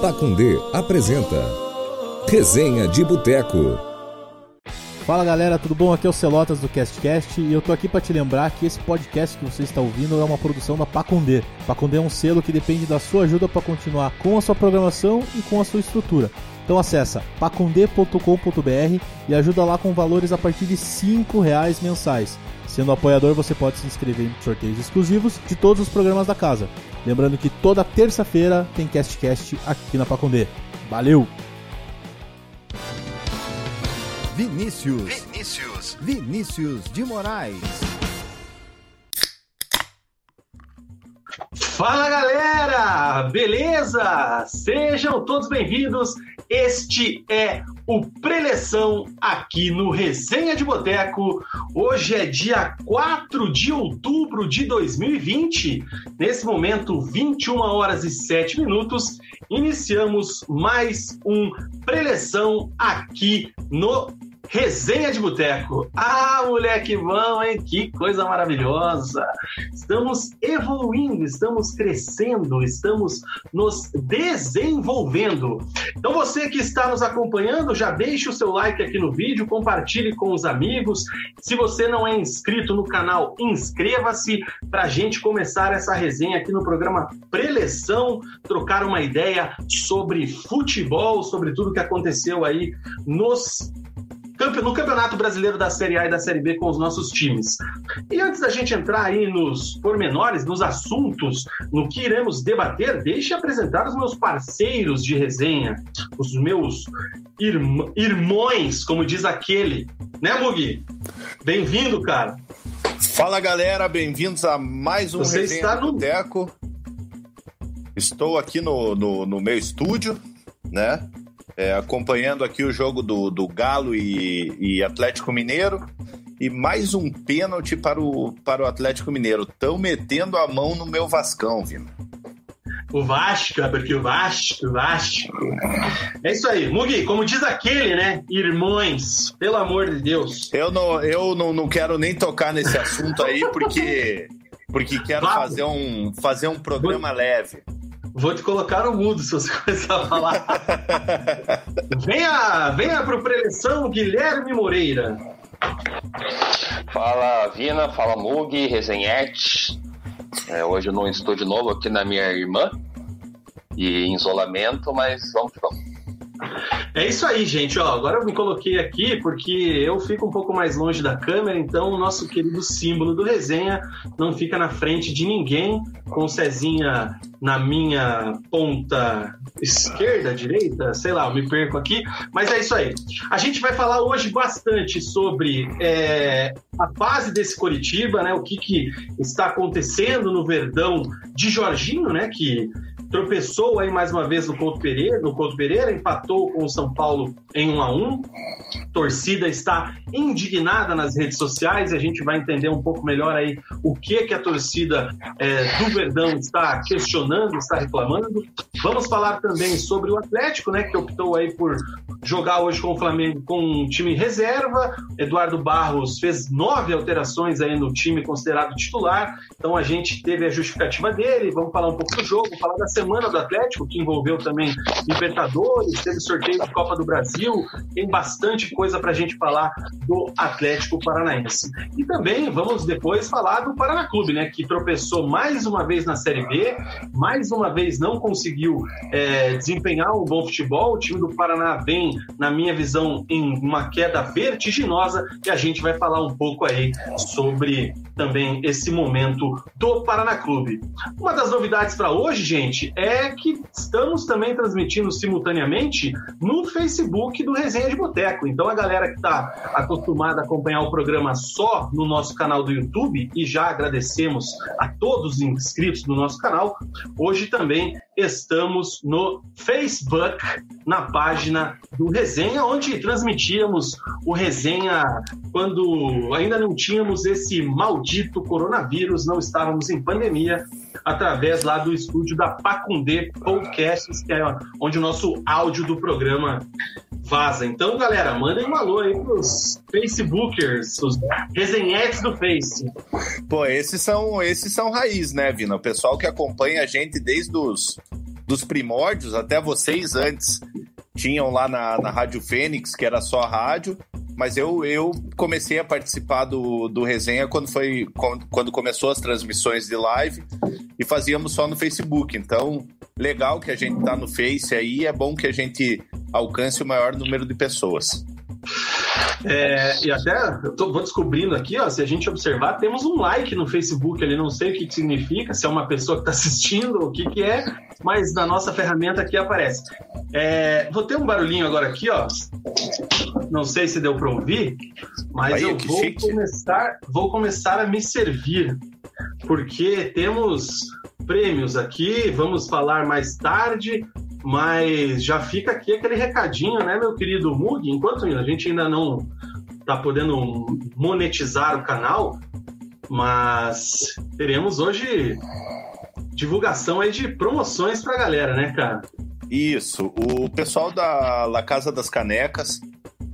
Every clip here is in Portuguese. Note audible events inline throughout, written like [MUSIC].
Pacundê apresenta Resenha de Boteco. Fala galera, tudo bom? Aqui é o Celotas do CastCast e eu tô aqui para te lembrar que esse podcast que você está ouvindo é uma produção da Pacundê. Pacundê é um selo que depende da sua ajuda para continuar com a sua programação e com a sua estrutura. Então acessa pacundê.com.br e ajuda lá com valores a partir de R$ reais mensais. Sendo apoiador, você pode se inscrever em sorteios exclusivos de todos os programas da casa. Lembrando que toda terça-feira tem CastCast aqui na Pacundê. Valeu! Vinícius. Vinícius. Vinícius de Moraes. Fala galera, beleza? Sejam todos bem-vindos. Este é o Preleção aqui no Resenha de Boteco. Hoje é dia 4 de outubro de 2020. Nesse momento, 21 horas e 7 minutos, iniciamos mais um Preleção aqui no Resenha de Boteco. Ah, moleque bom, hein? Que coisa maravilhosa! Estamos evoluindo, estamos crescendo, estamos nos desenvolvendo. Então, você que está nos acompanhando, já deixe o seu like aqui no vídeo, compartilhe com os amigos. Se você não é inscrito no canal, inscreva-se para a gente começar essa resenha aqui no programa Preleção, trocar uma ideia sobre futebol, sobre tudo que aconteceu aí nos no Campeonato Brasileiro da Série A e da Série B com os nossos times. E antes da gente entrar aí nos pormenores, nos assuntos, no que iremos debater, deixe apresentar os meus parceiros de resenha, os meus irm irmãos, como diz aquele. Né, Mugi? Bem-vindo, cara. Fala, galera, bem-vindos a mais um Você Resenha está no- Boteco. Estou aqui no, no, no meu estúdio, né? É, acompanhando aqui o jogo do, do Galo e, e Atlético Mineiro. E mais um pênalti para o, para o Atlético Mineiro. Estão metendo a mão no meu Vascão, viu? O Vasco, porque o Vasco, o Vasco. É isso aí. Mugi, como diz aquele, né? Irmãos, pelo amor de Deus. Eu não, eu não, não quero nem tocar nesse assunto aí, porque, porque quero fazer um, fazer um programa leve. Vou te colocar no mudo se você [LAUGHS] começar a falar. venha, venha pro preleção Guilherme Moreira. Fala Vina, fala Mug, Resenhete. É, hoje eu não estou de novo aqui na minha irmã e em isolamento, mas vamos que vamos. É isso aí, gente. Ó, agora eu me coloquei aqui porque eu fico um pouco mais longe da câmera, então o nosso querido símbolo do resenha não fica na frente de ninguém, com o Cezinha na minha ponta esquerda, direita, sei lá, eu me perco aqui. Mas é isso aí. A gente vai falar hoje bastante sobre é, a fase desse Coritiba, né? O que, que está acontecendo no Verdão de Jorginho, né? Que tropeçou aí mais uma vez no Couto Pereira, no Couto Pereira, empatou com o São Paulo em 1 a 1. Torcida está indignada nas redes sociais, e a gente vai entender um pouco melhor aí o que que a torcida é, do Verdão está questionando, está reclamando. Vamos falar também sobre o Atlético, né, que optou aí por jogar hoje com o Flamengo com um time reserva. Eduardo Barros fez nove alterações aí no time considerado titular. Então a gente teve a justificativa dele. Vamos falar um pouco do jogo, falar da semana do Atlético, que envolveu também Libertadores, teve sorteio de Copa do Brasil. Tem bastante coisa para a gente falar do Atlético Paranaense. E também vamos depois falar do Paraná Clube, né, que tropeçou mais uma vez na Série B, mais uma vez não conseguiu é, desempenhar um bom futebol. O time do Paraná vem na minha visão, em uma queda vertiginosa e a gente vai falar um pouco aí sobre também esse momento do Paraná Clube. Uma das novidades para hoje, gente, é que estamos também transmitindo simultaneamente no Facebook do Resenha de Boteco. Então a galera que está acostumada a acompanhar o programa só no nosso canal do YouTube, e já agradecemos a todos os inscritos do nosso canal, hoje também estamos no Facebook, na página do Resenha, onde transmitíamos o Resenha quando ainda não tínhamos esse maldito coronavírus, não estávamos em pandemia, através lá do estúdio da Pacundê Podcasts, que é onde o nosso áudio do programa vaza. Então, galera, mandem um alô aí pros Facebookers, os resenhetes do Face. Pô, esses são, esses são raiz, né, Vina? O pessoal que acompanha a gente desde os dos primórdios, até vocês antes tinham lá na, na Rádio Fênix, que era só rádio, mas eu, eu comecei a participar do, do resenha quando foi quando começou as transmissões de live e fazíamos só no Facebook. Então, legal que a gente tá no Face aí, é bom que a gente alcance o maior número de pessoas. É, e até eu tô, vou descobrindo aqui, ó, se a gente observar, temos um like no Facebook ali, não sei o que, que significa, se é uma pessoa que está [LAUGHS] assistindo o que, que é, mas na nossa ferramenta aqui aparece. É, vou ter um barulhinho agora aqui, ó. Não sei se deu para ouvir, mas eu vou começar, vou começar a me servir, porque temos prêmios aqui, vamos falar mais tarde, mas já fica aqui aquele recadinho, né, meu querido Mug? Enquanto a gente ainda não está podendo monetizar o canal, mas teremos hoje divulgação aí de promoções para a galera, né, cara? Isso. O pessoal da La Casa das Canecas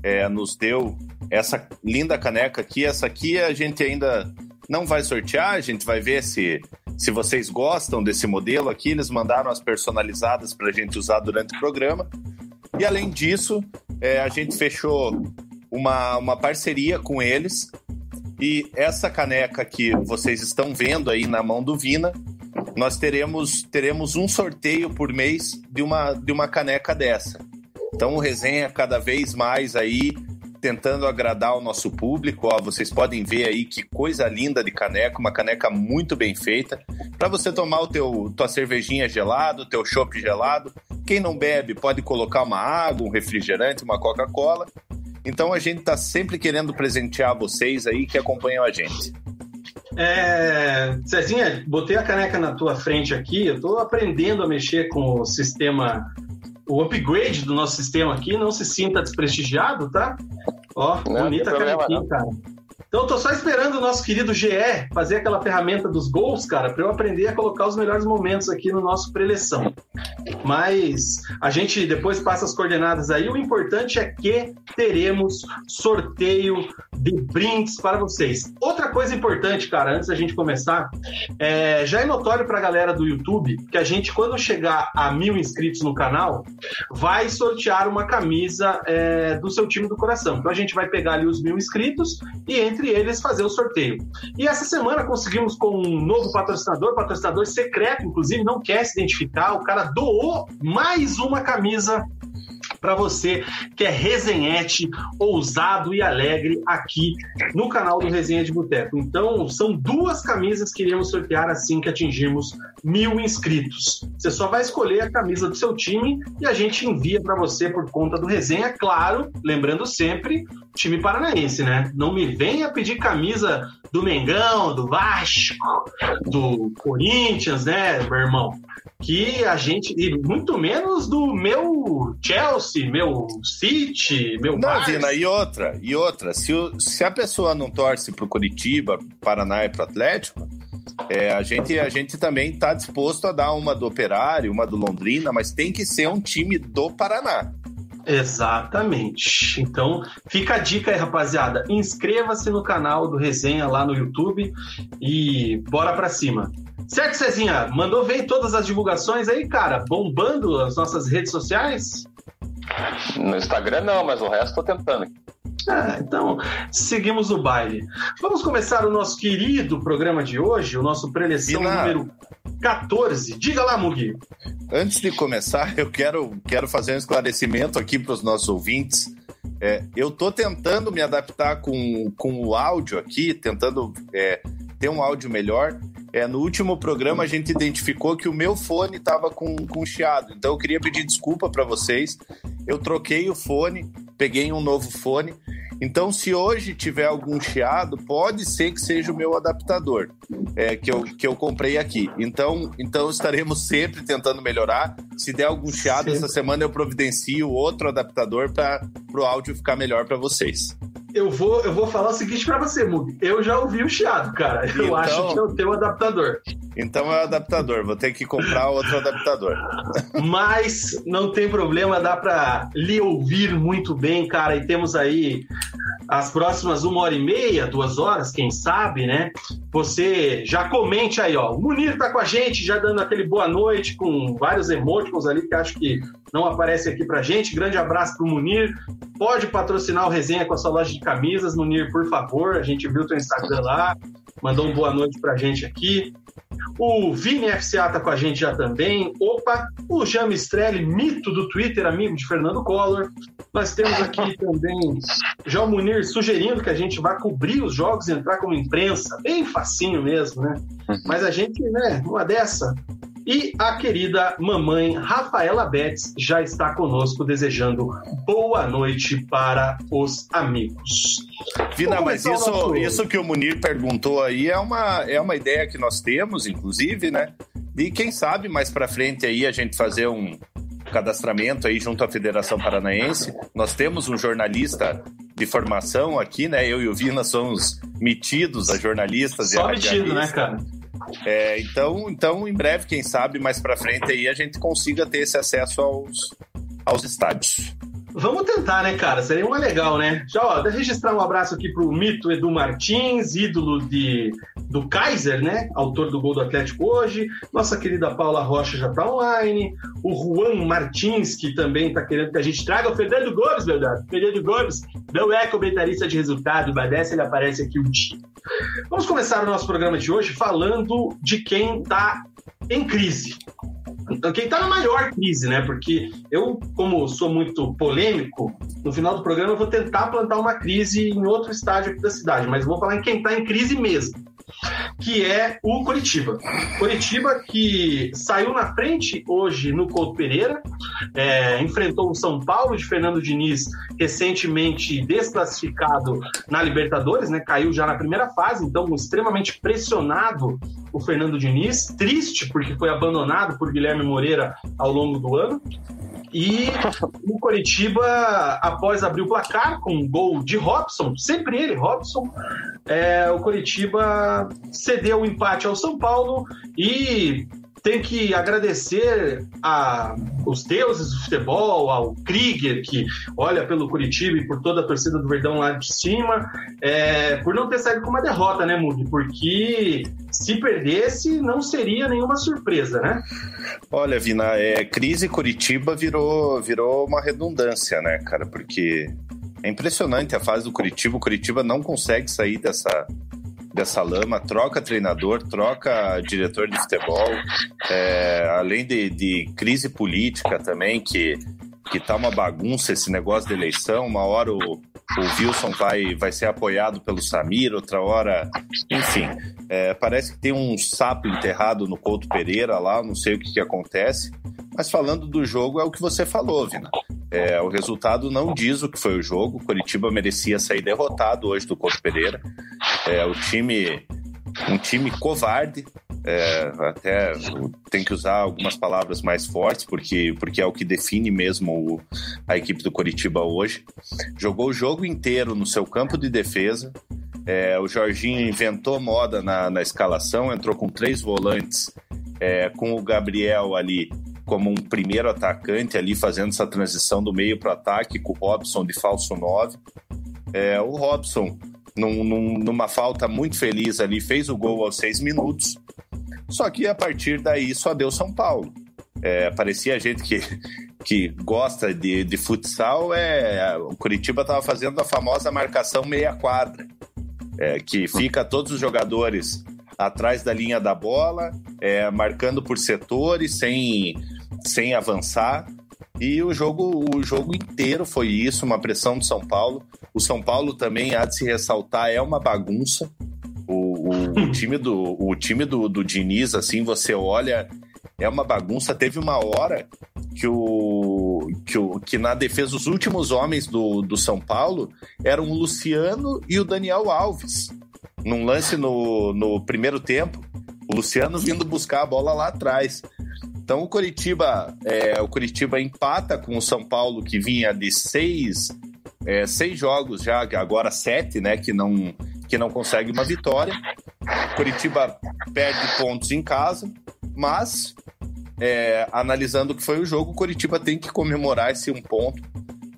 é, nos deu essa linda caneca aqui. Essa aqui a gente ainda não vai sortear, a gente vai ver se se vocês gostam desse modelo aqui, eles mandaram as personalizadas para a gente usar durante o programa. E além disso, é, a gente fechou uma, uma parceria com eles. E essa caneca que vocês estão vendo aí na mão do Vina, nós teremos, teremos um sorteio por mês de uma, de uma caneca dessa. Então o resenha cada vez mais aí tentando agradar o nosso público. Ó, vocês podem ver aí que coisa linda de caneca, uma caneca muito bem feita para você tomar o teu tua cervejinha gelado, teu chopp gelado. Quem não bebe pode colocar uma água, um refrigerante, uma Coca-Cola. Então a gente está sempre querendo presentear vocês aí que acompanham a gente. É, Cezinha, botei a caneca na tua frente aqui. Eu estou aprendendo a mexer com o sistema o upgrade do nosso sistema aqui, não se sinta desprestigiado, tá? Ó, não, bonita canequinha, cara. Então tô só esperando o nosso querido GE fazer aquela ferramenta dos gols, cara, para eu aprender a colocar os melhores momentos aqui no nosso preleção. Mas a gente depois passa as coordenadas aí. O importante é que teremos sorteio de brindes para vocês. Outra coisa importante, cara, antes da gente começar, é, já é notório para a galera do YouTube que a gente, quando chegar a mil inscritos no canal, vai sortear uma camisa é, do seu time do coração. Então a gente vai pegar ali os mil inscritos e entre eles fazer o sorteio. E essa semana conseguimos com um novo patrocinador, patrocinador secreto, inclusive não quer se identificar, o cara doou mais uma camisa para você que é resenhete, ousado e alegre aqui no canal do Resenha de Boteco. Então, são duas camisas que iremos sortear assim que atingirmos mil inscritos. Você só vai escolher a camisa do seu time e a gente envia para você por conta do Resenha, claro, lembrando sempre, time paranaense, né? Não me venha pedir camisa do Mengão, do Vasco, do Corinthians, né, meu irmão? Que a gente, e muito menos do meu Chelsea, meu City, meu Não, Vina, e outra, e outra, se, o, se a pessoa não torce pro Curitiba, Paraná e pro Atlético, é, a, gente, a gente também está disposto a dar uma do Operário, uma do Londrina, mas tem que ser um time do Paraná. Exatamente. Então, fica a dica aí, rapaziada. Inscreva-se no canal do Resenha lá no YouTube e bora pra cima. Certo, Cezinha? Mandou ver todas as divulgações aí, cara? Bombando as nossas redes sociais? No Instagram não, mas o resto tô tentando. Ah, então, seguimos o baile. Vamos começar o nosso querido programa de hoje, o nosso preleção número 14. Diga lá, Mugi. Antes de começar, eu quero, quero fazer um esclarecimento aqui para os nossos ouvintes. É, eu estou tentando me adaptar com, com o áudio aqui, tentando é, ter um áudio melhor. É, no último programa a gente identificou que o meu fone estava com, com chiado, então eu queria pedir desculpa para vocês. Eu troquei o fone, peguei um novo fone então, se hoje tiver algum chiado, pode ser que seja o meu adaptador é, que, eu, que eu comprei aqui. Então, então estaremos sempre tentando melhorar. Se der algum chiado, essa semana eu providencio outro adaptador para o áudio ficar melhor para vocês eu vou, eu vou falar o seguinte para você, Mug. Eu já ouvi o chiado, cara. Eu então, acho que é o teu adaptador. Então é o adaptador, vou ter que comprar outro adaptador. [LAUGHS] Mas não tem problema, dá para lhe ouvir muito bem, cara. E temos aí as próximas uma hora e meia, duas horas, quem sabe, né? Você já comente aí, ó. O Munir tá com a gente, já dando aquele boa noite, com vários emoticons ali que acho que não aparece aqui pra gente. Grande abraço pro Munir. Pode patrocinar o resenha com a sua loja de camisas, Munir, por favor. A gente viu o teu Instagram lá, mandou um boa noite pra gente aqui. O Vini FCA tá com a gente já também. Opa, o Jean Mistrelli, mito do Twitter, amigo de Fernando Collor. Nós temos aqui [LAUGHS] também João Munir sugerindo que a gente vá cobrir os jogos e entrar como imprensa. Bem facinho mesmo, né? Uhum. Mas a gente, né, uma dessa, e a querida mamãe Rafaela Betts já está conosco, desejando boa noite para os amigos. Vina, mas isso, nosso... isso que o Munir perguntou aí é uma, é uma ideia que nós temos, inclusive, né? E quem sabe mais para frente aí a gente fazer um cadastramento aí junto à Federação Paranaense. Nós temos um jornalista de formação aqui, né? Eu e o Vina somos metidos a jornalistas. Só metido, né, cara? É, então, então, em breve, quem sabe, mais para frente aí a gente consiga ter esse acesso aos, aos estádios. Vamos tentar, né, cara? Seria uma legal, né? Já, ó, registrar um abraço aqui pro mito Edu Martins, ídolo de, do Kaiser, né? Autor do gol do Atlético hoje. Nossa querida Paula Rocha já tá online. O Juan Martins, que também tá querendo que a gente traga. O Fernando Gomes, verdade. Fernando Gomes não é comentarista de resultado, mas dessa ele aparece aqui um dia. Vamos começar o nosso programa de hoje falando de quem tá em crise. Então, quem está na maior crise, né? Porque eu, como sou muito polêmico, no final do programa eu vou tentar plantar uma crise em outro estádio da cidade, mas vou falar em quem está em crise mesmo que é o Curitiba. Curitiba que saiu na frente hoje no Couto Pereira, é, enfrentou o São Paulo de Fernando Diniz, recentemente desclassificado na Libertadores, né? Caiu já na primeira fase, então extremamente pressionado o Fernando Diniz, triste porque foi abandonado por Guilherme Moreira ao longo do ano. E o Coritiba, após abrir o placar com um gol de Robson, sempre ele, Robson, é, o Coritiba cedeu o empate ao São Paulo e tem que agradecer a os deuses do futebol, ao Krieger, que olha pelo Curitiba e por toda a torcida do Verdão lá de cima, é, por não ter saído com uma derrota, né, Mugi? Porque se perdesse, não seria nenhuma surpresa, né? Olha, Vina, é, crise Curitiba virou, virou uma redundância, né, cara? Porque é impressionante a fase do Curitiba. O Curitiba não consegue sair dessa, dessa lama, troca treinador, troca diretor de futebol, é, além de, de, crise política também, que, que tá uma bagunça esse negócio de eleição, uma hora o, o Wilson vai, vai ser apoiado pelo Samir, outra hora, enfim, é, parece que tem um sapo enterrado no Couto Pereira lá, não sei o que, que acontece, mas falando do jogo, é o que você falou, Vina. É, o resultado não diz o que foi o jogo. O Curitiba merecia sair derrotado hoje do Couto Pereira. É, o time, um time covarde. É, até tem que usar algumas palavras mais fortes, porque, porque é o que define mesmo o, a equipe do Curitiba hoje. Jogou o jogo inteiro no seu campo de defesa. É, o Jorginho inventou moda na, na escalação, entrou com três volantes, é, com o Gabriel ali como um primeiro atacante ali, fazendo essa transição do meio para o ataque, com o Robson de falso 9. É, o Robson, num, num, numa falta muito feliz ali, fez o gol aos seis minutos. Só que a partir daí só deu São Paulo. É, parecia gente que, [LAUGHS] que gosta de, de futsal, é, o Curitiba estava fazendo a famosa marcação meia quadra, é, que fica todos os jogadores atrás da linha da bola é, marcando por setores, sem, sem avançar. E o jogo, o jogo inteiro foi isso, uma pressão do São Paulo. O São Paulo também, há de se ressaltar, é uma bagunça. O, o, o time, do, o time do, do Diniz, assim, você olha, é uma bagunça. Teve uma hora que o que, o, que na defesa os últimos homens do, do São Paulo eram o Luciano e o Daniel Alves. Num lance no, no primeiro tempo, o Luciano vindo buscar a bola lá atrás. Então o Curitiba, é, o Curitiba empata com o São Paulo que vinha de seis, é, seis jogos já, agora sete, né? Que não, que não consegue uma vitória. O Curitiba perde pontos em casa, mas é, analisando o que foi o jogo, o Curitiba tem que comemorar esse um ponto,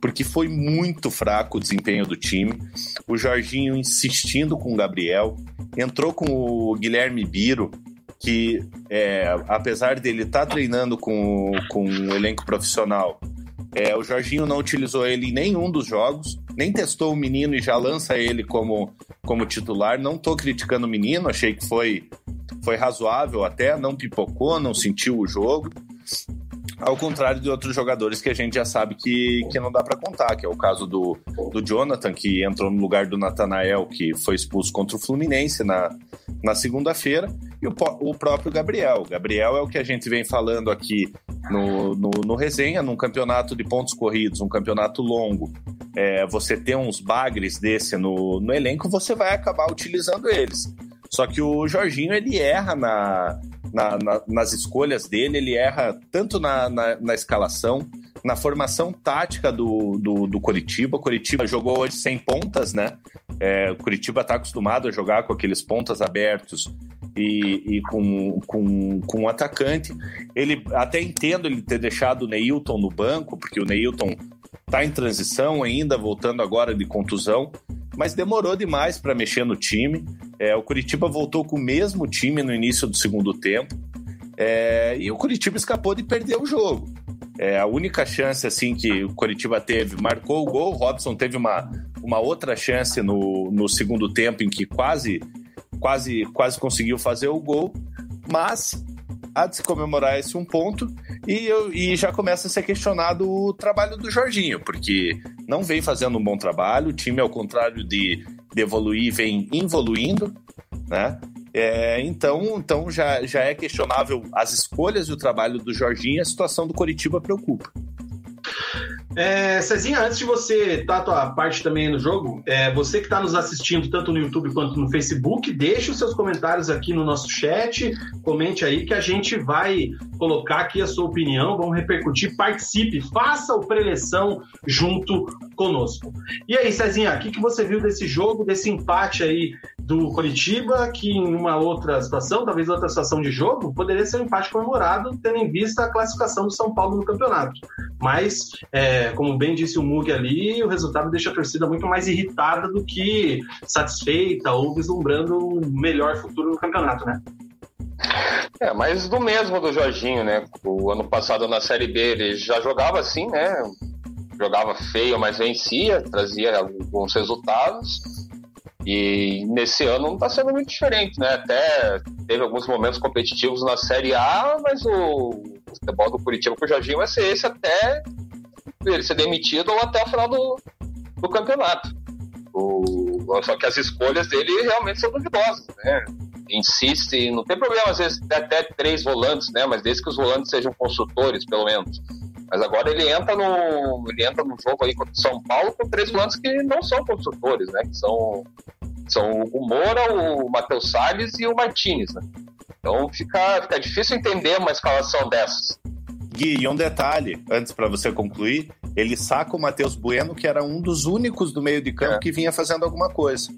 porque foi muito fraco o desempenho do time. O Jorginho insistindo com o Gabriel, entrou com o Guilherme Biro, que é, apesar dele estar tá treinando com, com um elenco profissional, é, o Jorginho não utilizou ele em nenhum dos jogos, nem testou o menino e já lança ele como, como titular. Não estou criticando o menino, achei que foi, foi razoável até, não pipocou, não sentiu o jogo. Ao contrário de outros jogadores que a gente já sabe que, que não dá para contar, que é o caso do, do Jonathan, que entrou no lugar do Natanael, que foi expulso contra o Fluminense na, na segunda-feira, e o, o próprio Gabriel. Gabriel é o que a gente vem falando aqui no, no, no resenha, num campeonato de pontos corridos, um campeonato longo. É, você ter uns bagres desse no, no elenco, você vai acabar utilizando eles. Só que o Jorginho, ele erra na, na, na, nas escolhas dele, ele erra tanto na, na, escalação, na formação tática do, do, do Curitiba. Curitiba jogou hoje sem pontas, né? É, Curitiba está acostumado a jogar com aqueles pontas abertos e, e, com, com, com um atacante. Ele até entendo ele ter deixado o Neilton no banco, porque o Neilton está em transição ainda, voltando agora de contusão, mas demorou demais para mexer no time. É, o Curitiba voltou com o mesmo time no início do segundo tempo. É, e o Curitiba escapou de perder o jogo. É, a única chance assim que o Curitiba teve, marcou o gol, o Robson teve uma, uma outra chance no, no segundo tempo em que quase, quase, quase conseguiu fazer o gol, mas há de se comemorar esse um ponto e, eu, e já começa a ser questionado o trabalho do Jorginho, porque não vem fazendo um bom trabalho, o time, ao contrário de, de evoluir, vem evoluindo, né? É, então, então já, já é questionável as escolhas e o trabalho do Jorginho, a situação do Coritiba preocupa. É, Cezinha, antes de você dar a tua parte também no jogo, é, você que está nos assistindo tanto no YouTube quanto no Facebook, deixe os seus comentários aqui no nosso chat, comente aí que a gente vai colocar aqui a sua opinião, vamos repercutir, participe, faça o preleção junto conosco. E aí, Cezinha, o que, que você viu desse jogo, desse empate aí do Curitiba, que em uma outra situação, talvez outra situação de jogo, poderia ser um empate comemorado, tendo em vista a classificação do São Paulo no campeonato. Mas, é, como bem disse o Mug ali, o resultado deixa a torcida muito mais irritada do que satisfeita ou vislumbrando um melhor futuro no campeonato, né? É, mas do mesmo do Jorginho, né? O ano passado na Série B ele já jogava assim, né? Jogava feio, mas vencia, trazia alguns resultados. E nesse ano não está sendo muito diferente, né? Até teve alguns momentos competitivos na Série A, mas o, futebol do Curitiba com o Jorginho vai ser esse até ele ser demitido ou até o final do, do campeonato. O, só que as escolhas dele realmente são duvidosas, né? Insiste, não tem problema às vezes até três volantes, né? Mas desde que os volantes sejam consultores, pelo menos. Mas agora ele entra no, ele entra no jogo aí contra o São Paulo com três volantes que não são consultores, né? Que são, são o Moura, o Matheus Salles e o Martinez, né? Então fica, fica difícil entender uma escalação dessas. Gui, e um detalhe, antes para você concluir, ele saca o Matheus Bueno, que era um dos únicos do meio de campo é. que vinha fazendo alguma coisa.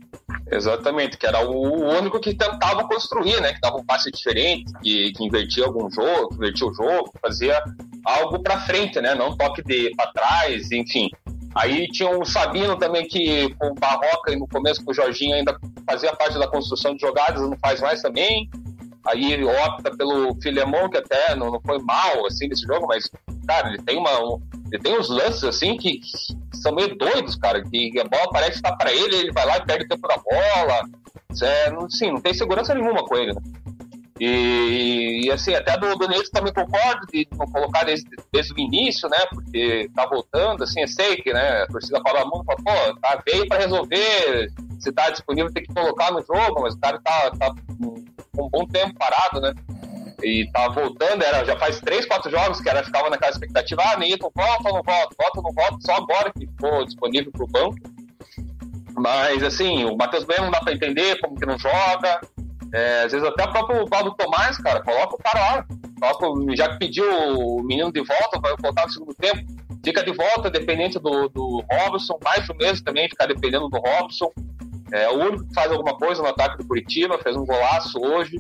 Exatamente, que era o único que tentava construir, né? Que dava um passe diferente, que, que invertia algum jogo, que invertia o jogo, fazia algo para frente, né? Não toque de para trás, enfim. Aí tinha o Sabino também, que com o Barroca e no começo com o Jorginho ainda fazia parte da construção de jogadas, não faz mais também. Aí ele opta pelo Filemon, que até não, não foi mal, assim, nesse jogo, mas, cara, ele tem uma... Um, ele tem uns lances, assim, que, que são meio doidos, cara, que a bola parece estar para ele, ele vai lá e perde o tempo da bola. É, não, sim, não tem segurança nenhuma com ele, né? E, e, assim, até do, do Neto também concordo de colocar desde, desde o início, né? Porque tá voltando, assim, eu sei que né, a torcida fala muito, fala, pô, tá, veio para resolver, se tá disponível tem que colocar no jogo, mas o cara tá, tá um bom tempo parado, né? E tá voltando, era, já faz três, quatro jogos que era, ficava naquela expectativa, ah, Neto, volta ou não volta, volta ou não volta, só agora que ficou disponível pro banco. Mas, assim, o Matheus Bueno não dá para entender como que não joga. É, às vezes até o próprio Paulo Tomás, cara, coloca o cara lá. Coloca, já que pediu o menino de volta, vai voltar no segundo tempo. Fica de volta, dependente do, do Robson. Mais um mês também, ficar dependendo do Robson. É o único que faz alguma coisa no ataque do Curitiba, fez um golaço hoje.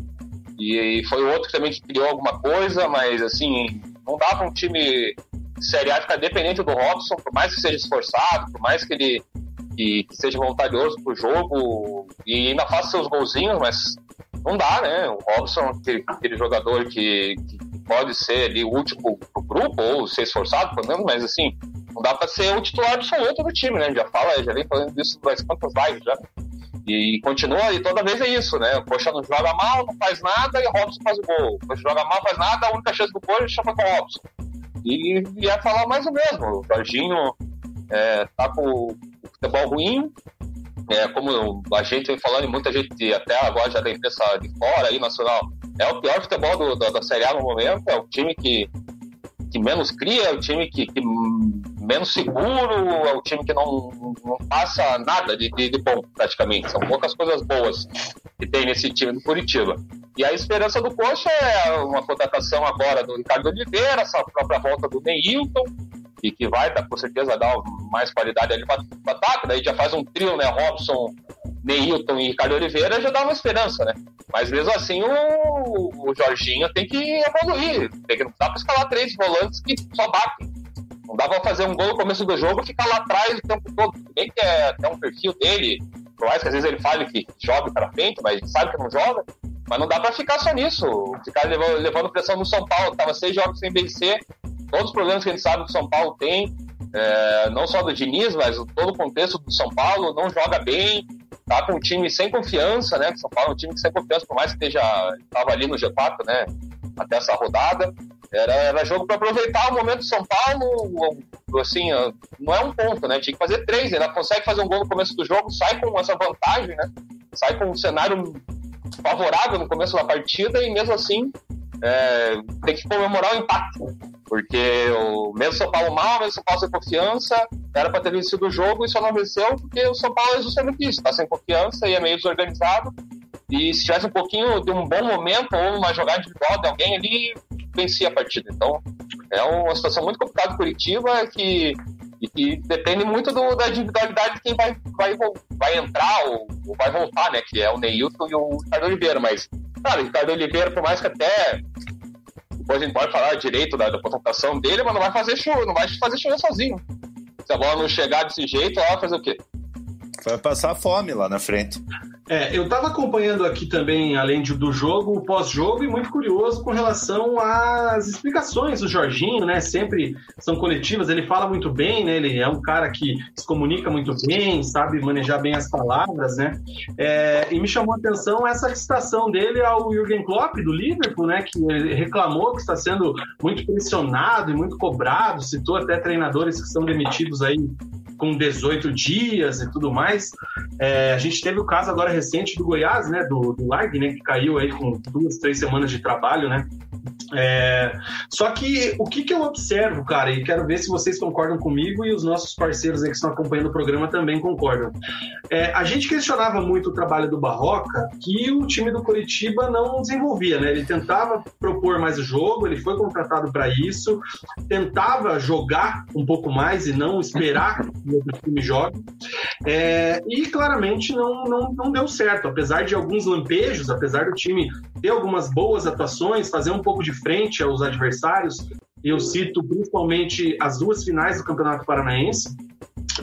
E, e foi o outro que também criou alguma coisa, mas assim, não dá para um time Série A ficar dependente do Robson, por mais que seja esforçado, por mais que ele que, que seja voluntarioso pro jogo e ainda faça seus golzinhos, mas não dá, né? O Robson, aquele, aquele jogador que, que, pode ser ali útil pro, pro grupo ou ser esforçado, pelo menos, mas assim, não dá para ser o titular absoluto do time, né? Já fala, já vem falando disso faz quantas lives já. E continua, e toda vez é isso, né? O Coxa não joga mal, não faz nada e o Robson faz o gol. O Coxa joga mal, faz nada, a única chance do gol é chama com o Robson. E ia é falar mais o mesmo. O Jorginho é, tá com futebol ruim. É, como a gente vem falando, e muita gente até agora já da imprensa de fora, aí, nacional, é o pior futebol do, do, da Série A no momento, é o time que, que menos cria, é o time que, que menos seguro, é o time que não, não passa nada de, de, de, bom, praticamente. São poucas coisas boas que tem nesse time do Curitiba. E a esperança do Coxa é uma contratação agora do Ricardo Oliveira, essa própria volta do Neilton, e que vai, tá, com certeza, dar mais qualidade ali para o ataque. Daí já faz um trio, né? Robson, Neilton e Ricardo Oliveira, já dá uma esperança, né? Mas mesmo assim, o, o Jorginho tem que evoluir. Tem que, não dá para escalar três volantes que só batem. Não dá para fazer um gol no começo do jogo e ficar lá atrás o tempo todo. Tudo bem que é até um perfil dele, por mais que às vezes ele fale que joga para frente, mas sabe que não joga. Mas não dá para ficar só nisso. Ficar levando, levando pressão no São Paulo, tava seis jogos sem vencer, todos os problemas que a gente sabe que o São Paulo tem, é, não só do Diniz, mas todo o contexto do São Paulo, não joga bem, tá com um time sem confiança, né? O São Paulo é um time sem confiança, por mais que esteja estava ali no G4, né? Até essa rodada. Era, era jogo para aproveitar o momento do São Paulo, assim, não é um ponto, né? Tinha que fazer três, ainda consegue fazer um gol no começo do jogo, sai com essa vantagem, né? Sai com um cenário favorável no começo da partida e mesmo assim é, tem que comemorar o empate. Porque o mesmo São Paulo mal, mesmo São Paulo sem confiança, era para ter vencido o jogo e só não venceu porque o São Paulo é justamente isso, está sem confiança e é meio desorganizado. E se tivesse um pouquinho de um bom momento ou uma jogada individual de alguém ali, vencia a partida. Então, é uma situação muito complicada Curitiba que, e que depende muito do, da individualidade de quem vai, vai, vai entrar ou, ou, vai voltar, né? Que é o Neilton e o Ricardo Oliveira. Mas, cara, o Ricardo Oliveira, por mais que até depois a gente pode falar direito da, da contratação dele, mas não vai fazer show, não vai fazer show sozinho. Se a bola não chegar desse jeito, ela vai fazer o quê? Vai passar fome lá na frente. É, eu estava acompanhando aqui também, além do jogo, o pós-jogo, e muito curioso com relação às explicações do Jorginho, né? Sempre são coletivas, ele fala muito bem, né? Ele é um cara que se comunica muito bem, sabe manejar bem as palavras, né? É, e me chamou a atenção essa citação dele ao Jürgen Klopp, do Liverpool, né? Que reclamou que está sendo muito pressionado e muito cobrado, citou até treinadores que são demitidos aí com 18 dias e tudo mais. É, a gente teve o caso agora recente do Goiás, né, do, do Lag, né, que caiu aí com duas, três semanas de trabalho, né, é, só que o que, que eu observo, cara, e quero ver se vocês concordam comigo e os nossos parceiros aí que estão acompanhando o programa também concordam. É, a gente questionava muito o trabalho do Barroca, que o time do Curitiba não desenvolvia, né? Ele tentava propor mais o jogo, ele foi contratado para isso, tentava jogar um pouco mais e não esperar [LAUGHS] que o outro time jogue. É, e claramente não, não, não deu certo, apesar de alguns lampejos, apesar do time ter algumas boas atuações, fazer um pouco de frente aos adversários. Eu cito principalmente as duas finais do Campeonato Paranaense,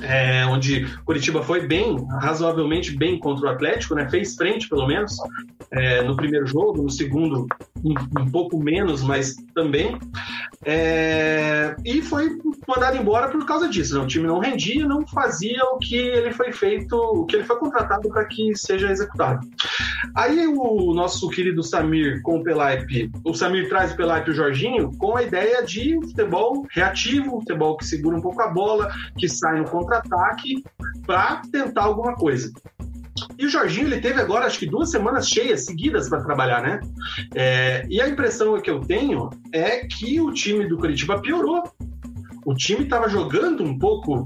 é, onde Curitiba foi bem, razoavelmente bem contra o Atlético, né? fez frente pelo menos. é, no primeiro jogo, no segundo um, um pouco menos, mas também. É, e foi mandado embora por causa disso. Né? O time não rendia, não fazia o que ele foi feito, o que ele foi contratado para que seja executado. Aí o nosso querido Samir com o Pelaipe, o Samir traz o Pelaipe e o Jorginho com a ideia de futebol reativo, futebol que segura um pouco a bola, que sai no contra-ataque para tentar alguma coisa. E o Jorginho, ele teve agora, acho que duas semanas cheias, seguidas para trabalhar, né? É, e a impressão que eu tenho é que o time do Curitiba piorou. O time estava jogando um pouco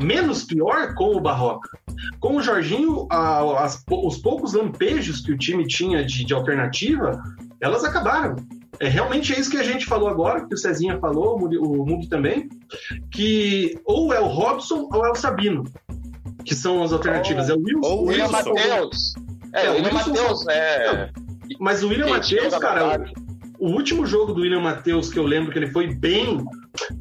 menos pior com o Barroca. Com o Jorginho, a, as, os poucos lampejos que o time tinha de, de alternativa, elas acabaram. É realmente é isso que a gente falou agora, que o Cezinha falou, o Mugi também, que ou é o Robson ou é o Sabino que são as alternativas. é o Wilson. Ou o William Matheus. É, é, o William Matheus, é. Mas o William Matheus, cara, o, último jogo do William Matheus que eu lembro que ele foi bem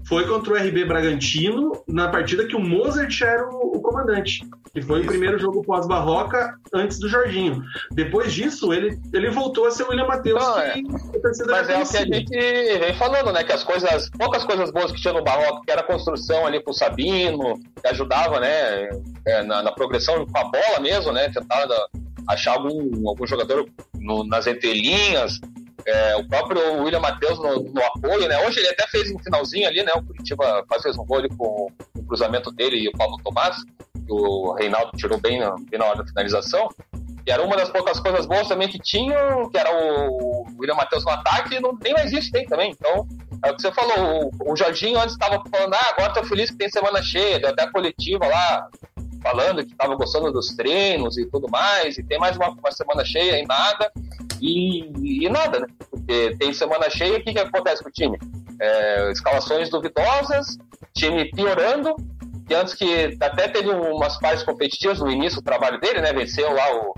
foi contra o RB Bragantino, na partida que o Mozart era o, o comandante. Que foi Isso. o primeiro jogo pós-barroca antes do Jorginho. Depois disso, ele, ele voltou a ser o William Matheus. Não, é. Mas é o que a gente vem falando, né? Que as coisas, poucas coisas boas que tinha no Barroca, que era a construção ali com o Sabino, que ajudava, né? É, na, na, progressão com a bola mesmo, né? Tentar achar algum, algum jogador no, nas entrelinhas, é, o próprio William Matheus no, no, apoio, né? Hoje ele até fez um finalzinho ali, né? O Curitiba quase fez um gol com o cruzamento dele e o Paulo Tomás, que o Reinaldo tirou bem na, bem na hora da finalização. E era uma das poucas coisas boas também que tinham, que era o William Matheus no ataque, e não, nem mais isso tem também. Então, é o que você falou, o, o Jorginho antes estava falando, ah, agora tô feliz que tem semana cheia, deu até a coletiva lá, falando que estava gostando dos treinos e tudo mais, e tem mais uma, uma semana cheia e nada e, e nada, né? Porque tem semana cheia, o que, que acontece com o time? É, escalações duvidosas, time piorando, que antes que até teve umas partes competitivas no início do trabalho dele, né? Venceu lá o,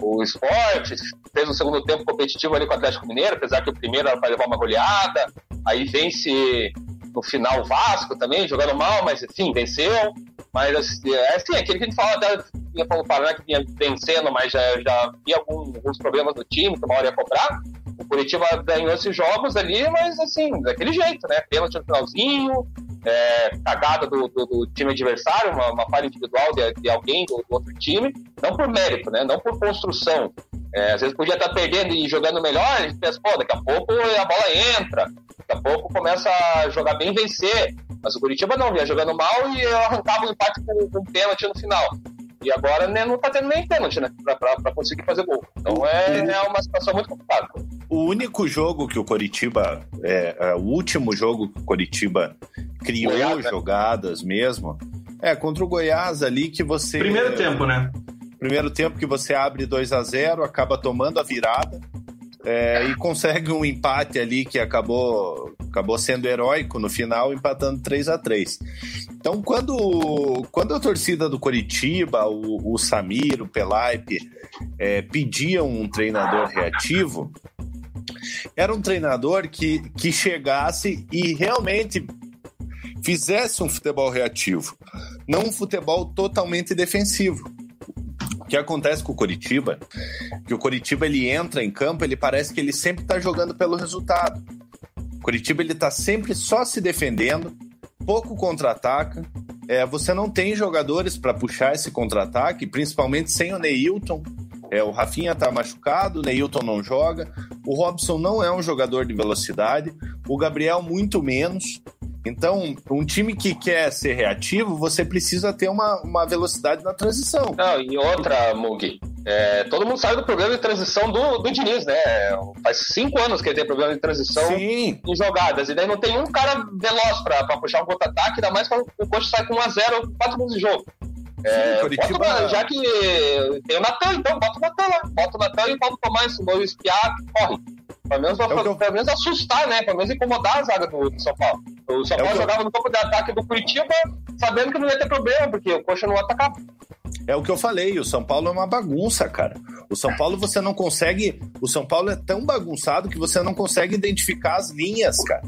o esporte, fez um segundo tempo competitivo ali com o Atlético Mineiro, apesar que o primeiro era para levar uma goleada, aí vence no final o Vasco também, jogando mal, mas enfim, venceu. Mas assim, é assim, aquele que a gente fala até vinha para o Paraná que vinha vencendo, mas já, já havia alguns, alguns problemas no time, que uma hora ia cobrar. O Curitiba ganhou esses jogos ali, mas assim, daquele jeito, né? Pênalti no finalzinho, é, cagada do, do, do, time adversário, uma, uma falha individual de, de alguém do, do, outro time, não por mérito, né? Não por construção. É, às vezes podia estar perdendo e jogando melhor, a gente pensa, pô, daqui a pouco a bola entra, daqui a pouco começa a jogar bem e vencer. Mas o Curitiba não, vinha jogando mal e arrancava o um empate com, com um pênalti no final. E agora né, não tá tendo nem pênalti, né? Pra, pra, pra conseguir fazer gol. Então é, é, uma situação muito complicada. O único jogo que o Coritiba. É, é, o último jogo que o Coritiba criou Goiás, né? jogadas mesmo. É, contra o Goiás ali que você. Primeiro tempo, né? Primeiro tempo que você abre 2 a 0 acaba tomando a virada. É, e consegue um empate ali que acabou, acabou sendo heróico no final, empatando 3 a 3 Então, quando, quando a torcida do Coritiba, o, o Samir, o Pelaipe, é, pediam um treinador reativo, era um treinador que, que chegasse e realmente fizesse um futebol reativo, não um futebol totalmente defensivo. O que acontece com o Coritiba, que o Coritiba ele entra em campo, ele parece que ele sempre está jogando pelo resultado. O Coritiba ele está sempre só se defendendo, pouco contra-ataca. É, você não tem jogadores para puxar esse contra-ataque, principalmente sem o Neilton. É, o Rafinha está machucado, o Neilton não joga, o Robson não é um jogador de velocidade, o Gabriel muito menos. Então, um time que quer ser reativo, você precisa ter uma, uma velocidade na transição. Não, e outra, Mugi, é, todo mundo sabe do problema de transição do, do Diniz, né? Faz cinco anos que ele tem problema de transição Sim. em jogadas. E daí não tem um cara veloz pra, pra puxar um contra-ataque, ainda mais quando o coach sai com 1x0 quatro minutos de jogo. É, Curitiba... bota, já que tem o Natan, então bota o Natan lá. Bota o Natan e o Paulo Tomás, o espiar, corre. Pelo menos, é eu... pelo menos assustar, né? Pelo menos incomodar a zaga do, do São Paulo. O São Paulo é jogava no campo de ataque do Curitiba sabendo que não ia ter problema, porque o Coxa não atacava. É o que eu falei, o São Paulo é uma bagunça, cara. O São Paulo você não consegue. O São Paulo é tão bagunçado que você não consegue identificar as linhas, cara.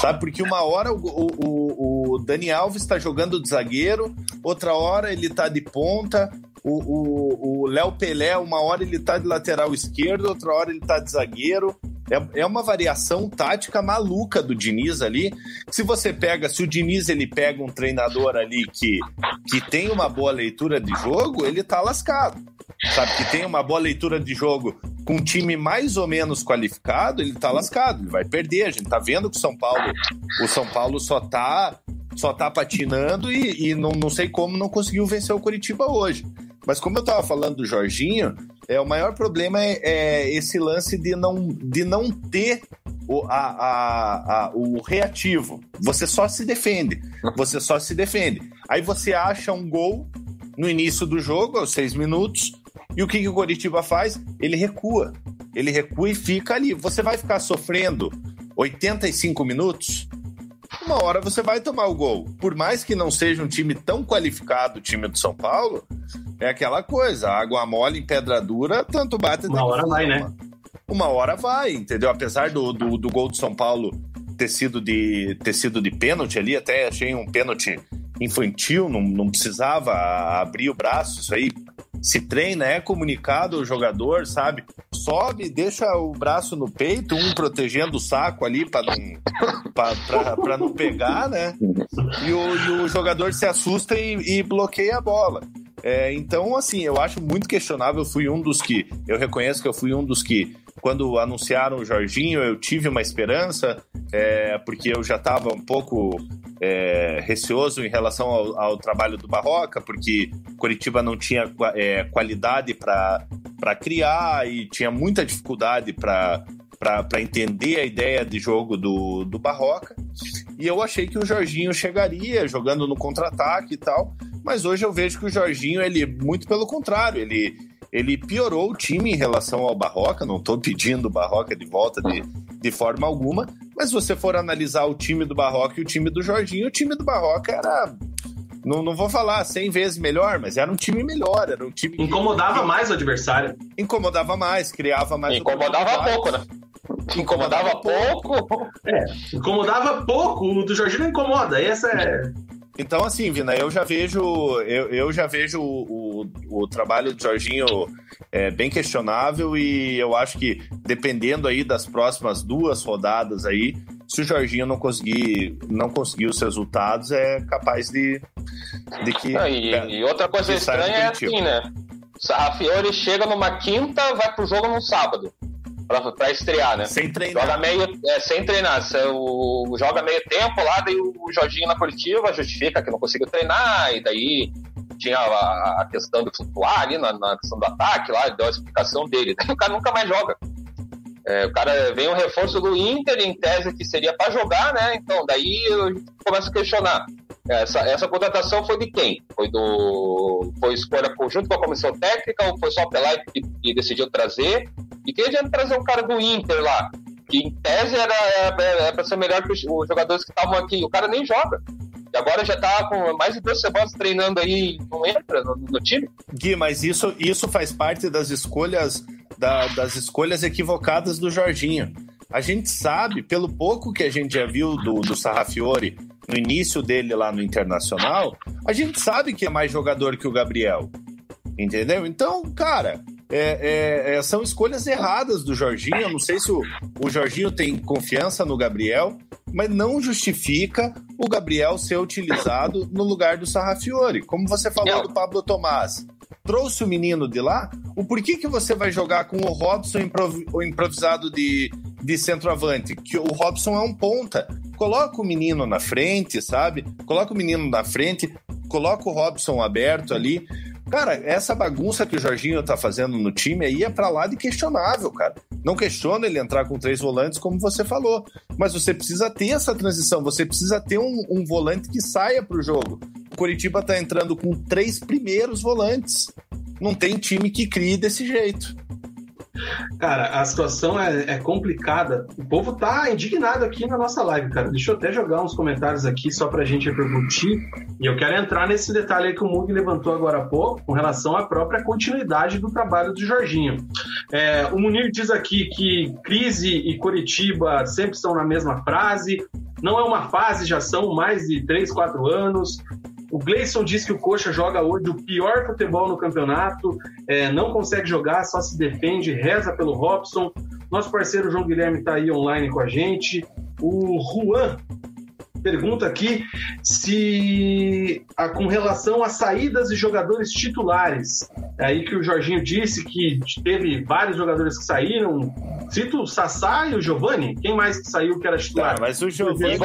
Sabe? Porque uma hora o, o, o Dani Alves está jogando de zagueiro, outra hora ele está de ponta, O Léo Pelé, uma hora ele tá de lateral esquerdo, outra hora ele tá de zagueiro. É, é uma variação tática maluca do Diniz ali. Se você pega, se o Diniz ele pega um treinador ali que, que tem uma boa leitura de jogo, ele tá lascado. Sabe, que tem uma boa leitura de jogo com um time mais ou menos qualificado, ele tá lascado, ele vai perder. A gente tá vendo que o São Paulo, o São Paulo só tá só tá patinando e, e não, não sei como não conseguiu vencer o Curitiba hoje. Mas como eu tava falando do Jorginho, é, o maior problema é, é esse lance de não, de não ter o, a, a, a, o reativo. Você só se defende. Você só se defende. Aí você acha um gol no início do jogo, aos seis minutos, e o que, que o Coritiba faz? Ele recua. Ele recua e fica ali. Você vai ficar sofrendo 85 minutos? Uma hora você vai tomar o gol. Por mais que não seja um time tão qualificado, o time do São Paulo, é aquela coisa, água mole em pedra dura, tanto bate... Uma hora vai, né? Uma hora vai, entendeu? Apesar do, do, do, gol do São Paulo ter sido de, ter sido de pênalti ali, até achei um pênalti infantil, não, não precisava abrir o braço, isso aí se treina, é comunicado o jogador, sabe? Sobe, deixa o braço no peito, um protegendo o saco ali para não, não pegar, né? E o, e o jogador se assusta e, e bloqueia a bola. É, então, assim, eu acho muito questionável. Eu fui um dos que. Eu reconheço que eu fui um dos que, quando anunciaram o Jorginho, eu tive uma esperança, é, porque eu já estava um pouco é, receoso em relação ao, ao, trabalho do Barroca, porque Curitiba não tinha é, qualidade para criar e tinha muita dificuldade para para entender a ideia de jogo do, do Barroca. E eu achei que o Jorginho chegaria jogando no contra-ataque e tal. Mas hoje eu vejo que o Jorginho, ele, muito pelo contrário, ele, ele piorou o time em relação ao Barroca. Não estou pedindo o Barroca de volta de, de forma alguma. Mas se você for analisar o time do Barroca e o time do Jorginho, o time do Barroca era não, não vou falar 100 vezes melhor, mas era um time melhor, era um time incomodava que... mais o adversário. Incomodava mais, criava mais Incomodava pouco, né? Incomodava, incomodava pouco. É, incomodava pouco, o do Jorginho não incomoda. Essa é então, assim, Vina, eu já vejo, eu, eu já vejo o, o, o trabalho do Jorginho é, bem questionável e eu acho que dependendo aí das próximas duas rodadas aí, se o Jorginho não conseguir, não conseguir os resultados, é capaz de, de que. E, é, e, outra coisa estranha é assim, né? Sarrafiore chega numa quinta, vai pro jogo no sábado para estrear, né? Sem treinar. Joga meio, é, sem treinar. O, joga meio tempo lá, daí o Jorginho na coletiva justifica que não conseguiu treinar, e daí tinha a, a questão de flutuar ali na, na, questão do ataque lá, deu a explicação dele. [LAUGHS] Daí o cara nunca mais joga. É, o cara vem um reforço do Inter, em tese que seria para jogar, né? Então, daí eu começo a questionar. Essa, essa contratação foi de quem? Foi do. Foi escolha conjunto com a comissão técnica ou foi só pela que, que decidiu trazer? E quem adianta trazer um cara do Inter lá? Que em tese era, era, era para ser melhor que os, os jogadores que estavam aqui. O cara nem joga. E agora já tá com mais de duas semanas treinando aí, não entra no, no time. Gui, mas isso, isso faz parte das escolhas da, das escolhas equivocadas do Jorginho. A gente sabe, pelo pouco que a gente já viu do, do Sarrafiore no início dele lá no Internacional, a gente sabe que é mais jogador que o Gabriel. Entendeu? Então, cara, é, é, é, são escolhas erradas do Jorginho. Eu não sei se o, o Jorginho tem confiança no Gabriel, mas não justifica o Gabriel ser utilizado no lugar do Sarrafiore. Como você falou do Pablo Tomás trouxe o menino de lá, o porquê que você vai jogar com o Robson improvisado de, de centroavante? Que o Robson é um ponta. Coloca o menino na frente, sabe? Coloca o menino na frente, coloca o Robson aberto ali. Cara, essa bagunça que o Jorginho tá fazendo no time aí é pra lá de questionável, cara. Não questiona ele entrar com três volantes, como você falou. Mas você precisa ter essa transição, você precisa ter um, um volante que saia pro jogo. O Curitiba tá entrando com três primeiros volantes. Não tem time que crie desse jeito. Cara, a situação é, é, complicada. O povo tá indignado aqui na nossa live, cara. Deixa eu até jogar uns comentários aqui só pra gente repercutir. E eu quero entrar nesse detalhe aí que o Mug levantou agora há pouco, com relação à própria continuidade do trabalho do Jorginho. É, o Munir diz aqui que crise e Curitiba sempre estão na mesma frase. Não é uma fase, já são mais de 3, 4 anos. O Gleison diz que o Coxa joga hoje o pior futebol no campeonato, é, não consegue jogar, só se defende, reza pelo Robson. Nosso parceiro João Guilherme está aí online com a gente. O Juan pergunta aqui se a, com relação às saídas de jogadores titulares. É aí que o Jorginho disse que teve vários jogadores que saíram. Cito o Sassá e o Giovani. Quem mais que saiu que era titular? Tá, mas o Giovani.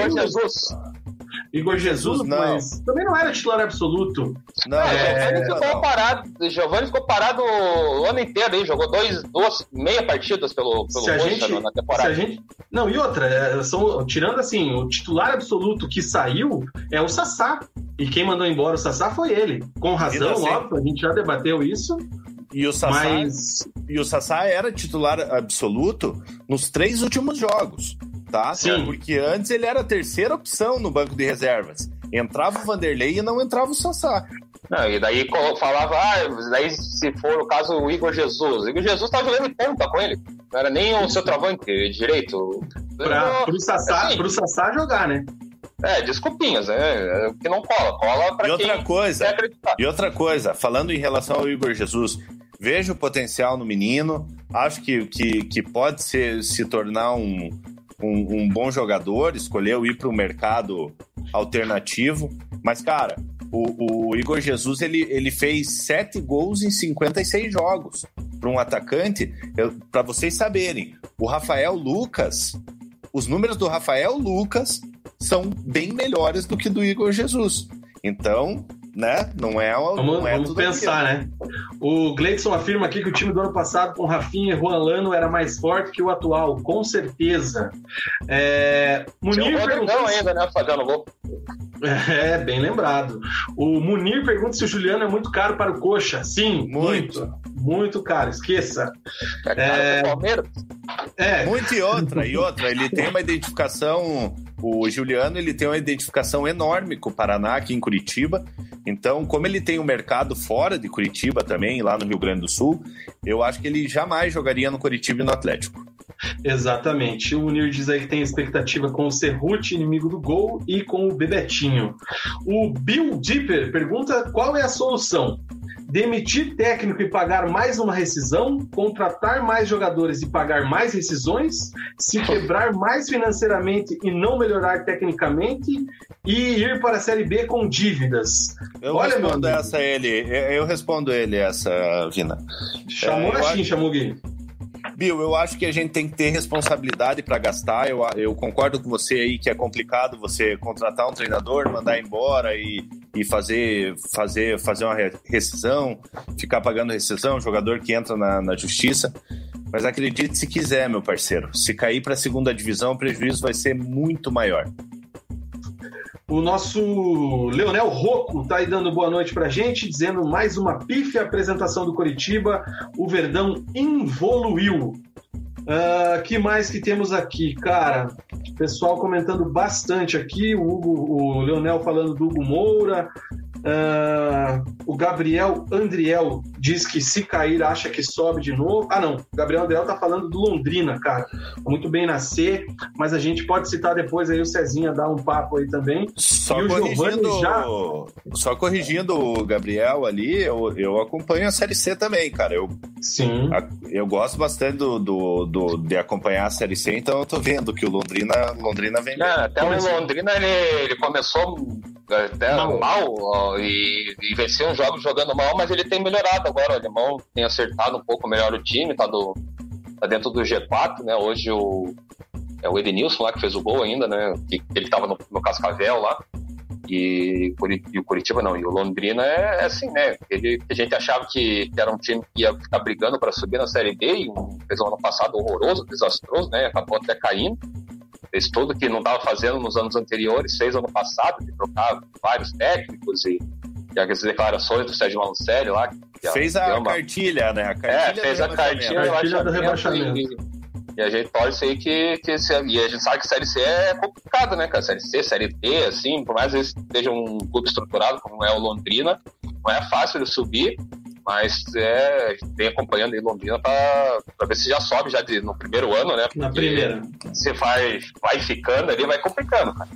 Igor Jesus, não. mas também não era titular absoluto. Não, é... Giovanni ficou parado. Giovanni ficou parado o ano inteiro aí, jogou dois, duas, meia partidas pelo, pelo se gente, na temporada. Se a gente... Não, e outra, é, são, tirando assim, o titular absoluto que saiu é o Sassá. E quem mandou embora o Sassá foi ele. Com razão, assim, óbvio, a gente já debateu isso. E o, Sassá, mas... e o Sassá era titular absoluto nos três últimos jogos tá? Sim. Porque antes ele era a terceira opção no banco de reservas. Entrava o Vanderlei e não entrava o Sassá. Não, e daí falava, ah, daí se for o caso o Igor Jesus. O Igor Jesus tava jogando ponta com ele. Não era nem o seu travante direito. Pra, pro, Sassá, assim, pro Sassá jogar, né? É, desculpinhas, né? Que não cola. Cola pra e outra coisa, E outra coisa, falando em relação ao Igor Jesus, vejo o potencial no menino, acho que, que, que pode ser, se tornar um, um, um bom jogador, escolheu ir para o mercado alternativo. Mas, cara, o, o, Igor Jesus ele, ele fez sete gols em 56 jogos. Para um atacante, para vocês saberem, o Rafael Lucas, os números do Rafael Lucas são bem melhores do que do Igor Jesus. Então, né? Não é o. Vamos, não é vamos pensar, né? O Gleidson afirma aqui que o time do ano passado com Rafinha e Juan Lano era mais forte que o atual, com certeza. É... Munir perguntou. ainda, né? Fazendo gol. É, bem lembrado. O Munir pergunta se o Juliano é muito caro para o Coxa. Sim, muito. Muito, muito caro, esqueça. É caro é... Palmeiras? É. Muito e outra, e outra. Ele tem uma identificação o Juliano ele tem uma identificação enorme com o Paraná aqui em Curitiba. Então, como ele tem um mercado fora de Curitiba também, lá no Rio Grande do Sul, eu acho que ele jamais jogaria no Curitiba e no Atlético. Exatamente. O Munir diz aí que tem expectativa com o Cerruti, inimigo do gol, e com o Bebetinho. O Bill Dipper pergunta qual é a solução demitir técnico e pagar mais uma rescisão, contratar mais jogadores e pagar mais rescisões, se quebrar mais financeiramente e não melhorar tecnicamente e ir para a Série B com dívidas. Eu Olha, respondo essa ele, eu respondo ele essa, Vina. Chamou é, assim, chamou Gui. Bill, eu acho que a gente tem que ter responsabilidade para gastar. Eu, eu concordo com você aí que é complicado você contratar um treinador, mandar embora e, e fazer, fazer, fazer uma rescisão, ficar pagando rescisão, jogador que entra na, na justiça. Mas acredite se quiser, meu parceiro. Se cair para a segunda divisão, o prejuízo vai ser muito maior. O nosso Leonel Rocco está aí dando boa noite para gente, dizendo mais uma pífia apresentação do Coritiba. O Verdão evoluiu. Uh, que mais que temos aqui, cara? Pessoal comentando bastante aqui. O, Hugo, o Leonel falando do Hugo Moura. Uh, o Gabriel Andriel diz que se cair acha que sobe de novo. Ah, não. O Gabriel Andriel tá falando do Londrina, cara. Muito bem nascer, mas a gente pode citar depois aí o Cezinha dar um papo aí também. Só e corrigindo, já... só corrigindo o Gabriel ali, eu, eu acompanho a Série C também, cara. Eu, Sim. A, eu gosto bastante do, do, do, de acompanhar a Série C, então eu tô vendo que o Londrina, Londrina vem. É, até o Londrina ele, ele começou até mal, mal e, e venceu uns jogos jogando mal, mas ele tem melhorado agora. O alemão tem acertado um pouco melhor o time, tá, do, tá dentro do G4, né? Hoje o, é o Edenilson lá que fez o gol ainda, né? Que, ele tava no, no Cascavel lá. E, e, o Curitiba não, e o Londrina é, é assim, né? Ele, a gente achava que, que, era um time que ia ficar brigando para subir na Série B e fez um ano passado horroroso, desastroso, né? Acabou até caindo fez tudo que não estava fazendo nos anos anteriores, fez ano passado, de trocar vários técnicos e, e as declarações do Sérgio Malucelli lá. fez a cartilha, né? A cartilha é, fez a cartilha, cartilha do rebaixamento. E, e a gente torce aí que, que e a gente sabe que Série C é complicado, né, cara? Série C, Série D, assim, por mais que esteja um clube estruturado como é o Londrina, não é fácil de subir. Mas é, vem acompanhando em Londrina para ver se já sobe já de, no primeiro ano, né? Na primeira. Se vai, vai ficando ali, vai complicando, cara.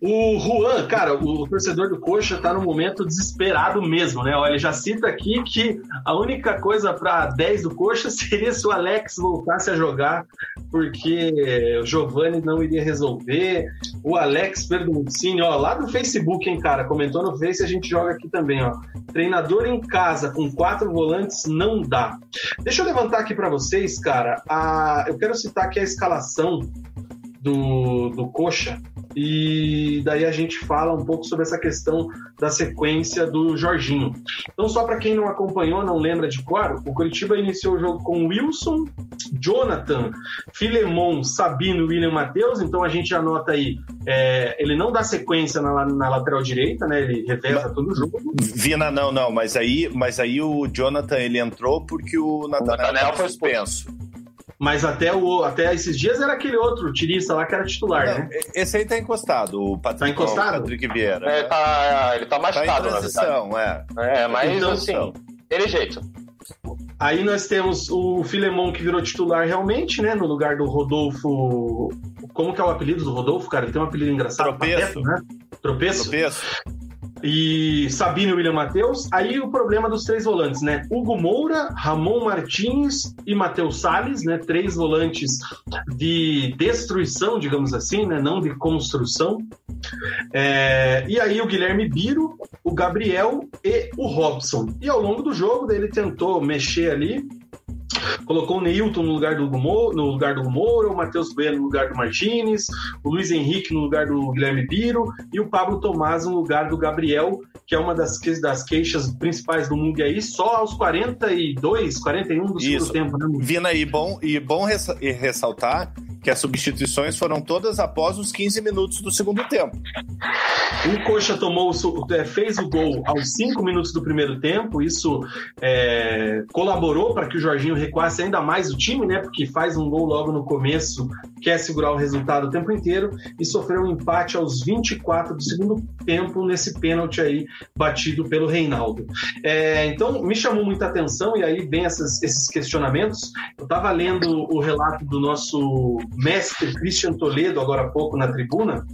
O Juan, cara, o torcedor do Coxa tá no momento desesperado mesmo, né? Olha, já cita aqui que a única coisa para 10 do Coxa [LAUGHS] seria se o Alex voltasse a jogar, porque o Giovani não iria resolver. O Alex Perdoncini, ó, lá do Facebook, hein, cara, comentou no Face, a gente joga aqui também, ó. Treinador em casa com quatro volantes não dá. Deixa eu levantar aqui para vocês, cara. A... Eu quero citar aqui a escalação do, do Coxa e daí a gente fala um pouco sobre essa questão da sequência do Jorginho. Então, só para quem não acompanhou, não lembra de cor, o Curitiba iniciou o jogo com Wilson, Jonathan, Filemon, Sabino e William Matheus. Então a gente anota aí, é, ele não dá sequência na, na, lateral direita, né? Ele reveza todo o jogo. Vina, não, não, mas aí, mas aí o Jonathan ele entrou porque o Nathaniel foi suspenso. Mas até, o, até esses dias era aquele outro tirista lá que era titular, não, né? Esse aí tá encostado, o Patrick, tá encostado? Patrick Vieira. É, tá, ele tá machucado, tá transição, é. É, mas então, assim, ele jeito. Aí nós temos o Filemon que virou titular realmente, né? No lugar do Rodolfo. Como que é o apelido do Rodolfo, cara? Ele tem um apelido engraçado. Tropeço. né? Tropeço. Tropeço e Sabino e William Matheus. Aí o problema dos três volantes, né? Hugo Moura, Ramon Martins e Matheus Salles, né? Três volantes de destruição, digamos assim, né? Não de construção. É... E aí o Guilherme Biro, o Gabriel e o Robson. E ao longo do jogo ele tentou mexer ali Colocou o Neilton no lugar do Hugo Moura, no lugar do Moura, o Matheus Bueno no lugar do Martinez, o Luiz Henrique no lugar do Guilherme Biro e o Pablo Tomás no lugar do Gabriel, que é uma das, das queixas principais do Mug aí, só aos 42, 41 do segundo tempo, né, Vina, e bom, e bom ressaltar que as substituições foram todas após os 15 minutos do segundo tempo. O Coxa tomou, é, fez o gol aos 5 minutos do primeiro tempo, isso é, colaborou para que o Jorginho recuasse ainda mais o time, né? Porque faz um gol logo no começo, quer segurar o resultado o tempo inteiro e sofreu um empate aos 24 do segundo tempo nesse pênalti aí batido pelo Reinaldo. É, então me chamou muita atenção e aí vem essas, esses questionamentos. Eu estava lendo o relato do nosso mestre Christian Toledo, agora há pouco na tribuna,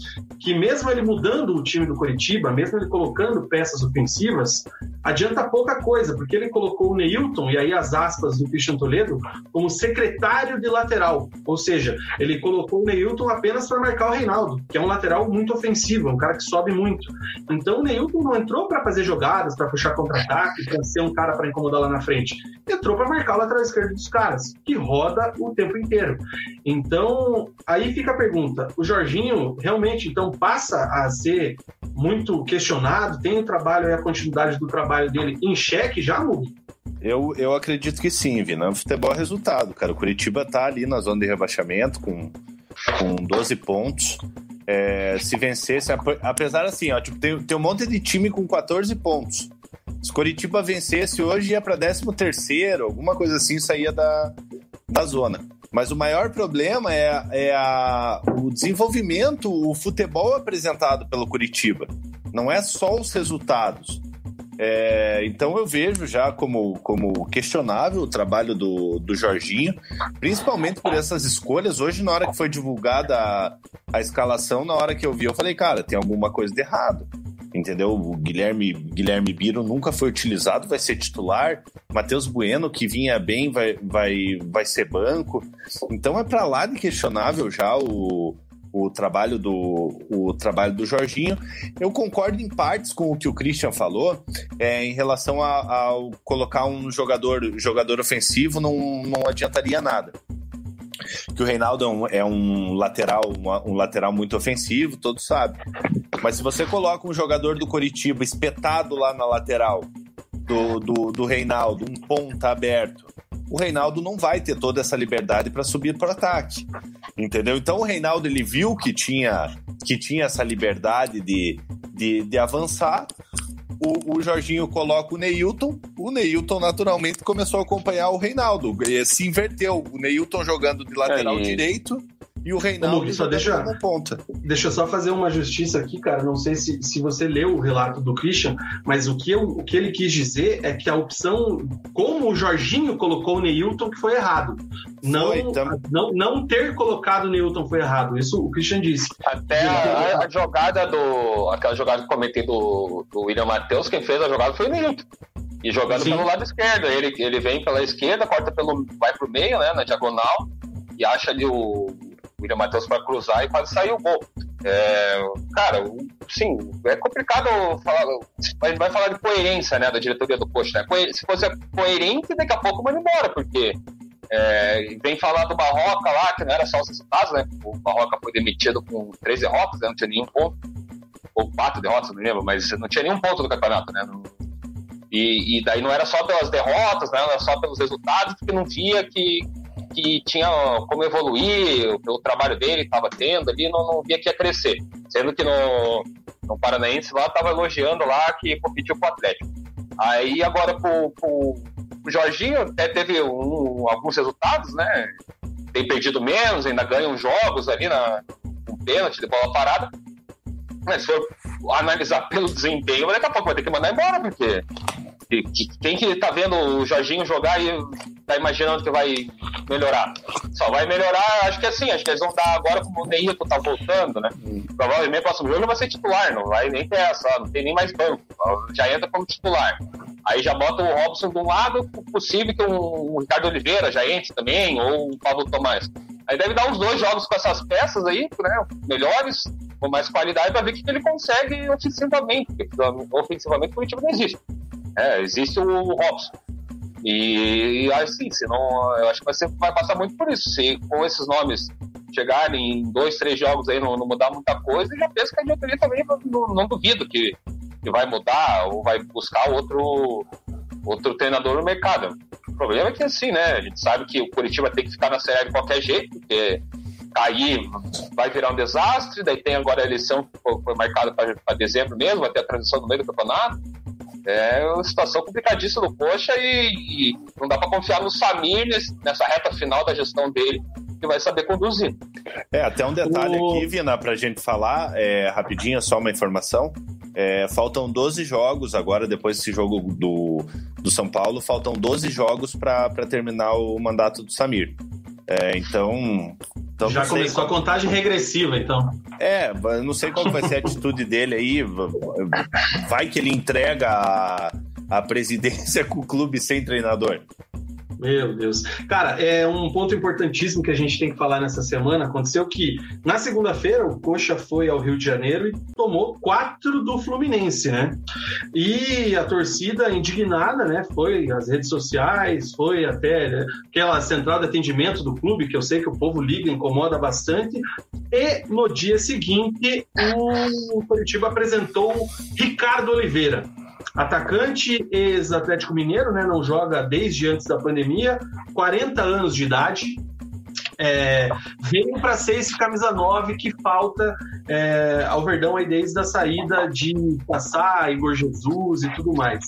que mesmo ele mudando o time do Coritiba, mesmo ele colocando peças ofensivas, adianta pouca coisa, porque ele colocou o Neilton, e aí as aspas do Christian Toledo, como secretário de lateral. Ou seja, ele colocou o Neilton apenas para marcar o Reinaldo, que é um lateral muito ofensivo, é um cara que sobe muito. Então o Neilton não entrou para fazer jogadas, para puxar contra-ataque, para ser um cara para incomodar lá na frente. Entrou para marcar o lateral esquerdo dos caras, que roda o tempo inteiro. Então, então, aí fica a pergunta: o Jorginho realmente então passa a ser muito questionado? Tem o trabalho e a continuidade do trabalho dele em xeque já, Mugi? Eu, eu acredito que sim, Vina. O futebol é resultado, cara. O Curitiba tá ali na zona de rebaixamento com, com 12 pontos. É, se vencesse, apesar assim, ó, tipo, tem, tem um monte de time com 14 pontos. Se Curitiba vencesse hoje, ia para 13 terceiro, alguma coisa assim, saía da, da zona. Mas o maior problema é, é a, o desenvolvimento, o futebol apresentado pelo Curitiba. Não é só os resultados. É, então eu vejo já como, como questionável o trabalho do, do Jorginho, principalmente por essas escolhas. Hoje, na hora que foi divulgada a, a escalação, na hora que eu vi, eu falei, cara, tem alguma coisa de errado entendeu? O Guilherme, Guilherme Biro nunca foi utilizado, vai ser titular. Matheus Bueno, que vinha bem, vai, vai, vai ser banco. Então é para lá de questionável já o, o trabalho do o trabalho do Jorginho. Eu concordo em partes com o que o Christian falou é, em relação a, colocar um jogador jogador ofensivo não, não adiantaria nada que o Reinaldo é um, é um lateral, um, um, lateral muito ofensivo, todos sabem. Mas se você coloca um jogador do Coritiba espetado lá na lateral do, do, do Reinaldo, um ponta aberto, o Reinaldo não vai ter toda essa liberdade para subir para o ataque, entendeu? Então o Reinaldo ele viu que tinha que tinha essa liberdade de, de, de avançar o, o Jorginho coloca o Neilton, o Neilton naturalmente começou a acompanhar o Reinaldo. E se inverteu. O Neilton jogando de lateral é, direito E o Reinaldo Ô, só deixa, ponta. Deixa eu só fazer uma justiça aqui, cara. Não sei se, se você leu o relato do Christian, mas o que, eu, o que ele quis dizer é que a opção, como o Jorginho colocou o Neilton, que foi errado. Não, foi, então... não, não ter colocado o Neilton foi errado. Isso o Christian disse. Até a, a, jogada do. Aquela jogada que comentei do, do William Matheus, quem fez a jogada foi o Neilton. E jogando Sim. pelo lado esquerdo. Ele, ele vem pela esquerda, corta pelo. vai pro meio, né? Na diagonal, e acha ali o William Matheus para cruzar e quase saiu o gol. É, cara, sim, é complicado falar. A gente vai falar de coerência né, da diretoria do Coxa. Né? Se fosse coerente, daqui a pouco manda embora, porque é, vem falar do Barroca lá, que não era só os resultados, né? O Barroca foi demitido com três derrotas, né? não tinha nenhum ponto. Ou quatro derrotas, não lembro, mas não tinha nenhum ponto no campeonato, né? E, e daí não era só pelas derrotas, né? Não era só pelos resultados, porque não via que, que tinha como evoluir, o, trabalho dele estava tendo ali, não, não via que ia crescer. Sendo que no, no Paranaense lá estava elogiando lá que competiu com o Atlético. Aí agora pro, pro, pro Jorginho até teve um, alguns resultados, né? Tem perdido menos, ainda ganha uns jogos ali na um pênalti de bola parada. Mas se for analisar pelo desempenho, daqui a pouco vai ter que mandar embora, porque quem que tá vendo o Jorginho jogar e tá imaginando que vai melhorar? Só vai melhorar, acho que assim, acho que eles vão dar agora como o Neilton tá voltando, né? Provavelmente o próximo jogo vai ser titular, não vai nem ter essa, não tem nem mais banco, já entra como titular. Aí já bota o Robson de um lado, possível que o Ricardo Oliveira já entre também, ou o Pablo Tomás. Aí deve dar uns dois jogos com essas peças aí, né? Melhores, com mais qualidade, para ver o que ele consegue ofensivamente. Porque ofensivamente o Curitiba não existe. É, existe o Robson. E, assim, senão, eu acho que vai passar muito por isso. Se com esses nomes chegarem em dois, três jogos aí, não, não mudar muita coisa, já penso que a diretoria também não, não duvido que, que vai mudar ou vai buscar outro, outro treinador no mercado. O problema é que assim, né? A gente sabe que o Curitiba tem que ficar na Série de qualquer jeito, porque cair vai virar um desastre. Daí tem agora a eleição que foi marcada para dezembro mesmo, ter a transição no meio do campeonato. É uma situação complicadíssima do Coxa e, e não dá para confiar no Samir nesse, nessa reta final da gestão dele, que vai saber conduzir. É, até um detalhe o... aqui, Vina, para a gente falar, é, rapidinho, só uma informação. É, faltam 12 jogos agora, depois desse jogo do, do São Paulo, faltam 12 jogos para terminar o mandato do Samir. É, então, então, Já começou como... a contagem regressiva, então. É, não sei qual vai ser a atitude dele aí. Vai que ele entrega a, a presidência [LAUGHS] com o clube sem treinador. Meu Deus. Cara, é um ponto importantíssimo que a gente tem que falar nessa semana. Aconteceu que na segunda-feira o Coxa foi ao Rio de Janeiro e tomou quatro do Fluminense, né? E a torcida indignada, né? Foi às redes sociais, foi até né, aquela central de atendimento do clube, que eu sei que o povo liga, incomoda bastante. E no dia seguinte, o Curitiba apresentou Ricardo Oliveira Atacante ex-Atlético Mineiro, né? Não joga desde antes da pandemia, 40 anos de idade, é, veio para ser esse camisa 9 que falta é, ao Verdão aí desde a saída de Passar, Igor Jesus e tudo mais.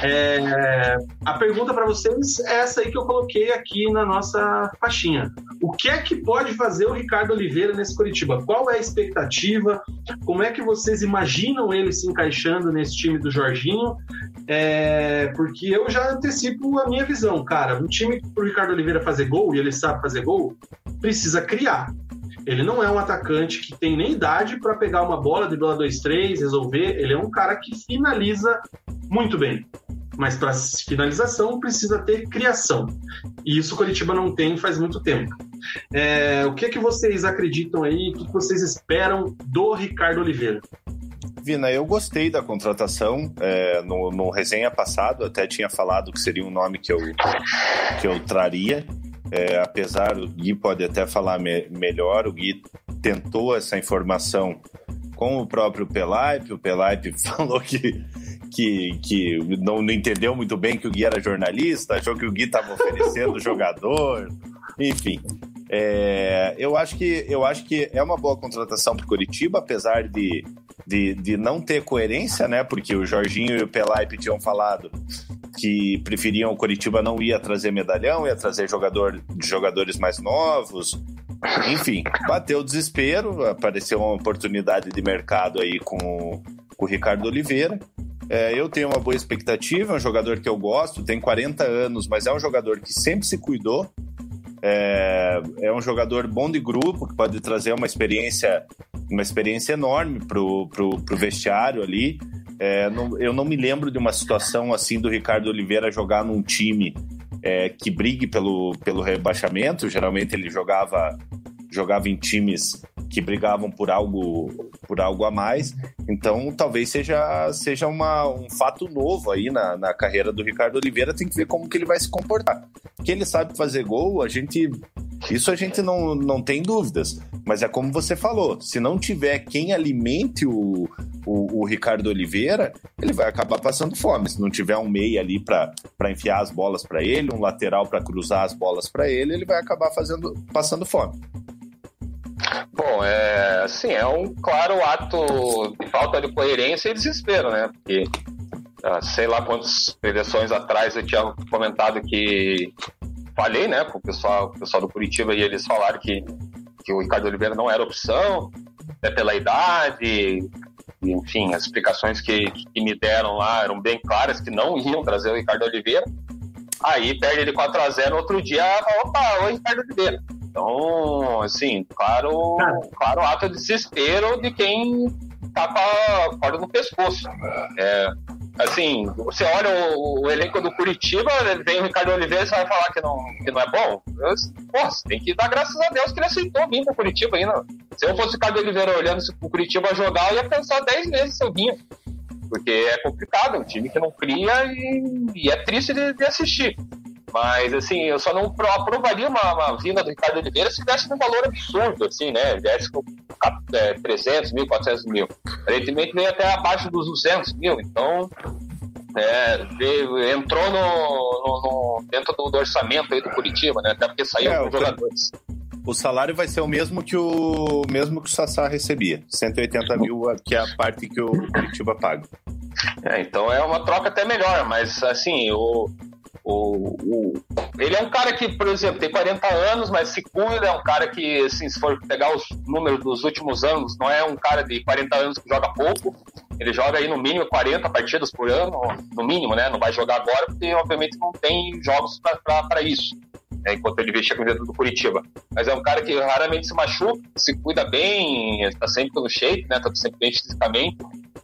É, a pergunta para vocês é essa aí que eu coloquei aqui na nossa faixinha. O que é que pode fazer o Ricardo Oliveira nesse Curitiba? Qual é a expectativa? Como é que vocês imaginam ele se encaixando nesse time do Jorginho? É, porque eu já antecipo a minha visão, cara. Um time para o Ricardo Oliveira fazer gol, e ele sabe fazer gol, precisa criar. Ele não é um atacante que tem nem idade para pegar uma bola de bola 2-3, resolver. Ele é um cara que finaliza muito bem. Mas para finalização precisa ter criação. E isso o Curitiba não tem faz muito tempo. É, o que que vocês acreditam aí? O que vocês esperam do Ricardo Oliveira? Vina, eu gostei da contratação. É, no, no resenha passado, até tinha falado que seria um nome que eu, que eu traria. É, apesar, o Gui pode até falar me melhor, o Gui tentou essa informação com o próprio Pelaipe, o Pelaipe [LAUGHS] falou que, que, que não, não, entendeu muito bem que o Gui era jornalista, achou que o Gui estava oferecendo [LAUGHS] jogador, enfim. É, eu, acho que, eu acho que é uma boa contratação para o Curitiba, apesar de, de, de não ter coerência, né? Porque o Jorginho e o Pelaipe tinham falado que preferiam o Curitiba não ia trazer medalhão, ia trazer jogador, jogadores mais novos. Enfim, bateu o desespero, apareceu uma oportunidade de mercado aí com, com o Ricardo Oliveira. É, eu tenho uma boa expectativa, é um jogador que eu gosto, tem 40 anos, mas é um jogador que sempre se cuidou. É, é um jogador bom de grupo, que pode trazer uma experiência, uma experiência enorme pro, pro, pro vestiário ali. É, não, eu não me lembro de uma situação assim do Ricardo Oliveira jogar num time é, que brigue pelo, pelo rebaixamento. Geralmente ele jogava, jogava em times que brigavam por algo, por algo a mais. Então talvez seja, seja uma, um fato novo aí na, na carreira do Ricardo Oliveira. Tem que ver como que ele vai se comportar. Que ele sabe fazer gol, a gente isso a gente não, não tem dúvidas. Mas é como você falou: se não tiver quem alimente o, o, o Ricardo Oliveira, ele vai acabar passando fome. Se não tiver um meia ali para enfiar as bolas para ele, um lateral para cruzar as bolas para ele, ele vai acabar fazendo, passando fome. Bom, é assim, é um claro ato de falta de coerência e desespero, né? Porque ah, sei lá quantas eleições atrás eu tinha comentado que falei, né, com o pessoal, o pessoal do Curitiba e eles falaram que, que o Ricardo Oliveira não era opção, né, pela idade, enfim, as explicações que, que me deram lá eram bem claras que não iam trazer o Ricardo Oliveira. Aí perde ele 4x0 no outro dia, opa, oi Ricardo Oliveira. Então, assim, claro, claro ato de desespero de quem tá com a corda no pescoço. É, assim, você olha o, o, elenco do Curitiba, vem o Ricardo Oliveira e você vai falar que não, que não é bom? Eu, pô, você tem que dar graças a Deus que ele aceitou vir pro Curitiba ainda. Se eu fosse o Ricardo Oliveira olhando o Curitiba jogar, eu ia pensar 10 meses se eu vinha. Porque é complicado, é um time que não cria e, e é triste de, de assistir. Mas, assim, eu só não aprovaria uma, uma vinda do Ricardo Oliveira se desse um valor absurdo, assim, né? Desse com é, 300 mil, 400 mil. Aparentemente veio até abaixo dos 200 mil, então é, veio, entrou no, no, no, dentro do, do, orçamento aí do Curitiba, né? Até porque saiu é, com jogadores. O salário vai ser o mesmo que o mesmo que o Sassá recebia, 180 mil, que é a parte que o Curitiba paga. É, então é uma troca até melhor, mas assim, o, o, o, ele é um cara que, por exemplo, tem 40 anos, mas se cuida, é um cara que, assim, se for pegar os números dos últimos anos, não é um cara de 40 anos que joga pouco, ele joga aí no mínimo 40 partidas por ano, no mínimo, né? Não vai jogar agora porque, obviamente, não tem jogos para isso. Né, enquanto ele vestia a camiseta do Curitiba. Mas é um cara que raramente se machuca, se cuida bem, está sempre no shape, né? Tá sempre bem fisicamente.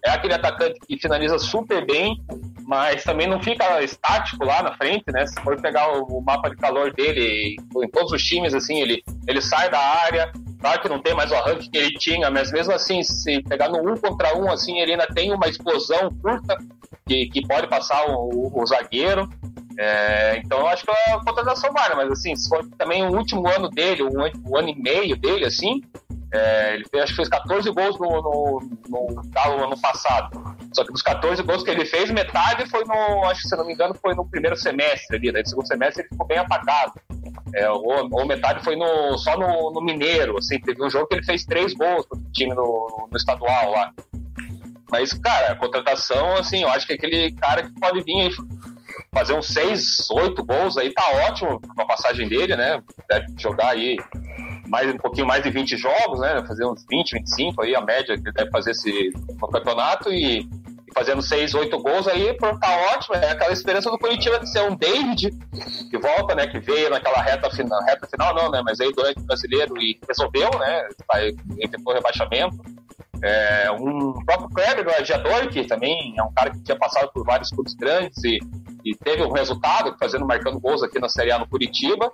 É aquele atacante que finaliza super bem, mas também não fica estático lá na frente, né? Se for pegar o, mapa de calor dele, em todos os times, assim, ele, ele sai da área, claro que não tem mais o arranque que ele tinha, mas mesmo assim, se pegar no um contra um, assim, ele ainda tem uma explosão curta que, que pode passar o, o, o zagueiro. É, então eu acho que é a contratação vale, mas assim, se for também o último ano dele, o um, um ano e meio dele, assim, é, ele fez, acho que fez 14 gols no, no, no Galo ano passado. Só que dos 14 gols que ele fez, metade foi no, acho que se não me engano, foi no primeiro semestre ali. Daí no segundo semestre ele ficou bem apagado. É, ou, ou, metade foi no, só no, no, Mineiro, assim, teve um jogo que ele fez três gols pro time no, no estadual lá. Mas, cara, a contratação, assim, eu acho que é aquele cara que pode vir fazer uns seis, oito gols aí, tá ótimo com a passagem dele, né? Deve jogar aí mais um pouquinho mais de 20 jogos, né? Fazer uns 20, 25 aí, a média que ele deve fazer esse, campeonato e, fazendo 6, 8 gols aí, tá ótimo. É aquela esperança do Curitiba de ser um David que volta, né? Que veio naquela reta final, reta final não, né? Mas aí durante o brasileiro e resolveu, né? Evitou rebaixamento. É, um próprio Kleber, o agiador, que também é um cara que tinha passado por vários clubes grandes e, e teve um resultado, fazendo, marcando gols aqui na Série A no Curitiba.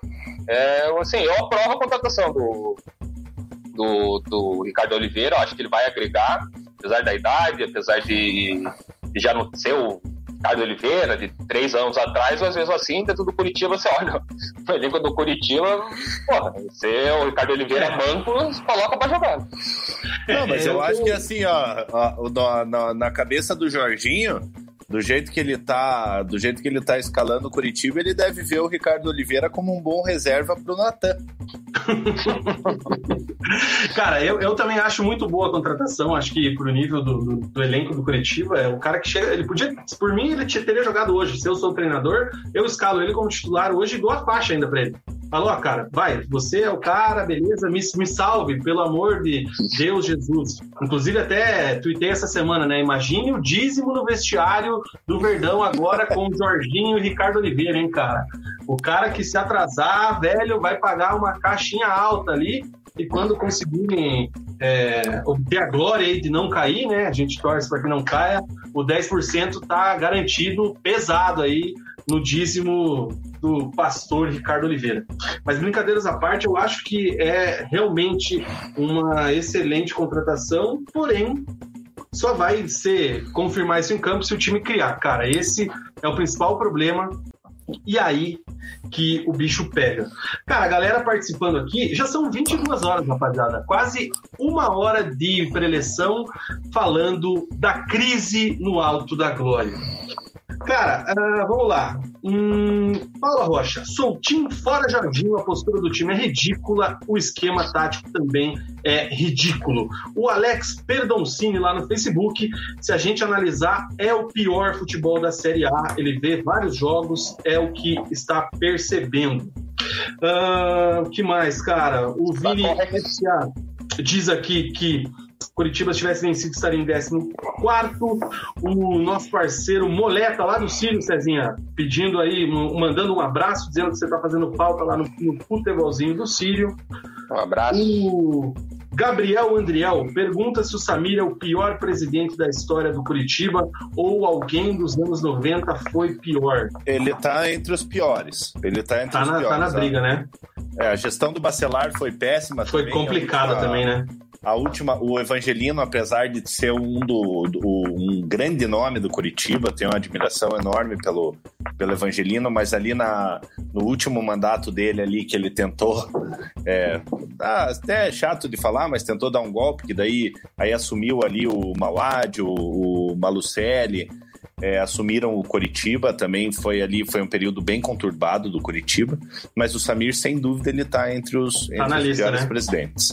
É, assim, eu aprovo a contratação do, do, do Ricardo Oliveira, eu acho que ele vai agregar, apesar da idade, apesar de, de já não ser o Ricardo Oliveira, de três anos atrás, mas mesmo assim, dentro do Curitiba, você olha, [LAUGHS] o elenco do Curitiba, porra, você, o Ricardo Oliveira é banco, coloca pra jogar. Não, mas eu acho que assim, ó, ó na, na cabeça do Jorginho, do jeito que ele tá, do jeito que ele tá escalando o Curitiba, ele deve ver o Ricardo Oliveira como um bom reserva pro Natan. [LAUGHS] cara, eu, eu também acho muito boa a contratação, acho que pro nível do, do, do, elenco do Curitiba, é o cara que chega, ele podia, por mim, ele teria jogado hoje. Se eu sou o treinador, eu escalo ele como titular hoje e dou a faixa ainda pra ele. Falou, ó, cara, vai, você é o cara, beleza, me, me salve, pelo amor de Deus, Jesus. Inclusive, até tuitei essa semana, né? Imagine o dízimo no vestiário do Verdão agora com o Jorginho e Ricardo Oliveira, hein, cara? O cara que se atrasar, velho, vai pagar uma caixinha alta ali e quando conseguirem é, obter a glória aí de não cair, né? A gente torce para que não caia, o 10% tá garantido pesado aí no dízimo do pastor Ricardo Oliveira. Mas brincadeiras à parte, eu acho que é realmente uma excelente contratação, porém só vai ser confirmar isso em campo se o time criar. Cara, esse é o principal problema. E aí que o bicho pega. Cara, a galera participando aqui, já são 22 horas, rapaziada. Quase uma hora de preleção falando da crise no alto da glória. Cara, uh, vamos lá. Hum, Paula Rocha, soltinho fora Jardim, a postura do time é ridícula, o esquema tático também é ridículo. O Alex Perdoncini lá no Facebook, se a gente analisar, é o pior futebol da Série A. Ele vê vários jogos, é o que está percebendo. O uh, que mais, cara? O Vini SA diz aqui que Curitiba tivesse vencido, estaria em 14. O nosso parceiro Moleta, lá do Círio, Cezinha, pedindo aí, mandando um abraço, dizendo que você está fazendo falta lá no, no futebolzinho do Sírio. Um abraço. O Gabriel Andriel pergunta se o Samir é o pior presidente da história do Curitiba ou alguém dos anos 90 foi pior. Ele está entre os piores. Ele está entre tá os na, piores. Tá na briga, né? É, a gestão do Bacelar foi péssima. Foi também, complicada também, né? A última, o Evangelino, apesar de ser um, do, do, um grande nome do Curitiba, tenho uma admiração enorme pelo, pelo Evangelino, mas ali na, no último mandato dele ali, que ele tentou, é, ah, até é chato de falar, mas tentou dar um golpe, que daí aí assumiu ali o Mauad, o, o Malucelli, é, assumiram o Coritiba, também foi ali, foi um período bem conturbado do Curitiba, mas o Samir, sem dúvida, ele está entre os, tá entre os lista, piores né? presidentes.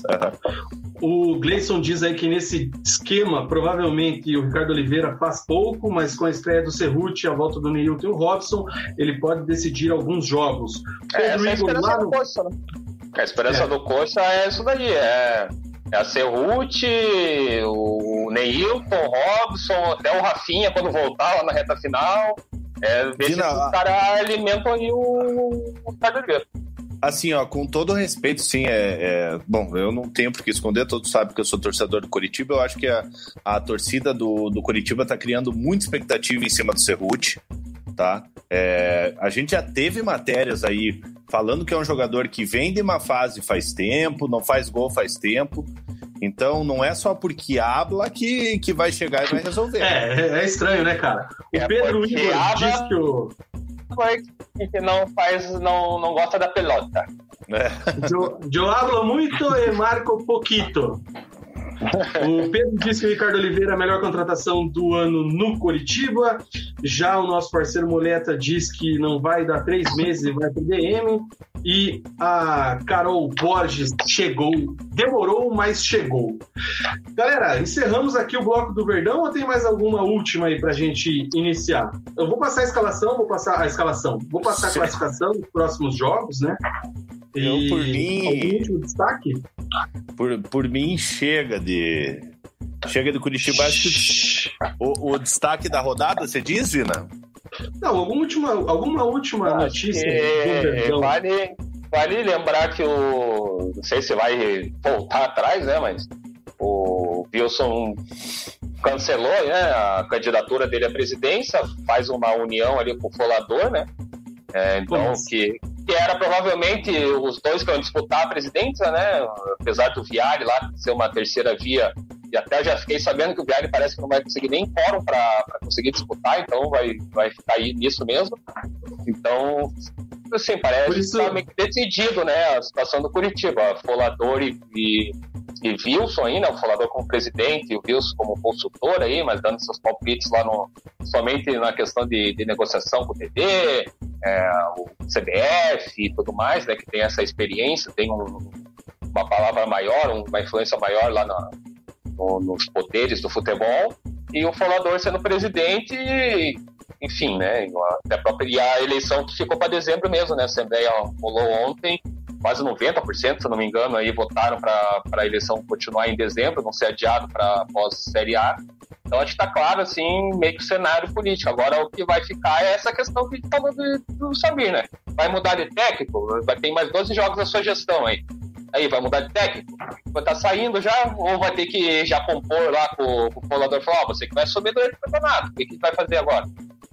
Uhum. O Gleison diz aí que nesse esquema, provavelmente o Ricardo Oliveira faz pouco, mas com a estreia do Cerruti, a volta do Neilton e o Robson, ele pode decidir alguns jogos. É, Pedro essa é a Igor, esperança lá do no- Coxa, né? A esperança É. do Coxa é isso daí, é, é a Cerruti, o Neilton, o Robson, até o Rafinha quando voltar lá na reta final. É, ver se os caras alimentam aí o, o. Assim, ó, com todo respeito, sim, é, é- Bom, eu não tenho por que esconder, todos sabem que eu sou torcedor do Curitiba. Eu acho que a, a torcida do, do Curitiba tá criando muita expectativa em cima do Cerruti, tá? É, a gente já teve matérias aí falando que é um jogador que vem de uma fase faz tempo, não faz gol faz tempo. Então, não é só porque habla que, que vai chegar e vai resolver. É, é estranho, né, cara? O É, Pedro porque Igor habla- diz que o Foi que não faz, não, não gosta da pelota. né? [LAUGHS] Eu, eu hablo muito e marco pouquito. O Pedro disse que o Ricardo Oliveira é a melhor contratação do ano no Curitiba. Já o nosso parceiro Moleta diz que não vai dar três meses e vai pro DM. E a Carol Borges chegou. Demorou, mas chegou. Galera, encerramos aqui o bloco do Verdão ou tem mais alguma última aí pra gente iniciar? Eu vou passar a escalação, vou passar a escalação, vou passar a classificação dos próximos jogos, né? Eu, por mim- algum último destaque? Por, por mim, chega de. Chega de Curitiba. Acho que o, o destaque da rodada, você diz, Vina? Não, alguma última, alguma última notícia do É, vale, vale lembrar que o. Não sei se vai voltar atrás, né? Mas o Wilson cancelou né, a candidatura dele à presidência, faz uma união ali com o Folador, né? É, então, que, que era provavelmente os dois que iam disputar a presidência, né? Apesar do Viale lá ser uma terceira via, e até já fiquei sabendo que o Viale parece que não vai conseguir nem fórum para conseguir disputar, então vai, vai ficar aí nisso mesmo. Então, assim, parece isso- que tá meio que decidido, né? A situação do Curitiba. Folador e, e, e Wilson aí, né? O Folador como presidente e o Wilson como consultor aí, mas dando seus palpites lá no, somente na questão de, de negociação com o TD, é, o CBF e tudo mais, né? Que tem essa experiência, tem um- uma palavra maior, uma influência maior lá na- no- nos poderes do futebol. E o Folador sendo presidente, enfim, né? Até a própria e a eleição que ficou para dezembro mesmo, né? A Assembleia rolou ontem, quase 90%, se não me engano, aí votaram para a eleição continuar em dezembro, não ser adiado para pós-Série A. Então acho que está claro, assim, meio que o cenário político. Agora o que vai ficar é essa questão que falou do, do Samir, né? Vai mudar de técnico? Vai ter mais 12 jogos da sua gestão aí. Aí vai mudar de técnico? Vai estar tá saindo já? Ou vai ter que já compor lá com, com o colador e falar, oh, você que vai subir durante o campeonato, o que, que vai fazer agora?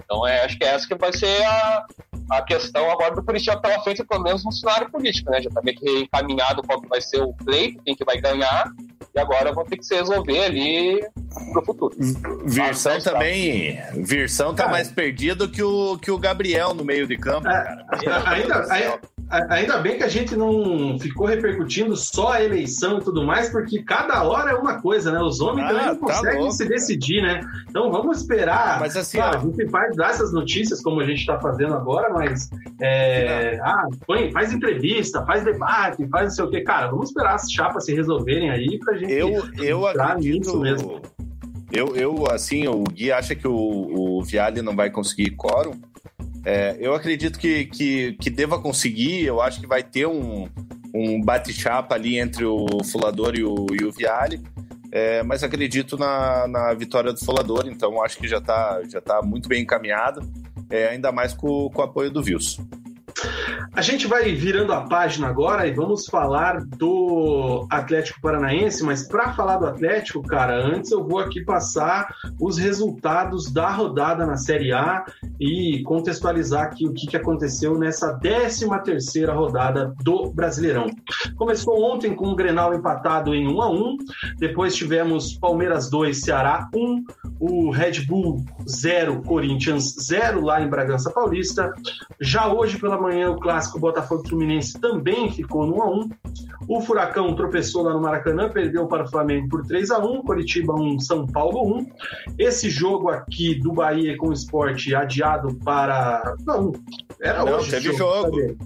Então é, acho que é essa que vai ser a, a questão agora do Curitiba pela frente, pelo menos no cenário político, né? Já está meio que encaminhado qual que vai ser o pleito, quem que vai ganhar, e agora vão ter que se resolver ali pro futuro. Virsão também. Virsão tá cara, mais perdido que o, que o Gabriel no meio de campo. É, ainda, ainda, Ainda bem que a gente não ficou repercutindo só a eleição e tudo mais, porque cada hora é uma coisa, né? Os homens ah, também não tá conseguem louco. se decidir, né? Então vamos esperar. Mas assim, claro, a gente dar essas notícias como a gente está fazendo agora, mas é, ah, põe, faz entrevista, faz debate, faz não sei o quê. Cara, vamos esperar as chapas se resolverem aí pra gente. Eu, eu acredito. Mesmo. Eu, eu, assim, o Gui acha que o, o Viale não vai conseguir quórum. É, eu acredito que, que, que deva conseguir, eu acho que vai ter um, um bate-chapa ali entre o Fulador e o, e o Viale, é, mas acredito na, na vitória do Fulador, então acho que já está já tá muito bem encaminhado, é, ainda mais com, com o apoio do Wilson. A gente vai virando a página agora e vamos falar do Atlético Paranaense, mas para falar do Atlético, cara, antes eu vou aqui passar os resultados da rodada na Série A e contextualizar aqui o que, aconteceu nessa 13 terceira rodada do Brasileirão. Começou ontem com o Grenal empatado em 1 a 1 depois tivemos Palmeiras 2, Ceará 1, o Red Bull 0, Corinthians 0 lá em Bragança Paulista. Já hoje pela manhã, o clássico Botafogo Fluminense também ficou no 1x1. O Furacão tropeçou lá no Maracanã, perdeu para o Flamengo por 3 a 1 Curitiba 1, São Paulo 1. Esse jogo aqui do Bahia com o esporte adiado para. Não, era Não, hoje. Teve jogo. jogo.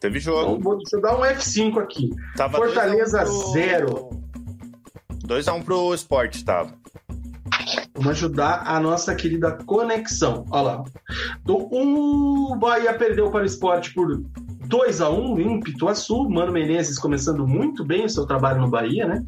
Teve jogo. Então, deixa eu dar um F5 aqui. Tava Fortaleza 0. 2x1 pro... pro esporte, tava. Vamos ajudar a nossa querida conexão. Olha lá. Então, o Bahia perdeu para o esporte por 2 a 1 em Pituaçu. Mano Menezes começando muito bem o seu trabalho no Bahia, né?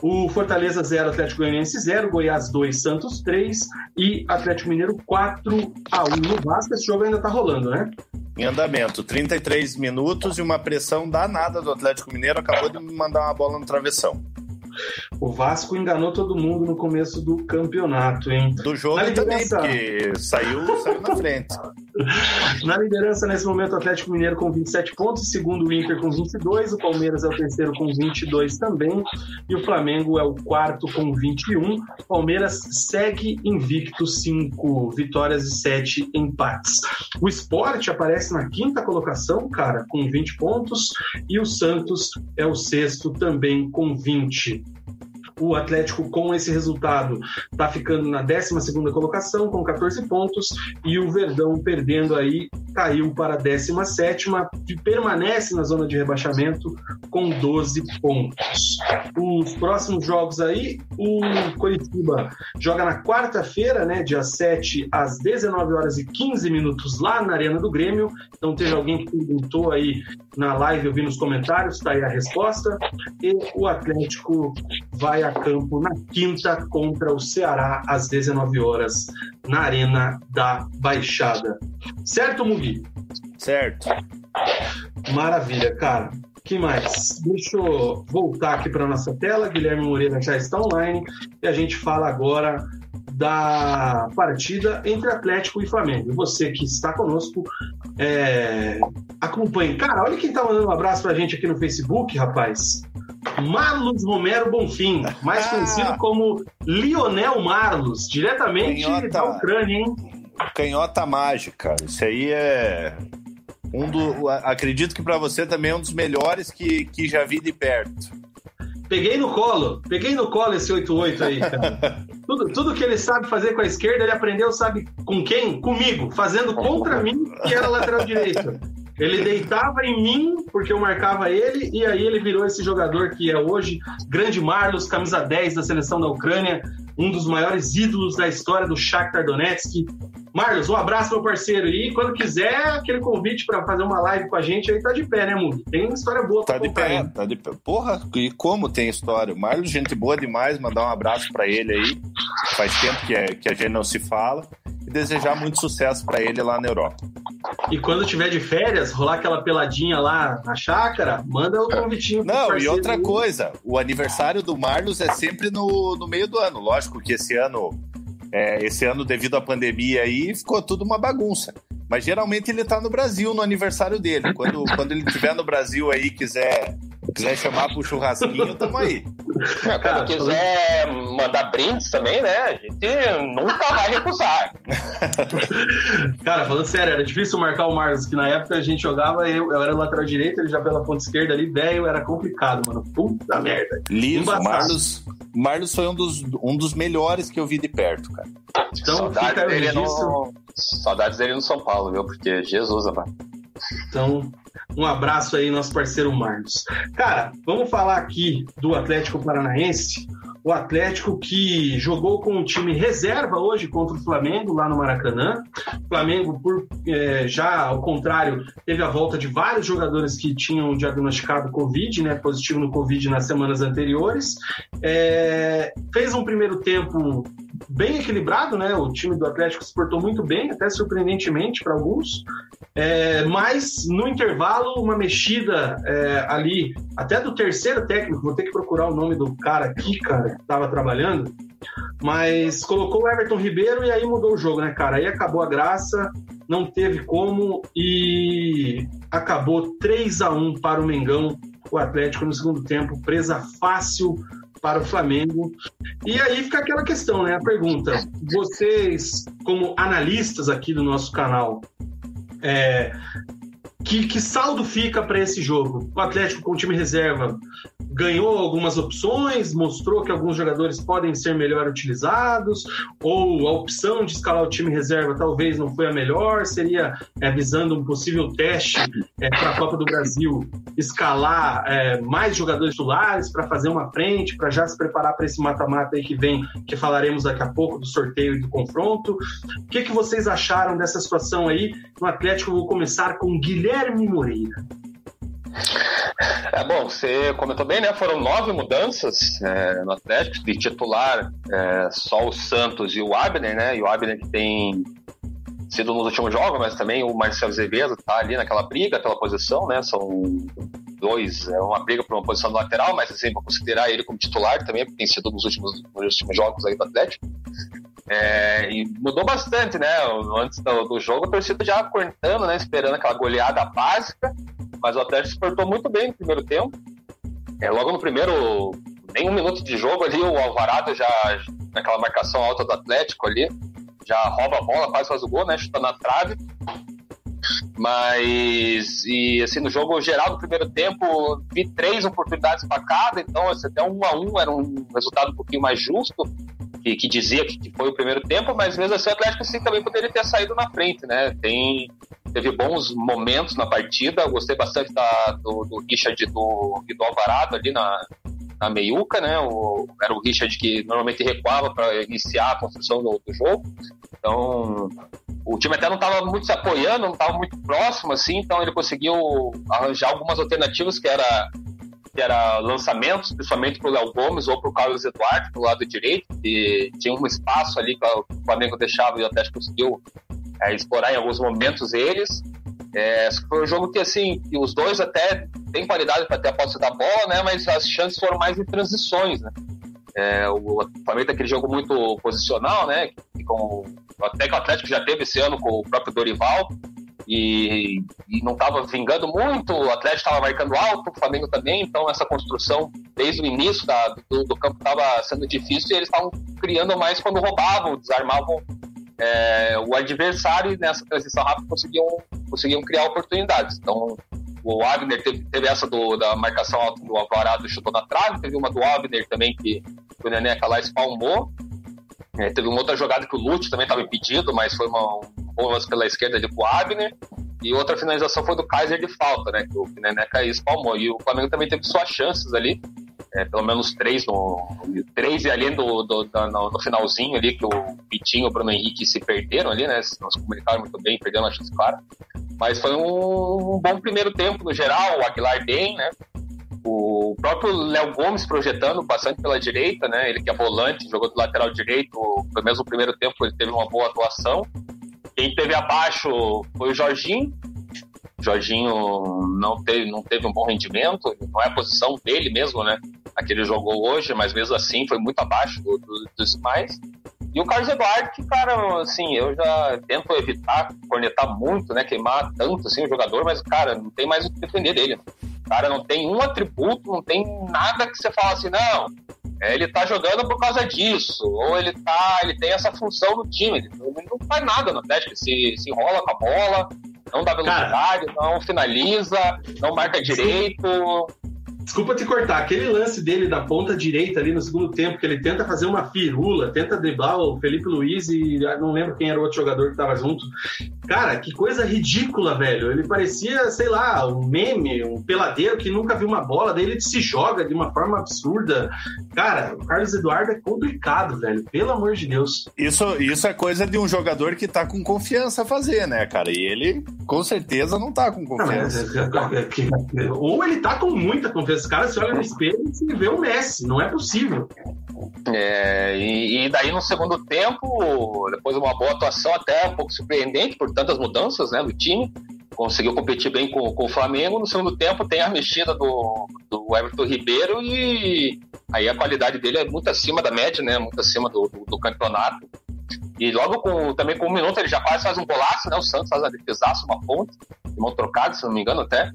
O Fortaleza 0, Atlético Goianiense 0, Goiás 2, Santos 3 e Atlético Mineiro 4 a 1 no Vasco. Esse jogo ainda tá rolando, né? Em andamento, 33 minutos e uma pressão danada do Atlético Mineiro. Acabou de mandar uma bola no travessão. O Vasco enganou todo mundo no começo do campeonato, hein? Do jogo liderança... também, porque saiu, saiu na frente. [LAUGHS] Na liderança, nesse momento, o Atlético Mineiro com 27 pontos, segundo o Inter com 22, o Palmeiras é o terceiro com 22 também, e o Flamengo é o quarto com 21. O Palmeiras segue invicto, 5 vitórias e 7 empates. O Esporte aparece na quinta colocação, cara, com 20 pontos, e o Santos é o sexto também com 20. Thank you. O Atlético, com esse resultado, está ficando na 12 colocação, com 14 pontos, e o Verdão, perdendo aí, caiu para a 17, e permanece na zona de rebaixamento com 12 pontos. Os próximos jogos aí, o Coritiba joga na quarta-feira, né, dia 7, às 19 horas e 15 minutos, lá na Arena do Grêmio. Então, teve alguém que perguntou aí na live, eu vi nos comentários, está aí a resposta. E o Atlético vai a campo na quinta contra o Ceará às 19 horas na Arena da Baixada. Certo, Mugi? Certo. Maravilha, cara. que mais? Deixa eu voltar aqui para nossa tela. Guilherme Moreira já está online e a gente fala agora da partida entre Atlético e Flamengo. Você que está conosco, é... acompanhe. Cara, olha quem está mandando um abraço para a gente aqui no Facebook, rapaz. Marlos Romero Bonfim, mais ah. conhecido como Lionel Marlos, diretamente Canhota, da Ucrânia, hein? Canhota mágica. Isso aí é um do. Acredito que para você também é um dos melhores que, que já vi de perto. Peguei no colo, peguei no colo esse 88 aí, cara. [LAUGHS] tudo, tudo que ele sabe fazer com a esquerda, ele aprendeu, sabe com quem? Comigo, fazendo contra mim, que era lateral direito. Ele deitava em mim, porque eu marcava ele, e aí ele virou esse jogador que é hoje, grande Marlos, camisa 10 da seleção da Ucrânia, um dos maiores ídolos da história do Shakhtar Donetsk. Marlos, um abraço, meu parceiro. E quando quiser, aquele convite para fazer uma live com a gente aí tá de pé, né, Mundo? Tem história boa pra tá de pé, tá de pé. Porra, e como tem história? O Marlos, gente boa demais, mandar um abraço para ele aí. Faz tempo que, é, que a gente não se fala e desejar muito sucesso para ele lá na Europa. E quando tiver de férias, rolar aquela peladinha lá na chácara, manda o um convitinho. Não, e outra coisa, o aniversário do Marlos é sempre no, no meio do ano. Lógico que esse ano, é, esse ano devido à pandemia aí, ficou tudo uma bagunça. Mas geralmente ele tá no Brasil no aniversário dele. Quando, quando ele estiver no Brasil aí quiser quiser chamar pro churrasquinho, tamo aí. É, quando quiser mandar brindes também, né? A gente nunca vai recusar. [LAUGHS] Cara, falando sério, era difícil marcar o Marcos, que na época a gente jogava, eu, eu era lateral direito, ele já pela ponta esquerda ali, velho, era complicado, mano. Puta merda. Liso, Marlos, Marlos foi um dos, um dos melhores que eu vi de perto, cara. Então, Saudades dele, no... Saudades dele no São Paulo, viu? Porque Jesus, amado. Então, um abraço aí, nosso parceiro Marcos. Cara, vamos falar aqui do Atlético Paranaense. O Atlético que jogou com o time reserva hoje contra o Flamengo lá no Maracanã. O Flamengo, por, é, já ao contrário, teve a volta de vários jogadores que tinham diagnosticado Covid, né, positivo no Covid nas semanas anteriores. É, fez um primeiro tempo bem equilibrado, né? O time do Atlético se portou muito bem, até surpreendentemente para alguns. É, mas no intervalo, uma mexida é, ali, até do terceiro técnico, vou ter que procurar o nome do cara aqui, cara, que estava trabalhando. Mas colocou o Everton Ribeiro e aí mudou o jogo, né, cara? Aí acabou a graça, não teve como e acabou 3 a 1 para o Mengão, o Atlético no segundo tempo, presa fácil para o Flamengo. E aí fica aquela questão, né? A pergunta: vocês, como analistas aqui do nosso canal, é, que, que saldo fica para esse jogo? O Atlético com o time reserva ganhou algumas opções, mostrou que alguns jogadores podem ser melhor utilizados, ou a opção de escalar o time reserva talvez não foi a melhor, seria é, visando um possível teste é, para a Copa do Brasil, escalar é, mais jogadores titulares para fazer uma frente, para já se preparar para esse mata-mata aí que vem, que falaremos daqui a pouco do sorteio e do confronto. O que, que vocês acharam dessa situação aí? No Atlético, vou começar com Guilherme Moreira. É bom, você comentou bem, né? Foram nove mudanças é, no Atlético, de titular é, só o Santos e o Abner, né? E o Abner que tem sido nos últimos jogos, mas também o Marcelo Azevedo tá ali naquela briga, aquela posição, né? São dois, é uma briga por uma posição lateral, mas assim, vou considerar ele como titular também, porque tem sido nos últimos, nos últimos jogos aí do Atlético. É, e mudou bastante, né? Antes do, do jogo, a torcida já cortando, né? Esperando aquela goleada básica. Mas o Atlético se portou muito bem no primeiro tempo. É, logo no primeiro, nem um minuto de jogo ali, o Alvarado já, naquela marcação alta do Atlético ali, já rouba a bola, quase faz o gol, né? Chuta na trave. Mas, e assim, no jogo geral do primeiro tempo, vi três oportunidades para cada, então assim, até um a um era um resultado um pouquinho mais justo, que, que dizia que, foi o primeiro tempo, mas mesmo assim o Atlético sim, também poderia ter saído na frente, né? Tem, teve bons momentos na partida. Gostei bastante da, do, do Richard do, do Alvarado ali na, na meiuca, né? O, era o Richard que normalmente recuava para iniciar a construção do, do, jogo. Então, o time até não estava muito se apoiando, não estava muito próximo, assim, então ele conseguiu arranjar algumas alternativas que era que era lançamentos, principalmente para o Léo Gomes ou para o Carlos Eduardo, do lado direito, que tinha um espaço ali que o Flamengo deixava e o Atlético conseguiu é, explorar em alguns momentos eles. É, foi um jogo que, assim, os dois até têm qualidade para ter a posse da bola, né? Mas as chances foram mais em transições, né? É, o Flamengo aquele jogo muito posicional, né? Com, até que o Atlético já teve esse ano com o próprio Dorival e, e não estava vingando muito, o Atlético estava marcando alto, o Flamengo também, então essa construção desde o início da, do, do campo estava sendo difícil e eles estavam criando mais quando roubavam, desarmavam é, o adversário e nessa transição rápida conseguiam, conseguiam criar oportunidades. Então, o Wagner teve, teve essa do, da marcação alta do Alvarado chutou na trave, teve uma do Wagner também que o Neneca lá espalmou. É, teve uma outra jogada que o Lute também estava impedido, mas foi uma, lance pela esquerda ali pro Wagner. E outra finalização foi do Kaiser de falta, né? Que o Neneca espalmou. E o Flamengo também teve suas chances ali. é, pelo menos três no, três e ali do, do, do, no finalzinho ali que o Pitinho e o Bruno Henrique se perderam ali, né? Não se comunicaram muito bem, perderam a chance clara. Mas foi um, um bom primeiro tempo no geral, o Aguilar bem, né? O próprio Léo Gomes projetando bastante pela direita, né? Ele que é volante, jogou do lateral direito, pelo menos no primeiro tempo ele teve uma boa atuação. Quem teve abaixo foi o Jorginho, Jorginho não teve, não teve um bom rendimento, não é a posição dele mesmo, né? A que ele jogou hoje, mas mesmo assim foi muito abaixo do, do, dos demais. E o Carlos Eduardo, que, cara, assim, eu já tento evitar cornetar muito, né? Queimar tanto assim o jogador, mas, cara, não tem mais o que defender dele. O cara não tem um atributo, não tem nada que você fala assim, não, é, ele tá jogando por causa disso, ou ele tá, ele tem essa função no time, ele não faz nada no Atlético, ele se, se enrola com a bola, não dá velocidade, Cara, não finaliza, não marca direito. Desculpa te cortar, aquele lance dele da ponta direita ali no segundo tempo, que ele tenta fazer uma firula, tenta driblar o Felipe Luiz e ah, não lembro quem era o outro jogador que tava junto. Cara, que coisa ridícula, velho. Ele parecia, sei lá, um meme, um peladeiro que nunca viu uma bola, daí ele se joga de uma forma absurda. Cara, o Carlos Eduardo é complicado, velho. Pelo amor de Deus. Isso, isso é coisa de um jogador que tá com confiança a fazer, né, cara? E ele, com certeza, não tá com confiança. É, é, é, ou ele tá com muita confiança esse cara se olha no espelho e se vê o Messi. Não é possível. É, e, e, daí no segundo tempo, depois de uma boa atuação, até um pouco surpreendente por tantas mudanças né, do time, conseguiu competir bem com, com o Flamengo. No segundo tempo tem a mexida do, do Everton Ribeiro e aí a qualidade dele é muito acima da média, né? Muito acima do, do, do campeonato. E logo com, também com um minuto ele já quase faz um golaço, né? O Santos faz uma defesaça, uma ponte, mão trocada, se não me engano até.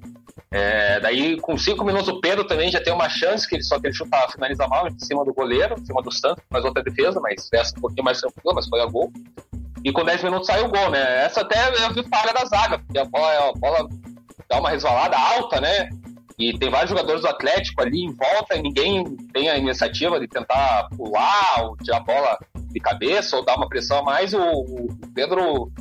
É, daí, com cinco minutos, o Pedro também já tem uma chance, que ele só que ele chuta, finaliza mal em cima do goleiro, em cima do Santos, faz outra defesa, mas essa um pouquinho mais tranquila, mas foi a gol. E com 10 minutos sai o gol, né? Essa até eu vi falha da zaga, porque a bola, a bola dá uma resvalada alta, né? E tem vários jogadores do Atlético ali em volta e ninguém tem a iniciativa de tentar pular ou tirar a bola de cabeça ou dar uma pressão a mais. O Pedro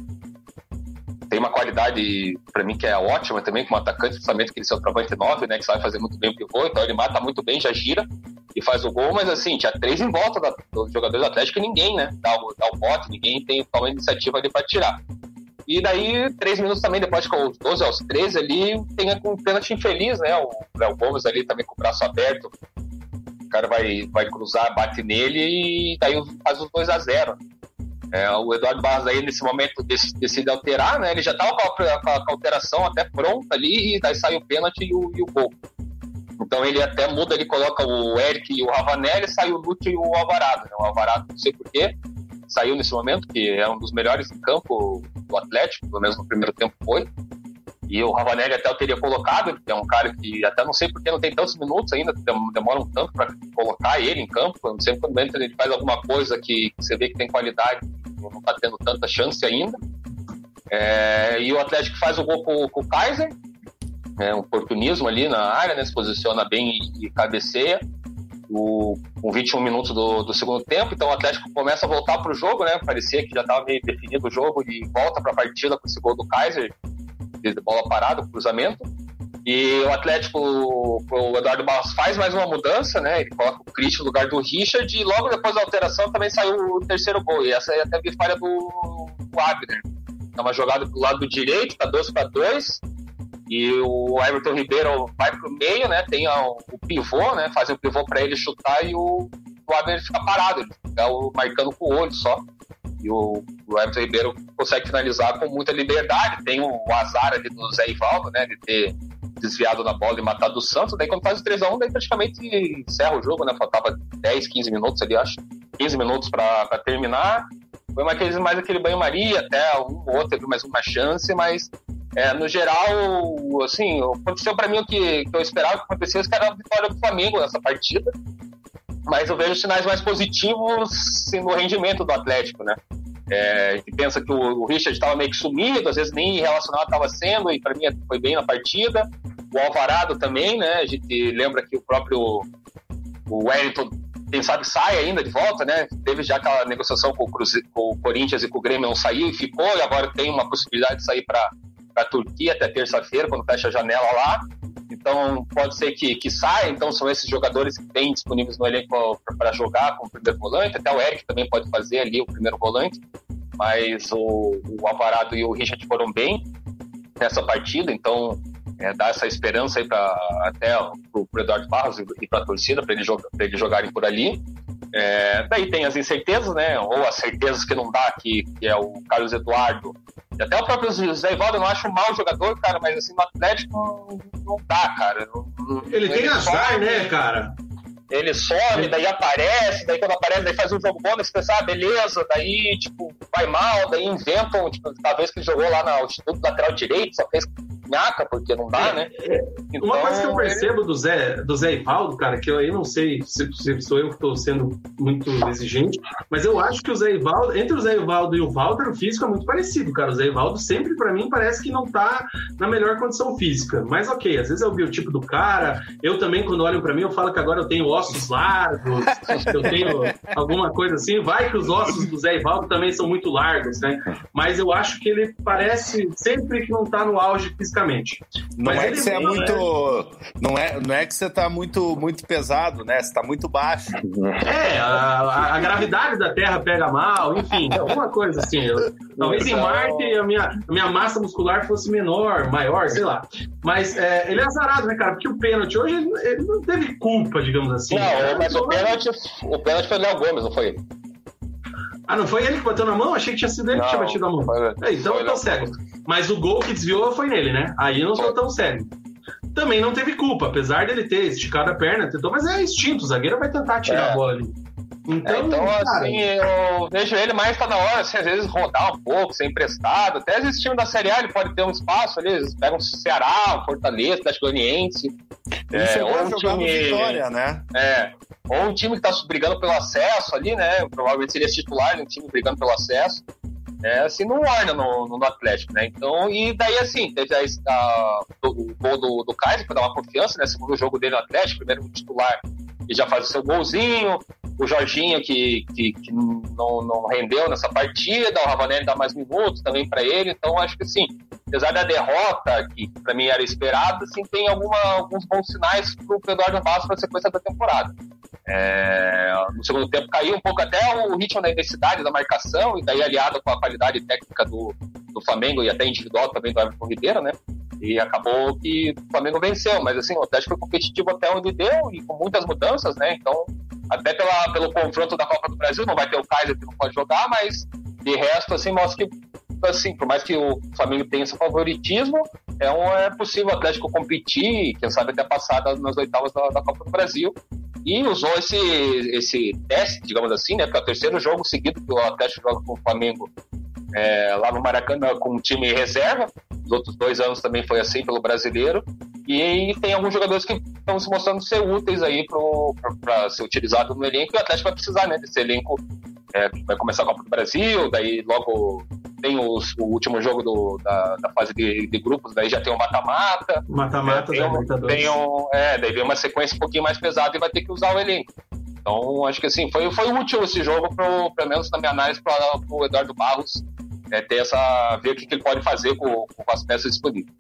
tem uma qualidade, para mim, que é ótima também, como atacante, principalmente que ele o travante 9, né, que sabe fazer muito bem o pivô, então ele mata muito bem, já gira e faz o gol, mas assim, tinha três em volta da, dos jogadores do Atlético e ninguém, né, dá o, dá o bote, ninguém tem uma iniciativa ali para tirar. E daí, três minutos também, depois com os 12 aos 13 ali, tem um pênalti infeliz, né, o Léo Gomes ali também com o braço aberto, o cara vai, vai cruzar, bate nele e daí faz os 2 a 0 é, o Eduardo Barros aí, nesse momento, decide alterar, né? Ele já estava com, com, a alteração até pronta ali, e daí sai o pênalti e o, e o gol. Então ele até muda, ele coloca o Eric e o Ravanelli, sai o Lúcio e o Alvarado. Né? O Alvarado, não sei porquê, saiu nesse momento, que é um dos melhores em campo do Atlético, pelo menos no primeiro tempo foi. E o Ravanelli até eu teria colocado, que é um cara que até não sei porque não tem tantos minutos ainda, demoram tanto para colocar ele em campo. Sei quando entra ele faz alguma coisa que você vê que tem qualidade, não está tendo tanta chance ainda. É, e o Atlético faz o gol com, com o Kaiser, é, um oportunismo ali na área, né, se posiciona bem e, e cabeceia. O, com 21 minutos do, do, segundo tempo, então o Atlético começa a voltar para o jogo, né? Parecia que já estava meio definido o jogo e volta para a partida com esse gol do Kaiser, de bola parada, cruzamento. E o Atlético, o Eduardo Barros faz mais uma mudança, né? Ele coloca o Christian no lugar do Richard e logo depois da alteração também saiu o terceiro gol. E essa é até a vitória do, Abner. É uma jogada do lado direito, tá 2 para 2. E o Everton Ribeiro vai pro meio, né? Tem o, pivô, né? Faz o pivô para ele chutar e o, o fica parado, ele fica marcando com o olho só. E o, o Everton Ribeiro consegue finalizar com muita liberdade. Tem o azar ali do Zé Ivaldo, né? De ter desviado na bola e matado o Santos. Daí quando faz o 3x1, daí praticamente encerra o jogo, né? Faltava 10, 15 minutos ali, acho. 15 minutos para terminar. Foi mais, mais aquele banho-maria, até um ou outro teve mais uma chance, mas é, no geral, assim, aconteceu para mim o que, que, eu esperava que acontecesse, que era a vitória do Flamengo nessa partida. Mas eu vejo sinais mais positivos no rendimento do Atlético, né? É, gente pensa que o, o Richard estava meio que sumido, às vezes nem relacionado estava sendo, e para mim foi bem na partida. O Alvarado também, né? A gente lembra que o próprio o Wellington, quem sabe, sai ainda de volta, né? Teve já aquela negociação com o, Cruze, com o Corinthians e com o Grêmio, não saiu e ficou, e agora tem uma possibilidade de sair para a Turquia até terça-feira, quando fecha a janela lá. Então, pode ser que, que saia. Então, são esses jogadores que têm disponíveis no elenco para jogar como primeiro volante. Até o Eric também pode fazer ali o primeiro volante. Mas o, o Alvarado e o Richard foram bem nessa partida. Então, é, dá essa esperança aí pra, até pro, pro Eduardo Barros e para a torcida, para eles, eles jogarem por ali. É, daí tem as incertezas, né? Ou as certezas que não dá, que, que é o Carlos Eduardo. E até o próprio Zé Ivaldo, eu não acho um mau jogador, cara, mas assim, no Atlético não, não dá, cara. Não, ele, ele tem azar, né, cara? Ele some, daí aparece, daí quando aparece, daí faz um jogo bom, daí você pensa, ah, beleza, daí, tipo, vai mal, daí inventam, tipo, talvez que ele jogou lá no Instituto Lateral Direito, só fez nhaca, porque não dá, né? Então, Uma coisa que eu percebo do Zé, do Zé Ivaldo, cara, que eu aí não sei se, se sou eu que estou sendo muito exigente, mas eu acho que o Zé Ivaldo, entre o Zé Ivaldo e o Walter, o físico é muito parecido, cara. O Zé Ivaldo sempre, para mim, parece que não tá na melhor condição física. Mas ok, às vezes é o biotipo do cara. Eu também, quando olham para mim, eu falo que agora eu tenho ossos largos, eu tenho alguma coisa assim. Vai que os ossos do Zé Ivaldo também são muito largos, né? Mas eu acho que ele parece sempre que não tá no auge fisicamente não Mas é que você é muito. Né? Não, é, não é que você tá muito, muito pesado, né? Você tá muito baixo. É, a, a gravidade da Terra pega mal, enfim, alguma coisa assim. Eu, talvez em Marte a minha, a minha massa muscular fosse menor, maior, sei lá. Mas é, ele é azarado, né, cara? Porque o pênalti hoje ele, ele não teve culpa, digamos assim. Não, né? mas o pênalti, o pênalti foi o Léo Gomes, não foi? Ah, não foi ele que bateu na mão? Achei que tinha sido ele não, que tinha batido a mão. Foi, é, então eu tô cego. Mas o gol que desviou foi nele, né? Aí eu não sou tão cego. Também não teve culpa, apesar dele ter esticado a perna, tentou, mas é instinto, o zagueiro vai tentar tirar é. a bola ali. Então, é, então cara, assim, eu vejo ele mais tá na hora, assim, às vezes rodar um pouco, ser emprestado. Até esse time da Série A ele pode ter um espaço ali, eles pegam Ceará, Fortaleza, Atlético Goianiense. Ele é, ou um time, Vitória, né? É, ou um time que tá brigando pelo acesso ali, né? Provavelmente seria titular um time brigando pelo acesso. É, assim, não orna no, no, Atlético, né? Então, e daí, assim, teve a, a, o gol do, do Kaiser para dar uma confiança, né? Segundo jogo dele no Atlético, primeiro titular e já faz o seu golzinho. O Jorginho, que, que, que não, não rendeu nessa partida, o Ravanelli dá mais minutos também para ele. Então, acho que, assim, apesar da derrota, que para mim era esperada, assim, tem alguma, alguns bons sinais para o Eduardo Vasco para a sequência da temporada. É, no segundo tempo caiu um pouco até o ritmo da intensidade da marcação, e daí aliado com a qualidade técnica do, do Flamengo e até individual também do Everton Ribeiro, né? E acabou que o Flamengo venceu, mas assim, o Atlético foi competitivo até onde deu e com muitas mudanças, né? Então, até pela, pelo confronto da Copa do Brasil, não vai ter o Kaiser que não pode jogar, mas de resto, assim, mostra que, assim, por mais que o Flamengo tenha esse favoritismo, é, um, é possível o Atlético competir, quem sabe até passar nas oitavas da, da Copa do Brasil e usou esse, esse teste, digamos assim, né? Porque é o terceiro jogo seguido que o Atlético joga com o Flamengo é, lá no Maracanã com o time reserva. Os outros dois anos também foi assim pelo brasileiro. E tem alguns jogadores que estão se mostrando ser úteis aí para ser utilizado no elenco. E o Atlético vai precisar né, desse elenco. É, vai começar a Copa do Brasil, daí logo tem os, o último jogo do, da, da, fase de, de, grupos, daí já tem o mata-mata. Mata-mata, é, um, tem um, é, daí vem uma sequência um pouquinho mais pesada e vai ter que usar o elenco. Então, acho que assim, foi, foi útil esse jogo, pro, pelo menos na minha análise, para o Eduardo Barros é, ter essa. ver o que, que ele pode fazer com, com as peças disponíveis.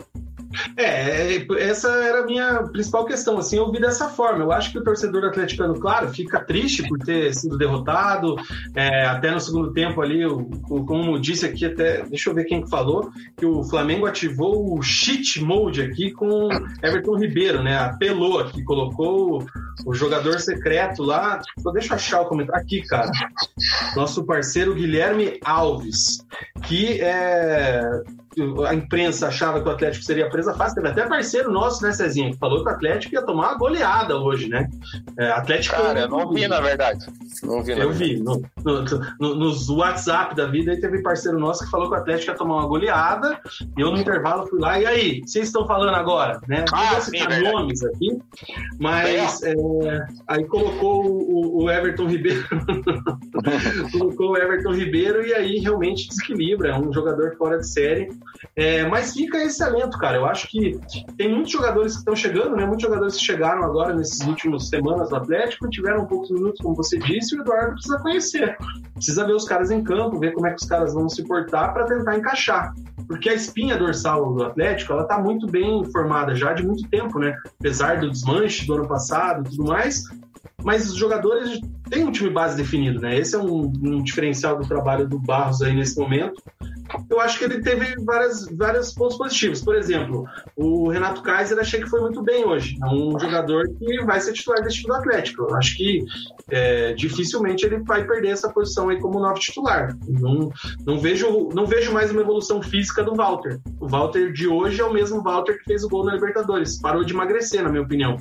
É, essa era a minha principal questão, assim, eu vi dessa forma. Eu acho que o torcedor atleticano, claro, fica triste por ter sido derrotado, é, até no segundo tempo ali, o, o, como disse aqui, até, deixa eu ver quem falou, que o Flamengo ativou o cheat mode aqui com Everton Ribeiro, né? Apelou aqui, colocou o jogador secreto lá. Deixa eu achar o comentário. Aqui, cara. Nosso parceiro Guilherme Alves, que é a imprensa achava que o Atlético seria presa fácil. Teve até parceiro nosso, né, Cezinha, que falou que o Atlético ia tomar uma goleada hoje, né? É, Atlético. Cara, eu não vi, na verdade. Não vi, Eu vi. No, no, no, nos WhatsApp da vida, aí teve parceiro nosso que falou que o Atlético ia tomar uma goleada. E eu, no intervalo, fui lá. E aí, vocês estão falando agora, né? Não ah, vou citar nomes aqui, mas é, aí colocou o, o Everton Ribeiro. [LAUGHS] colocou o Everton Ribeiro e aí realmente desequilibra. É um jogador fora de série. É, mas fica esse alento, cara. Eu acho que tem muitos jogadores que estão chegando, né? Muitos jogadores que chegaram agora nesses últimos semanas no Atlético, tiveram poucos minutos, como você disse, e o Eduardo precisa conhecer. Precisa ver os caras em campo, ver como é que os caras vão se portar para tentar encaixar. porque a espinha dorsal do Atlético, ela tá muito bem formada já de muito tempo, né? Apesar do desmanche do ano passado e tudo mais, mas os jogadores têm um time base definido, né? Esse é um, um diferencial do trabalho do Barros aí nesse momento eu acho que ele teve várias, vários pontos positivos. Por exemplo, o Renato Kaiser achei que foi muito bem hoje. É um jogador que vai ser titular desse time do Atlético. Eu acho que é, dificilmente ele vai perder essa posição aí como novo titular. Não, não, vejo, não vejo mais uma evolução física do Walter. O Walter de hoje é o mesmo Walter que fez o gol na Libertadores. Parou de emagrecer, na minha opinião.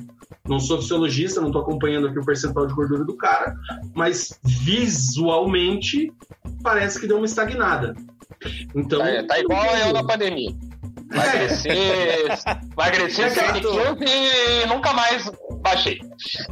Não sou fisiologista, não estou acompanhando aqui o percentual de gordura do cara, mas visualmente parece que deu uma estagnada. Então, tá, tá igual eu na pandemia. Emagrecer, emagrecer 100 quilos e nunca mais baixei.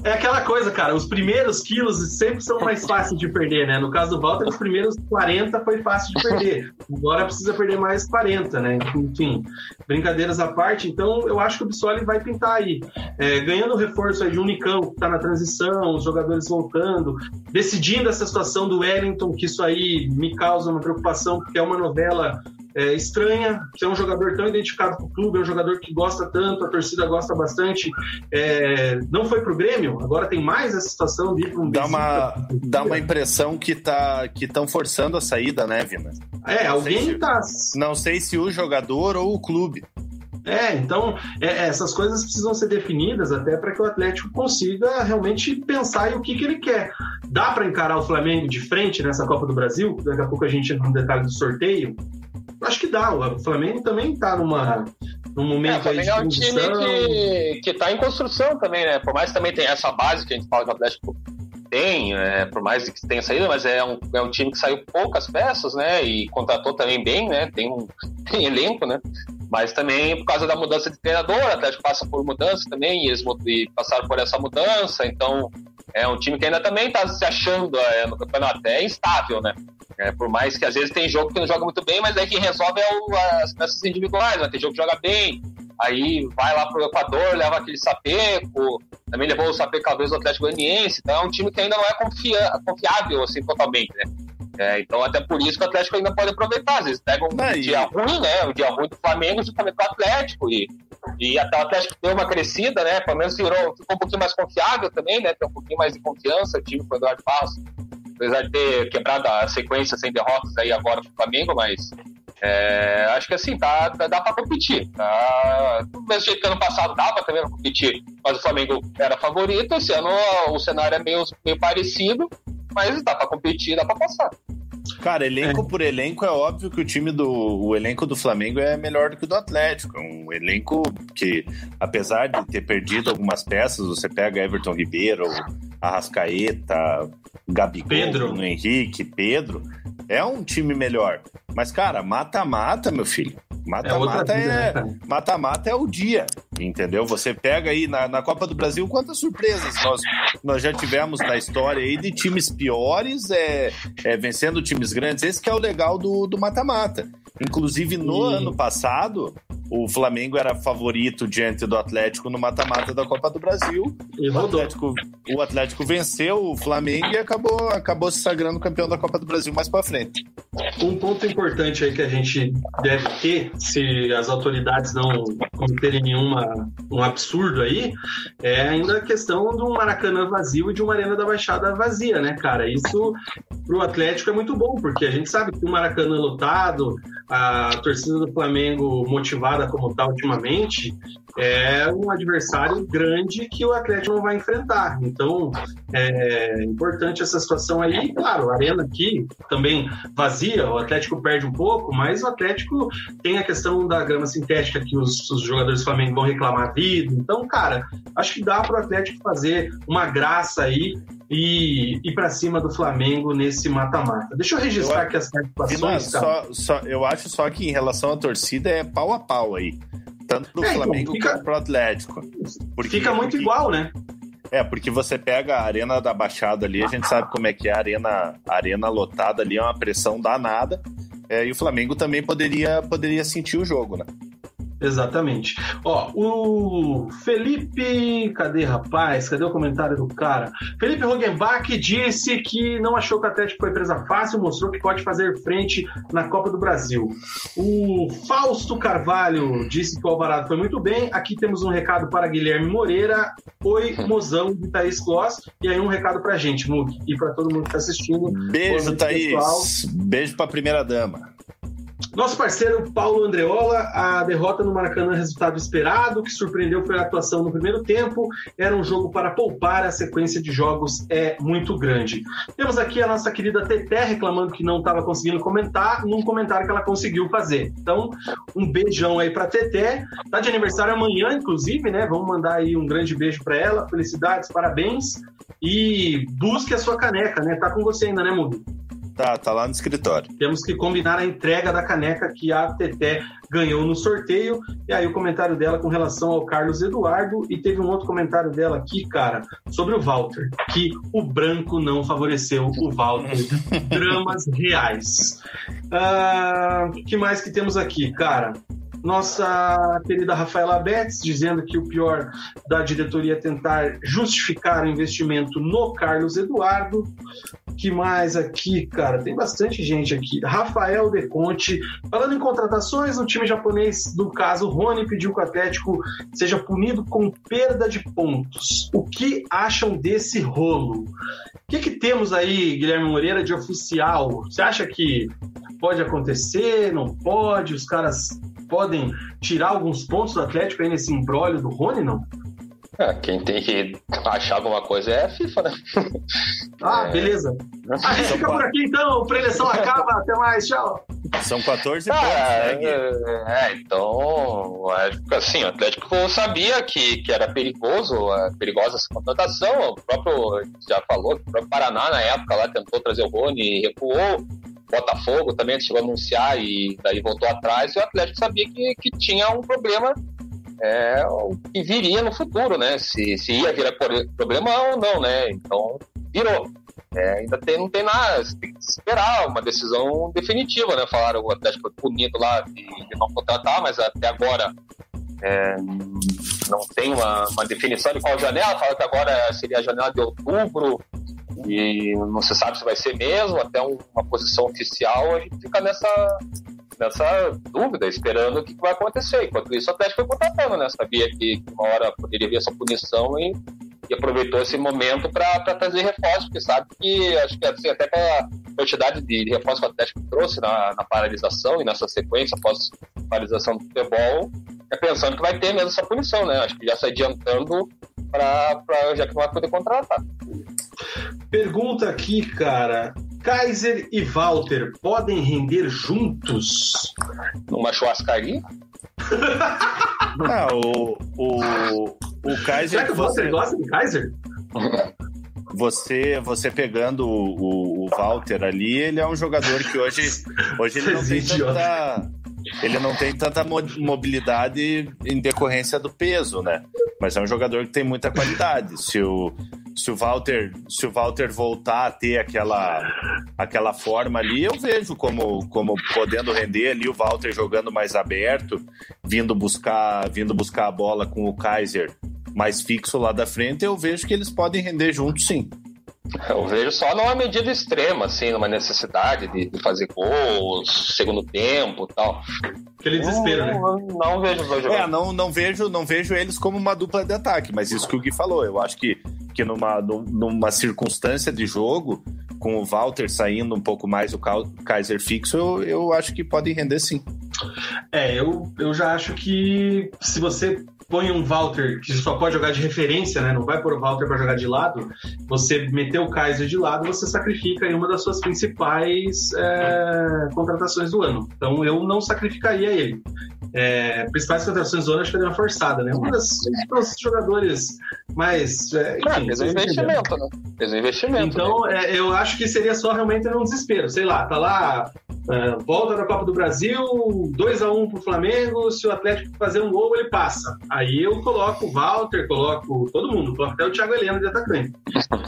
É aquela coisa, cara, os primeiros quilos sempre são mais fáceis de perder, né? No caso do Walter, os primeiros 40 foi fácil de perder. Agora precisa perder mais 40, né? Enfim, brincadeiras à parte. Então, eu acho que o Bissoli vai pintar aí. É, ganhando reforço aí de Unicão, que tá na transição, os jogadores voltando, decidindo essa situação do Wellington, que isso aí me causa uma preocupação, porque é uma novela é, estranha, é um jogador tão identificado com o clube, é um jogador que gosta tanto, a torcida gosta bastante. É, não foi pro Grêmio, agora tem mais essa situação de ir um dá uma Dá uma impressão que tá que estão forçando a saída, né, Vina? É, não alguém se, tá. Não sei se o jogador ou o clube. É, então é, é essas coisas precisam ser definidas até para que o Atlético consiga realmente pensar em o que, que ele quer. Dá para encarar o Flamengo de frente nessa Copa do Brasil? Daqui a pouco a gente entra no detalhe do sorteio. Acho que dá. O Flamengo também está numa, num momento é, aí de é um time que, que tá em construção também, né? Por mais que também tem essa base que a gente fala que o Atlético tem, é, por mais que tenha saído, mas é um, é um time que saiu poucas peças, né? E contratou também bem, né? Tem um [LAUGHS] tem elenco, né? Mas também por causa da mudança de treinador, o Atlético passa por mudança também, e eles e passaram por essa mudança, então é um time que ainda também está se achando é, no campeonato, é instável, né? É, por mais que às vezes tem jogo que não joga muito bem, mas aí quem resolve é o, as peças individuais, né? Tem jogo que joga bem, aí vai lá pro Equador, leva aquele sapeco, também levou o sapeco às vezes do Atlético Goianiense, então é um time que ainda não é confia, confiável, assim, totalmente, né? É, então, até por isso que o Atlético ainda pode aproveitar. Às vezes pega um dia ruim, né? Um dia ruim do Flamengo, justamente com o Atlético. E, e até o Atlético deu uma crescida, né? Pelo menos virou, ficou um pouquinho mais confiável também, né? Tem um pouquinho mais de confiança, o time com o Eduardo Barros apesar de ter quebrado a sequência sem derrotas aí agora pro Flamengo, mas é, acho que assim, tá, dá, dá pra competir. Tá, do mesmo jeito que ano passado dava também pra competir, mas o Flamengo era favorito, esse ano o cenário é meio, meio parecido, mas dá pra competir, dá pra passar. Cara, elenco é. por elenco, é óbvio que o time do o elenco do Flamengo é melhor do que o do Atlético. É um elenco que, apesar de ter perdido algumas peças, você pega Everton Ribeiro, Arrascaeta, Gabigol, Pedro. Henrique, Pedro, é um time melhor. Mas, cara, mata-mata, meu filho. Mata-mata é, é, né, mata-mata é o dia, entendeu? Você pega aí na, na Copa do Brasil quantas surpresas nós, nós já tivemos na história aí de times piores é, é vencendo times grandes. Esse que é o legal do mata-mata. Inclusive, no e... ano passado, o Flamengo era favorito diante do Atlético no mata-mata da Copa do Brasil. E o Atlético, o Atlético venceu o Flamengo e acabou, acabou se sagrando campeão da Copa do Brasil mais para frente. Um ponto importante aí que a gente deve ter, se as autoridades não cometerem nenhuma um absurdo aí, é ainda a questão um Maracanã vazio e de uma Arena da Baixada vazia, né, cara? Isso pro Atlético é muito bom, porque a gente sabe que o Maracanã lotado, a torcida do Flamengo motivada como está ultimamente, é um adversário grande que o Atlético não vai enfrentar. Então, é importante essa situação aí. Claro, a arena aqui também vazia, o Atlético perde um pouco, mas o Atlético tem a questão da grama sintética que os, os jogadores do Flamengo vão reclamar vida. Então, cara, acho que dá para o Atlético fazer uma graça aí e ir para cima do Flamengo nesse mata-mata. Deixa eu registrar eu, aqui as participações. Só, só, eu acho só que em relação à torcida é pau a pau aí. Tanto pro é, então, Flamengo então, fica, quanto pro Atlético. Porque, fica muito porque, igual, né? É, porque você pega a Arena da Baixada ali, a gente sabe como é que é a arena, a arena lotada ali, é uma pressão danada. É, e o Flamengo também poderia, poderia sentir o jogo, né? Exatamente. Ó, o Felipe. Cadê, rapaz? Cadê o comentário do cara? Felipe Rogenbach disse que não achou que o Atlético foi presa fácil, mostrou que pode fazer frente na Copa do Brasil. O Fausto Carvalho disse que o Alvarado foi muito bem. Aqui temos um recado para Guilherme Moreira. Oi, mozão de Thaís Gloss. E aí, um recado pra gente, Mug, e para todo mundo que está assistindo. Beijo, Thaís. Pessoal. Beijo pra primeira dama. Nosso parceiro Paulo Andreola, a derrota no Maracanã, resultado esperado, que surpreendeu foi a atuação no primeiro tempo. Era um jogo para poupar, a sequência de jogos é muito grande. Temos aqui a nossa querida Teté reclamando que não estava conseguindo comentar, num comentário que ela conseguiu fazer. Então, um beijão aí para Teté. Tá de aniversário amanhã, inclusive, né? Vamos mandar aí um grande beijo para ela. Felicidades, parabéns. E busque a sua caneca, né? Tá com você ainda, né, Mugi? Tá, tá lá no escritório. Temos que combinar a entrega da caneca que a Teté ganhou no sorteio. E aí o comentário dela com relação ao Carlos Eduardo. E teve um outro comentário dela aqui, cara, sobre o Walter. Que o branco não favoreceu o Walter. [LAUGHS] Dramas reais. O ah, que mais que temos aqui, cara? Nossa querida Rafaela Betts dizendo que o pior da diretoria é tentar justificar o investimento no Carlos Eduardo. Que mais aqui, cara? Tem bastante gente aqui. Rafael De Conte, falando em contratações, o time japonês, no caso Rony, pediu que o Atlético seja punido com perda de pontos. O que acham desse rolo? O que, que temos aí, Guilherme Moreira, de oficial? Você acha que pode acontecer? Não pode? Os caras podem tirar alguns pontos do Atlético aí nesse embrólio do Rony, não? É, quem tem que achar alguma coisa é a FIFA, né? [LAUGHS] Ah, é... beleza. A gente fica por aqui então, a preleção acaba, até mais, tchau. São 14 ah, pontos, né? É, então, assim, o Atlético sabia que, que era perigoso, perigosa essa contratação, o próprio, já falou, o próprio Paraná na época lá tentou trazer o Rony e recuou, Botafogo também chegou a anunciar e daí voltou atrás, e o Atlético sabia que, que tinha um problema é, que viria no futuro, né? Se, se ia virar problema ou não, né? Então, virou. É, ainda tem, não tem nada, tem que esperar uma decisão definitiva, né? Falaram o Atlético foi punido lá de, de não contratar, mas até agora é, não tem uma, uma, definição de qual janela. Fala que agora seria a janela de outubro, e não se sabe se vai ser mesmo, até uma posição oficial, a gente fica nessa, nessa dúvida, esperando o que vai acontecer. Enquanto isso, o Atlético foi contratando, né? Sabia que uma hora poderia vir essa punição e, e aproveitou esse momento para trazer reforços, porque sabe que, acho que assim, até pela quantidade de reforços que o Atlético trouxe na, na paralisação e nessa sequência após paralisação do futebol, é pensando que vai ter mesmo essa punição, né? Acho que já se adiantando para já que não vai poder contratar. Pergunta aqui, cara. Kaiser e Walter podem render juntos? Numa churrascaria? Não, o, o, o Kaiser. Será que o Walter gosta de Kaiser? Você, você pegando o, o, Walter ali, ele é um jogador que hoje, hoje ele não tem tanta ele não tem tanta mobilidade em decorrência do peso, né? Mas é um jogador que tem muita qualidade. Se o, se o Walter, se o Walter voltar a ter aquela, aquela forma ali, eu vejo como, como podendo render ali o Walter jogando mais aberto, vindo buscar, vindo buscar a bola com o Kaiser mais fixo lá da frente, eu vejo que eles podem render juntos sim. Eu vejo só numa medida extrema, assim, numa necessidade de, de fazer gols, segundo tempo e tal. Aquele desespero, né? não, né? Não, não vejo os É, não, não, vejo, não vejo eles como uma dupla de ataque, mas isso que o Gui falou, eu acho que, que numa, numa circunstância de jogo, com o Walter saindo um pouco mais o Kaiser fixo, eu, eu acho que pode render sim. É, eu, eu já acho que se você põe um Walter que só pode jogar de referência, né? Não vai pôr o Walter para jogar de lado. Você meter o Kaiser de lado, você sacrifica em uma das suas principais é, contratações do ano. Então eu não sacrificaria ele. É, principais contratações do ano acho que é uma forçada, né? Uma das dos jogadores mais. É, enfim, é, fez um investimento, né? Fez um investimento. Então né? é, eu acho que seria só realmente num desespero. Sei lá, tá lá Uh, volta da Copa do Brasil, 2 a 1 um pro Flamengo. Se o Atlético fazer um gol, ele passa. Aí eu coloco o Walter, coloco todo mundo, coloco até o Thiago Helena de atacante.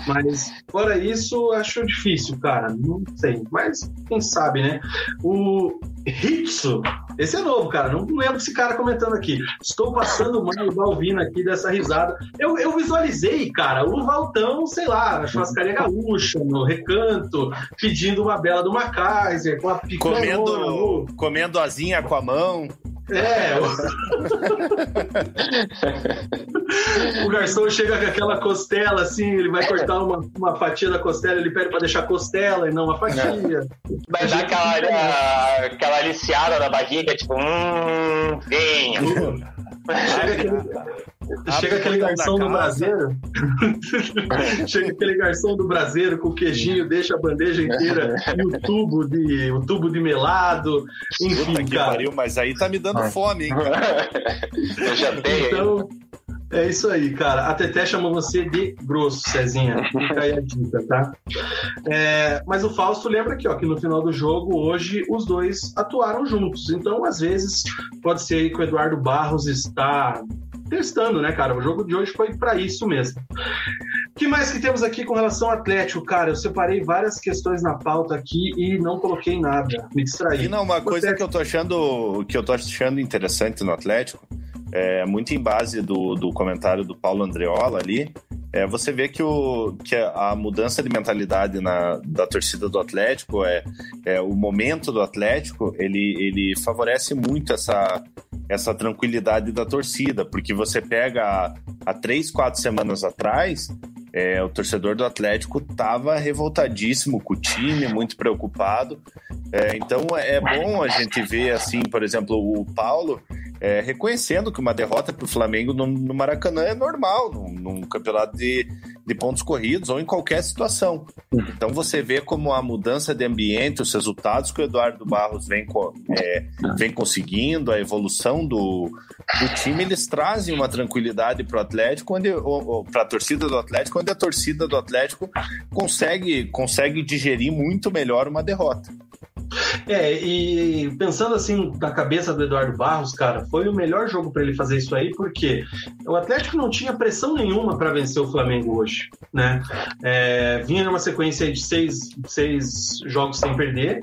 Mas fora isso, acho difícil, cara. Não sei. Mas quem sabe, né? O Hitsu, Esse é novo, cara. Não lembro esse cara comentando aqui. Estou passando mal o Balvino aqui dessa risada. Eu, eu visualizei, cara, o Valtão, sei lá, na churrascaria gaúcha, no recanto, pedindo uma bela do Macaiser, com a picanha. Comendo, comendo asinha com a mão. É. [LAUGHS] o garçom chega com aquela costela assim, ele vai cortar uma, uma fatia da costela, ele pede para deixar costela e não uma fatia. Vai dar aquela, aquela aliciada na barriga, tipo, hum, venha. [LAUGHS] Chega aquele, Chega aquele garçom do braseiro. [LAUGHS] Chega aquele garçom do braseiro com o queijinho, deixa a bandeja inteira e o tubo de, o tubo de melado. Enfim, Puta cara. Pariu, mas aí tá me dando fome, hein, cara? [LAUGHS] Eu já tenho. Então, é isso aí, cara. A Teté chamou você de grosso, Cezinha. Fica aí a dica, tá? É, mas o Fausto lembra aqui, ó, que no final do jogo, hoje, os dois atuaram juntos. Então, às vezes, pode ser que o Eduardo Barros está testando, né, cara? O jogo de hoje foi para isso mesmo. O que mais que temos aqui com relação ao Atlético? Cara, eu separei várias questões na pauta aqui e não coloquei nada. Me distraí. E não, uma coisa que eu tô achando que eu tô achando interessante no Atlético, é, muito em base do, do comentário do Paulo Andreola ali, é, você vê que, o, que a mudança de mentalidade na, da torcida do Atlético, é, é o momento do Atlético, ele, ele favorece muito essa, essa tranquilidade da torcida, porque você pega há três, quatro semanas atrás, é, o torcedor do Atlético estava revoltadíssimo com o time, muito preocupado. É, então é bom a gente ver, assim, por exemplo, o Paulo é, reconhecendo que uma derrota para o Flamengo no, no, Maracanã é normal, num, num campeonato de, de, pontos corridos ou em qualquer situação. Então você vê como a mudança de ambiente, os resultados que o Eduardo Barros vem, é, vem conseguindo, a evolução do, do time, eles trazem uma tranquilidade para o Atlético, para a torcida do Atlético, onde a torcida do Atlético consegue, consegue digerir muito melhor uma derrota. É, e pensando assim na cabeça do Eduardo Barros, cara, foi o melhor jogo para ele fazer isso aí, porque o Atlético não tinha pressão nenhuma para vencer o Flamengo hoje, né? É, vinha numa sequência de seis, seis jogos sem perder,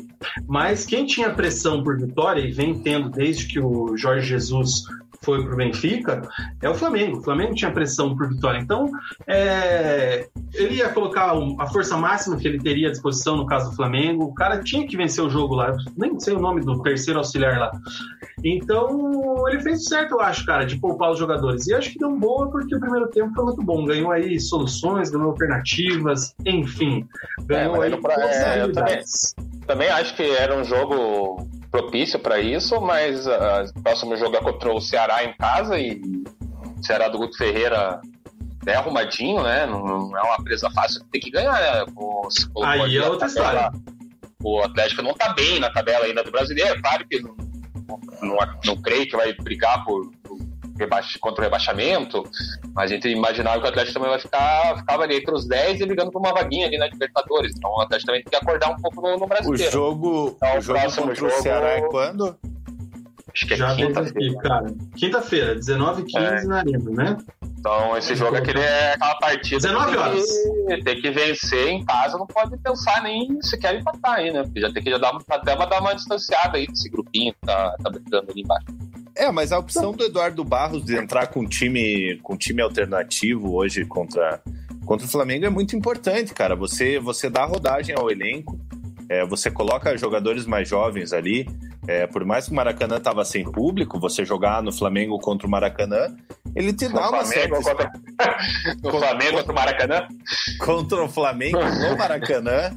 mas quem tinha pressão por vitória e vem tendo desde que o Jorge Jesus foi para o Benfica, é o Flamengo. O Flamengo tinha pressão por vitória. Então, é, ele ia colocar a força máxima que ele teria à disposição no caso do Flamengo. O cara tinha que vencer o jogo lá. Nem sei o nome do terceiro auxiliar lá. Então, ele fez certo, eu acho, cara, de poupar os jogadores. E acho que deu boa porque o primeiro tempo foi muito bom. Ganhou aí soluções, ganhou alternativas, enfim. Ganhou é, aí pra, é, eu também, também acho que era um jogo propício para isso, mas uh, o próximo jogo é contra o Ceará em casa e o Ceará do Guto Ferreira é arrumadinho, né? Não, é uma presa fácil, tem que ganhar, né? O, Aí é outra história. O Atlético não tá bem na tabela ainda do brasileiro, é claro que não, não, não creio que vai brigar por, por contra o rebaixamento, mas a gente imaginava que o Atlético também vai ficar ficava ali entre os 10 e ligando para uma vaguinha ali na Libertadores. Então o Atlético também tem que acordar um pouco no, no brasileiro. O jogo, então, o jogo contra jogo... o Ceará é quando? Acho que é quinta-feira. Quinta-feira, 19 h 15 é. na Arena, né? Então, esse jogo aqui é aquela partida. 19 horas. Tem que, tem que vencer em casa, não pode pensar nem sequer empatar aí, né? Porque já tem que já dar, até dar uma distanciada aí desse grupinho que tá, tá brigando ali embaixo. É, mas a opção do Eduardo Barros de entrar com um time, com um time alternativo hoje contra, contra o Flamengo é muito importante, cara. Você, você dá rodagem ao elenco, é, você coloca jogadores mais jovens ali. É, por mais que o Maracanã estava sem público, você jogar no Flamengo contra o Maracanã, ele te dá uma certa. Contra... [LAUGHS] no Flamengo contra o Maracanã? Contra o Flamengo no Maracanã.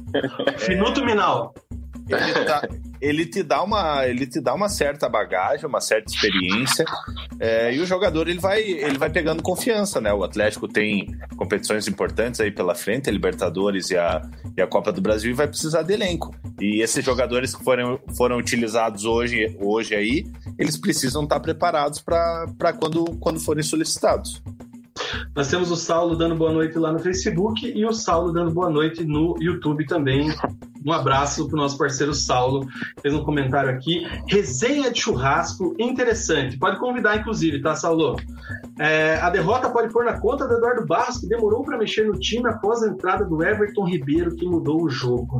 Minuto é... Minal ele, tá, ele, te dá uma, ele te dá uma certa bagagem, uma certa experiência, é, e o jogador ele vai, ele vai pegando confiança, né? O Atlético tem competições importantes aí pela frente, a Libertadores e a, e a Copa do Brasil, e vai precisar de elenco. E esses jogadores que foram, foram utilizados hoje, hoje aí, eles precisam estar preparados para quando, quando forem solicitados. Nós temos o Saulo dando boa noite lá no Facebook e o Saulo dando boa noite no YouTube também. Um abraço para o nosso parceiro Saulo. Fez um comentário aqui. Resenha de churrasco interessante. Pode convidar, inclusive, tá, Saulo? É, a derrota pode pôr na conta do Eduardo Barros, que demorou para mexer no time após a entrada do Everton Ribeiro, que mudou o jogo.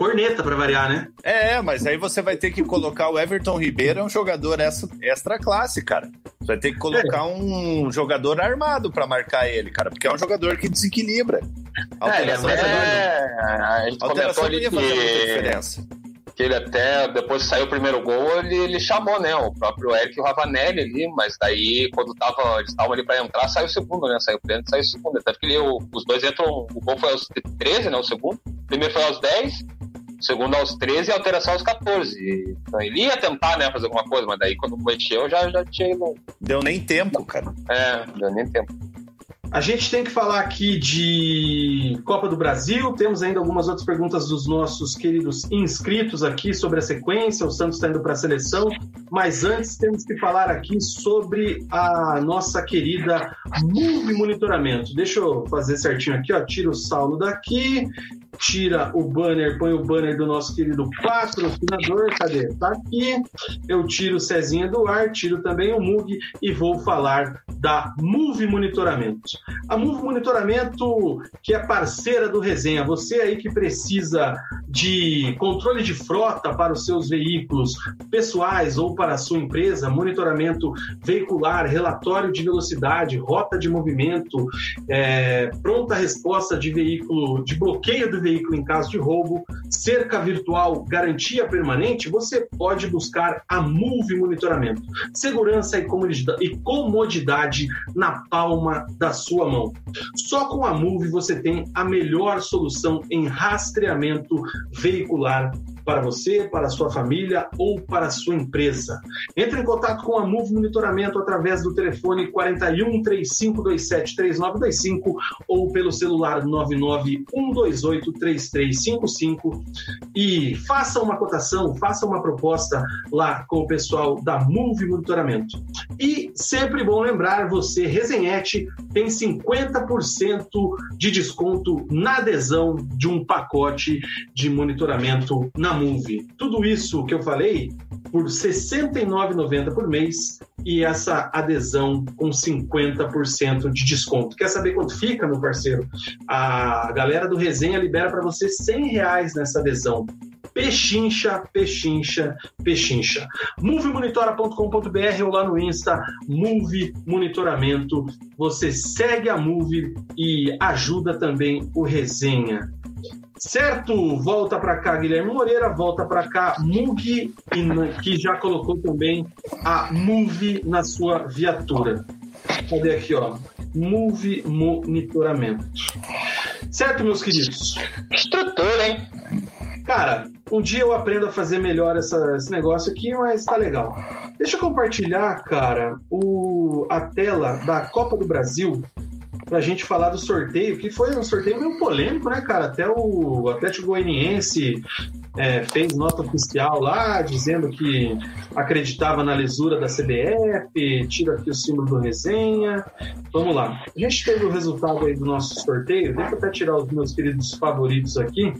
Corneta para variar, né? É, mas aí você vai ter que colocar o Everton Ribeiro, é um jogador extra, extra classe, cara. Você vai ter que colocar é. um jogador armado para marcar ele, cara, porque é um jogador que desequilibra. A alteração, é, é, a gente alteração não ia fazer que... muita diferença que ele até, depois que saiu o primeiro gol, ele, ele chamou, né, o próprio Eric e o Ravanelli ali, mas daí, quando tava, eles estavam ali para entrar, saiu o segundo, né, saiu o primeiro saiu o segundo, até que ele, o, os dois entram, o gol foi aos 13, né, o segundo, o primeiro foi aos 10, o segundo aos 13 e alteração aos 14. Então, ele ia tentar, né, fazer alguma coisa, mas daí quando mexeu já, já tinha ido. Deu nem tempo, cara. É, deu nem tempo. A gente tem que falar aqui de Copa do Brasil. Temos ainda algumas outras perguntas dos nossos queridos inscritos aqui sobre a sequência. O Santos está indo para a seleção. Mas antes temos que falar aqui sobre a nossa querida Move Monitoramento. Deixa eu fazer certinho aqui, ó. Tira o Saulo daqui tira o banner, põe o banner do nosso querido patrocinador, cadê? Tá aqui. Eu tiro o Cezinha do ar, tiro também o Mug e vou falar da Move Monitoramento. A Move Monitoramento, que é parceira do Resenha, você aí que precisa de controle de frota para os seus veículos pessoais ou para a sua empresa, monitoramento veicular, relatório de velocidade, rota de movimento, é, pronta resposta de veículo, de bloqueio do veículo em caso de roubo, cerca virtual, garantia permanente, você pode buscar a Move Monitoramento. Segurança e comodidade na palma da sua mão. Só com a Move você tem a melhor solução em rastreamento veicular para você, para a sua família ou para a sua empresa. Entre em contato com a Move Monitoramento através do telefone 41 3527 3925 ou pelo celular 99128 3355 e faça uma cotação, faça uma proposta lá com o pessoal da Move Monitoramento. E sempre bom lembrar, você, resenhete, tem 50% de desconto na adesão de um pacote de monitoramento na Move. Tudo isso que eu falei por R$ 69,90 por mês e essa adesão com 50% de desconto. Quer saber quanto fica, meu parceiro? A galera do Resenha libera para você R$ reais nessa adesão. Pechincha, pechincha, pechincha. MoveMonitora.com.br ou lá no Insta, Move Monitoramento. Você segue a Move e ajuda também o Resenha. Certo, volta para cá Guilherme Moreira, volta para cá Mug, que já colocou também a Move na sua viatura. Cadê aqui, ó? Move Monitoramento. Certo, meus queridos? Estrutura, hein? Cara, um dia eu aprendo a fazer melhor essa, esse negócio aqui, mas tá legal. Deixa eu compartilhar, cara, o, a tela da Copa do Brasil pra gente falar do sorteio, que foi um sorteio meio polêmico, né, cara? Até o Atlético Goianiense é, fez nota oficial lá, dizendo que acreditava na lisura da CBF, tira aqui o símbolo do resenha. Vamos lá. A gente teve o resultado aí do nosso sorteio, deixa eu até tirar os meus queridos favoritos aqui.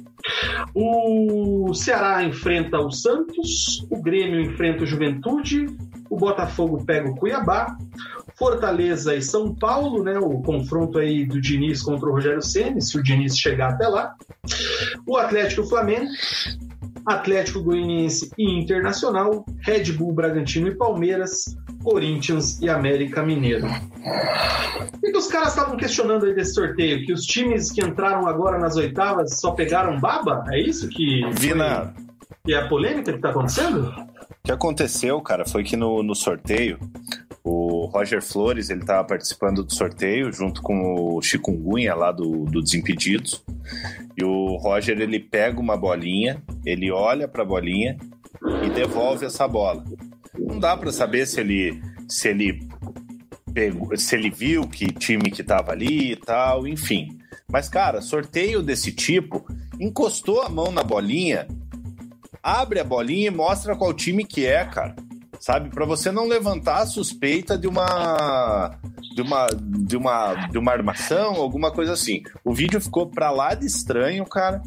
O Ceará enfrenta o Santos, o Grêmio enfrenta o Juventude, o Botafogo pega o Cuiabá, Fortaleza e São Paulo, né? O confronto aí do Diniz contra o Rogério Ceni, se o Diniz chegar até lá. O Atlético e Flamengo, Atlético Goianiense e Internacional, Red Bull, Bragantino e Palmeiras, Corinthians e América Mineiro. E que os caras estavam questionando aí desse sorteio? Que os times que entraram agora nas oitavas só pegaram baba? É isso que. Vina. Que é a polêmica que está acontecendo? O que aconteceu, cara, foi que no, no sorteio o Roger Flores, ele estava participando do sorteio junto com o Chikungunya lá do, do Desimpedidos. E o Roger, ele pega uma bolinha, ele olha para a bolinha e devolve essa bola. Não dá para saber se ele se ele pegou, se ele viu que time que estava ali e tal, enfim. Mas cara, sorteio desse tipo, encostou a mão na bolinha, abre a bolinha e mostra qual time que é, cara sabe? Para você não levantar a suspeita de uma de uma de uma de uma armação, alguma coisa assim. O vídeo ficou para lá de estranho, cara.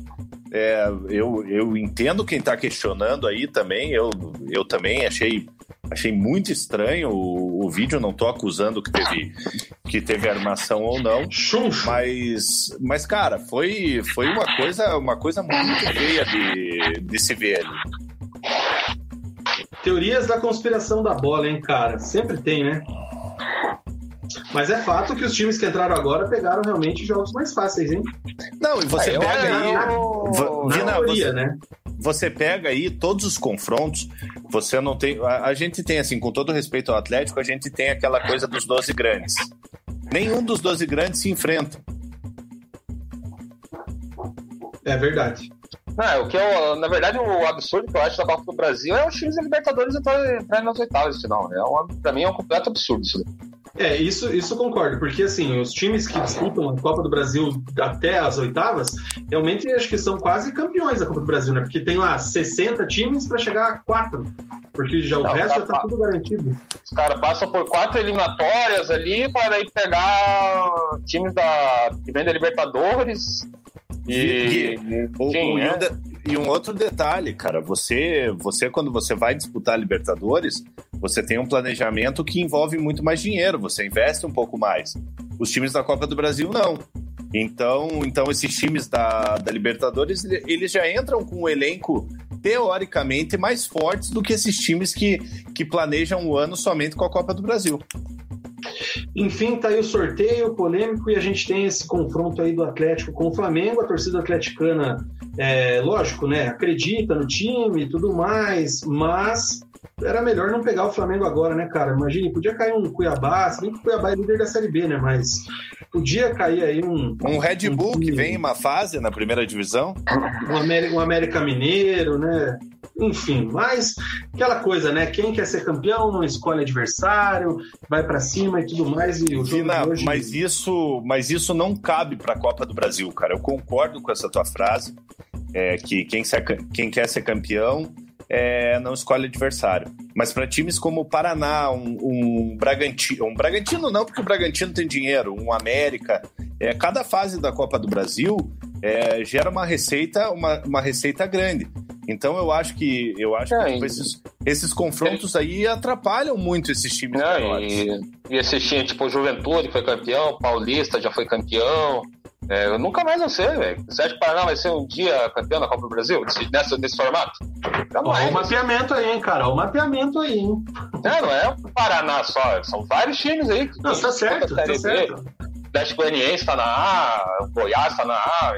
É, eu, eu entendo quem está questionando aí também. Eu, eu também achei Achei muito estranho o, o vídeo, não tô acusando que teve, que teve armação ou não. Mas, mas cara, foi, foi uma, coisa, uma coisa muito feia de, de se ver ali. Teorias da conspiração da bola, hein, cara? Sempre tem, né? Mas é fato que os times que entraram agora pegaram realmente jogos mais fáceis, hein? Não, e você Aí, pega aí. Va- Vina, Na teoria, você, né? você pega aí todos os confrontos, você não tem. A, a gente tem, assim, com todo respeito ao Atlético, a gente tem aquela coisa dos 12 grandes. Nenhum dos 12 grandes se enfrenta. É verdade. Não, o que eu, na verdade, o absurdo que eu acho da Copa do Brasil é os times da Libertadores entrarem entrarem nas oitavas de final. É um, pra mim é um completo absurdo isso. É, isso, isso eu concordo, porque assim, os times que disputam a Copa do Brasil até as oitavas, realmente acho que são quase campeões da Copa do Brasil, né? Porque tem lá 60 times para chegar a 4, porque já o Não, resto tá- já tá tudo garantido. Os caras passam por quatro eliminatórias ali para aí pegar times da, que vem da Libertadores. E. O- Sim, o- e, é. um e um outro detalhe, cara, você, você quando você vai disputar a Libertadores, você tem um planejamento que envolve muito mais dinheiro, você investe um pouco mais. Os times da Copa do Brasil não. Então, então esses times da, da Libertadores, ele- eles já entram com um elenco teoricamente mais fortes do que esses times que, que planejam o ano somente com a Copa do Brasil. Enfim, tá aí o sorteio polêmico e a gente tem esse confronto aí do Atlético com o Flamengo. A torcida atleticana, é, lógico, né? Acredita no time e tudo mais, mas era melhor não pegar o Flamengo agora, né, cara? Imagine, podia cair um Cuiabá, se bem que o Cuiabá é líder da Série B, né? Mas podia cair aí um, Um Red Bull que vem em uma fase na primeira divisão, um, América, um América Mineiro, né? Enfim, mas aquela coisa, né? Quem quer ser campeão não escolhe adversário, vai pra cima e tudo mais. E o jogo Vina, hoje... mas isso, mas isso não cabe para a Copa do Brasil, cara. Eu concordo com essa tua frase, é, que quem, ser- quem quer ser campeão é, não escolhe adversário. Mas para times como o Paraná, um, um Bragantino, um Bragantino não, porque o Bragantino tem dinheiro, um América, é, cada fase da Copa do Brasil é, gera uma receita, uma, uma receita grande. Então eu acho que eu acho É, que tipo, esses, esses confrontos aí atrapalham muito esses times Não, e, e esses times, tipo, o Juventude que foi campeão, Paulista já foi campeão. É, eu nunca mais vou ser, velho. Você acha que o Paraná vai ser um dia campeão da Copa do Brasil? Nessa, nesse formato? Ó, Jamais. o mapeamento aí, hein, cara? Ó, O mapeamento aí, hein? Não, não é o Paraná só, são vários times aí. que Não, tá certo, tá certo. Atlético Goianiense tá na A, o Goiás tá na A,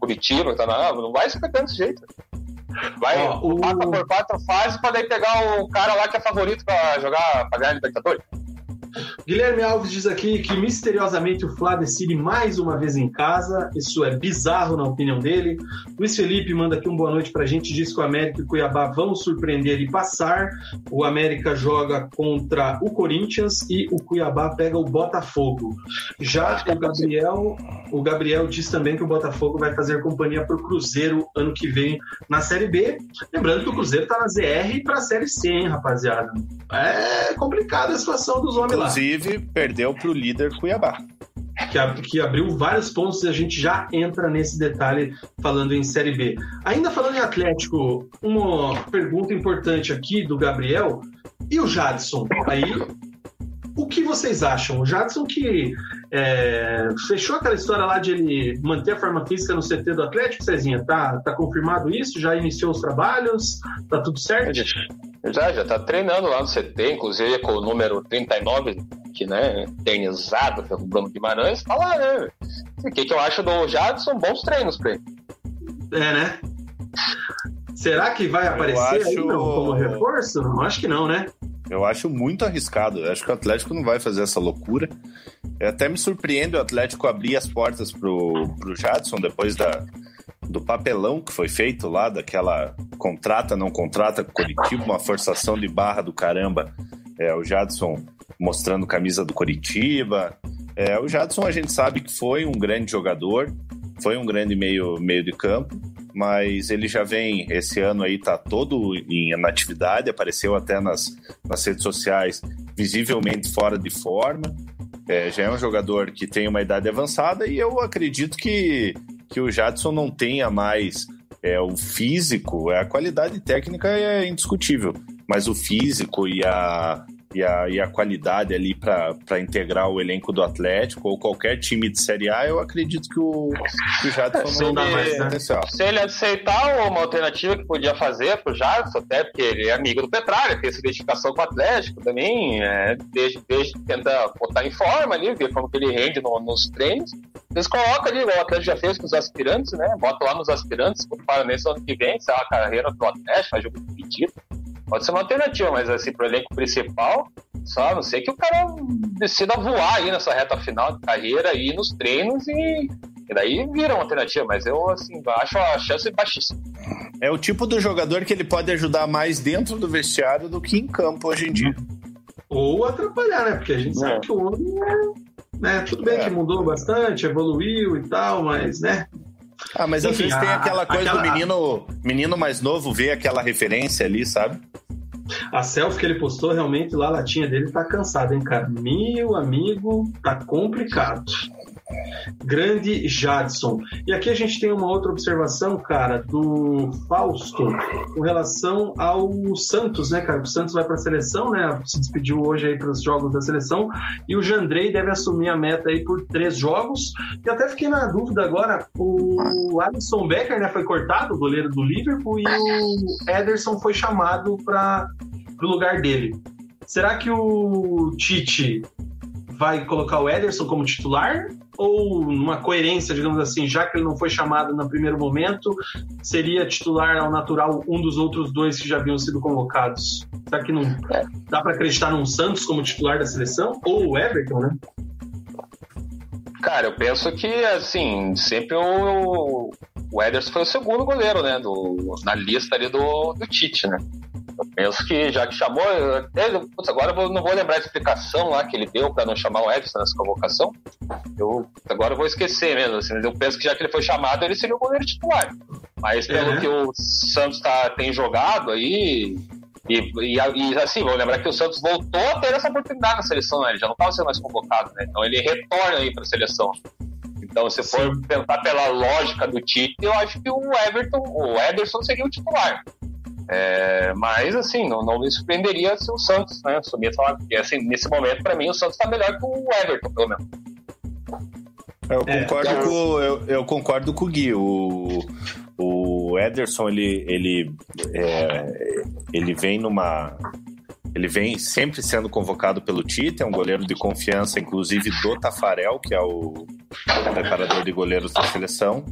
Curitiba tá na A, não vai ser campeão desse jeito. Vai Ó, o- passa por quatro fases pra daí pegar o cara lá que é favorito pra jogar, pra ganhar Libertadores. Guilherme Alves diz aqui que misteriosamente o Flá decide mais uma vez em casa. Isso é bizarro na opinião dele. Luiz Felipe manda aqui um boa noite pra gente. Diz que o América e o Cuiabá vão surpreender e passar. O América joga contra o Corinthians e o Cuiabá pega o Botafogo. Já o Gabriel, o Gabriel diz também que o Botafogo vai fazer companhia pro Cruzeiro ano que vem na Série B. Lembrando que o Cruzeiro tá na ZR pra Série C, hein, rapaziada. É complicada a situação dos homens lá. Inclusive, perdeu para o líder Cuiabá. que, ab- que abriu vários pontos e a gente já entra nesse detalhe falando em Série B. Ainda falando em Atlético, uma pergunta importante aqui do Gabriel. E o Jadson? Aí, o que vocês acham? O Jadson que é, fechou aquela história lá de ele manter a forma física no CT do Atlético, Cezinha? Tá, tá confirmado isso? Já iniciou os trabalhos? Tá tudo certo? Já, já tá treinando lá no CT, inclusive com o número 39, que, né, eternizado pelo Bruno Guimarães, tá lá, né? O que, que eu acho do Jadson? Bons treinos pra ele. É, né? Será que vai aparecer aí acho- não, como reforço? Não, acho que não, né? Eu acho muito arriscado. Eu acho que o Atlético não vai fazer essa loucura. Eu até me surpreende o Atlético abrir as portas pro, pro Jadson depois da, do papelão que foi feito lá, daquela contrata, não contrata com o Curitiba, uma forçação de barra do caramba. É, o Jadson mostrando camisa do Curitiba. É, o Jadson a gente sabe que foi um grande jogador, foi um grande meio, meio de campo, mas ele já vem, esse ano aí tá todo em natividade, apareceu até nas, nas redes sociais visivelmente fora de forma. É, já é um jogador que tem uma idade avançada e eu acredito que, que o Jadson não tenha mais é, o físico, é, a qualidade técnica é indiscutível. Mas o físico e a, e a, e a qualidade ali para integrar o elenco do Atlético ou qualquer time de Série A, eu acredito que o, que o Jadson não dá mais né? potencial. Se ele aceitar uma alternativa que podia fazer pro Jadson, até porque ele é amigo do Petralha, tem essa identificação com o Atlético também, é, desde, desde tenta botar em forma ali, ver como que ele rende no, nos treinos. Eles colocam ali, o Atlético já fez com os aspirantes, né? Bota lá nos aspirantes, para nesse ano que vem, se é a carreira do Atlético, faz jogo pedido. Pode ser uma alternativa, mas assim, pro elenco principal, só a não sei que o cara decida voar aí nessa reta final de carreira aí nos treinos e, e daí vira uma alternativa, mas eu assim, acho a chance baixíssima. É o tipo do jogador que ele pode ajudar mais dentro do vestiário do que em campo hoje em dia. Ou atrapalhar, né? Porque a gente é. sabe que o homem é, né? Tudo bem é. que mudou bastante, evoluiu e tal, mas, né? Ah, mas Enfim, às vezes a, tem aquela coisa aquela... do menino, menino mais novo ver aquela referência ali, sabe? A selfie que ele postou, realmente, lá a latinha dele tá cansada, hein, cara? Meu amigo, tá complicado. Grande Jadson. E aqui a gente tem uma outra observação, cara, do Fausto com relação ao Santos, né, cara? O Santos vai para a seleção, né? Se despediu hoje aí para os jogos da seleção e o Jandrei deve assumir a meta aí por três jogos. E até fiquei na dúvida agora, o Alisson Becker, né, foi cortado, o goleiro do Liverpool, e o Ederson foi chamado para o lugar dele. Será que o Tite vai colocar o Ederson como titular ou numa coerência, digamos assim, já que ele não foi chamado no primeiro momento, seria titular ao natural um dos outros dois que já haviam sido convocados? Será que não dá para acreditar num Santos como titular da seleção ou o Everton, né? Cara, eu penso que assim, sempre o, o Ederson foi o segundo goleiro, né, do, na lista ali do, do Tite, né? Penso que já que chamou, putz, agora eu não vou lembrar a explicação lá que ele deu para não chamar o Edson nessa convocação. Eu agora eu vou esquecer mesmo. Assim, eu penso que já que ele foi chamado, ele seria o goleiro titular. Mas pelo é. que o Santos tá, tem jogado aí, e, e, e, assim, vou lembrar que o Santos voltou a ter essa oportunidade na seleção, né? ele já não estava sendo mais convocado, né? Então ele retorna aí para a seleção. Então, se for pensar pela lógica do Tite, eu acho que o Everton, o Ederson seria o titular. É, mas, assim, não, não me surpreenderia se o Santos né, assumir essa vaga. Porque, assim, nesse momento, para mim, o Santos está melhor que o Everton, pelo menos. Eu é, concordo, é, com, eu, eu, concordo com o Gui. O, o Ederson, ele, ele, é, ele vem numa ele vem sempre sendo convocado pelo Tite, é um goleiro de confiança, inclusive do Tafarel, que é o preparador de goleiros da seleção.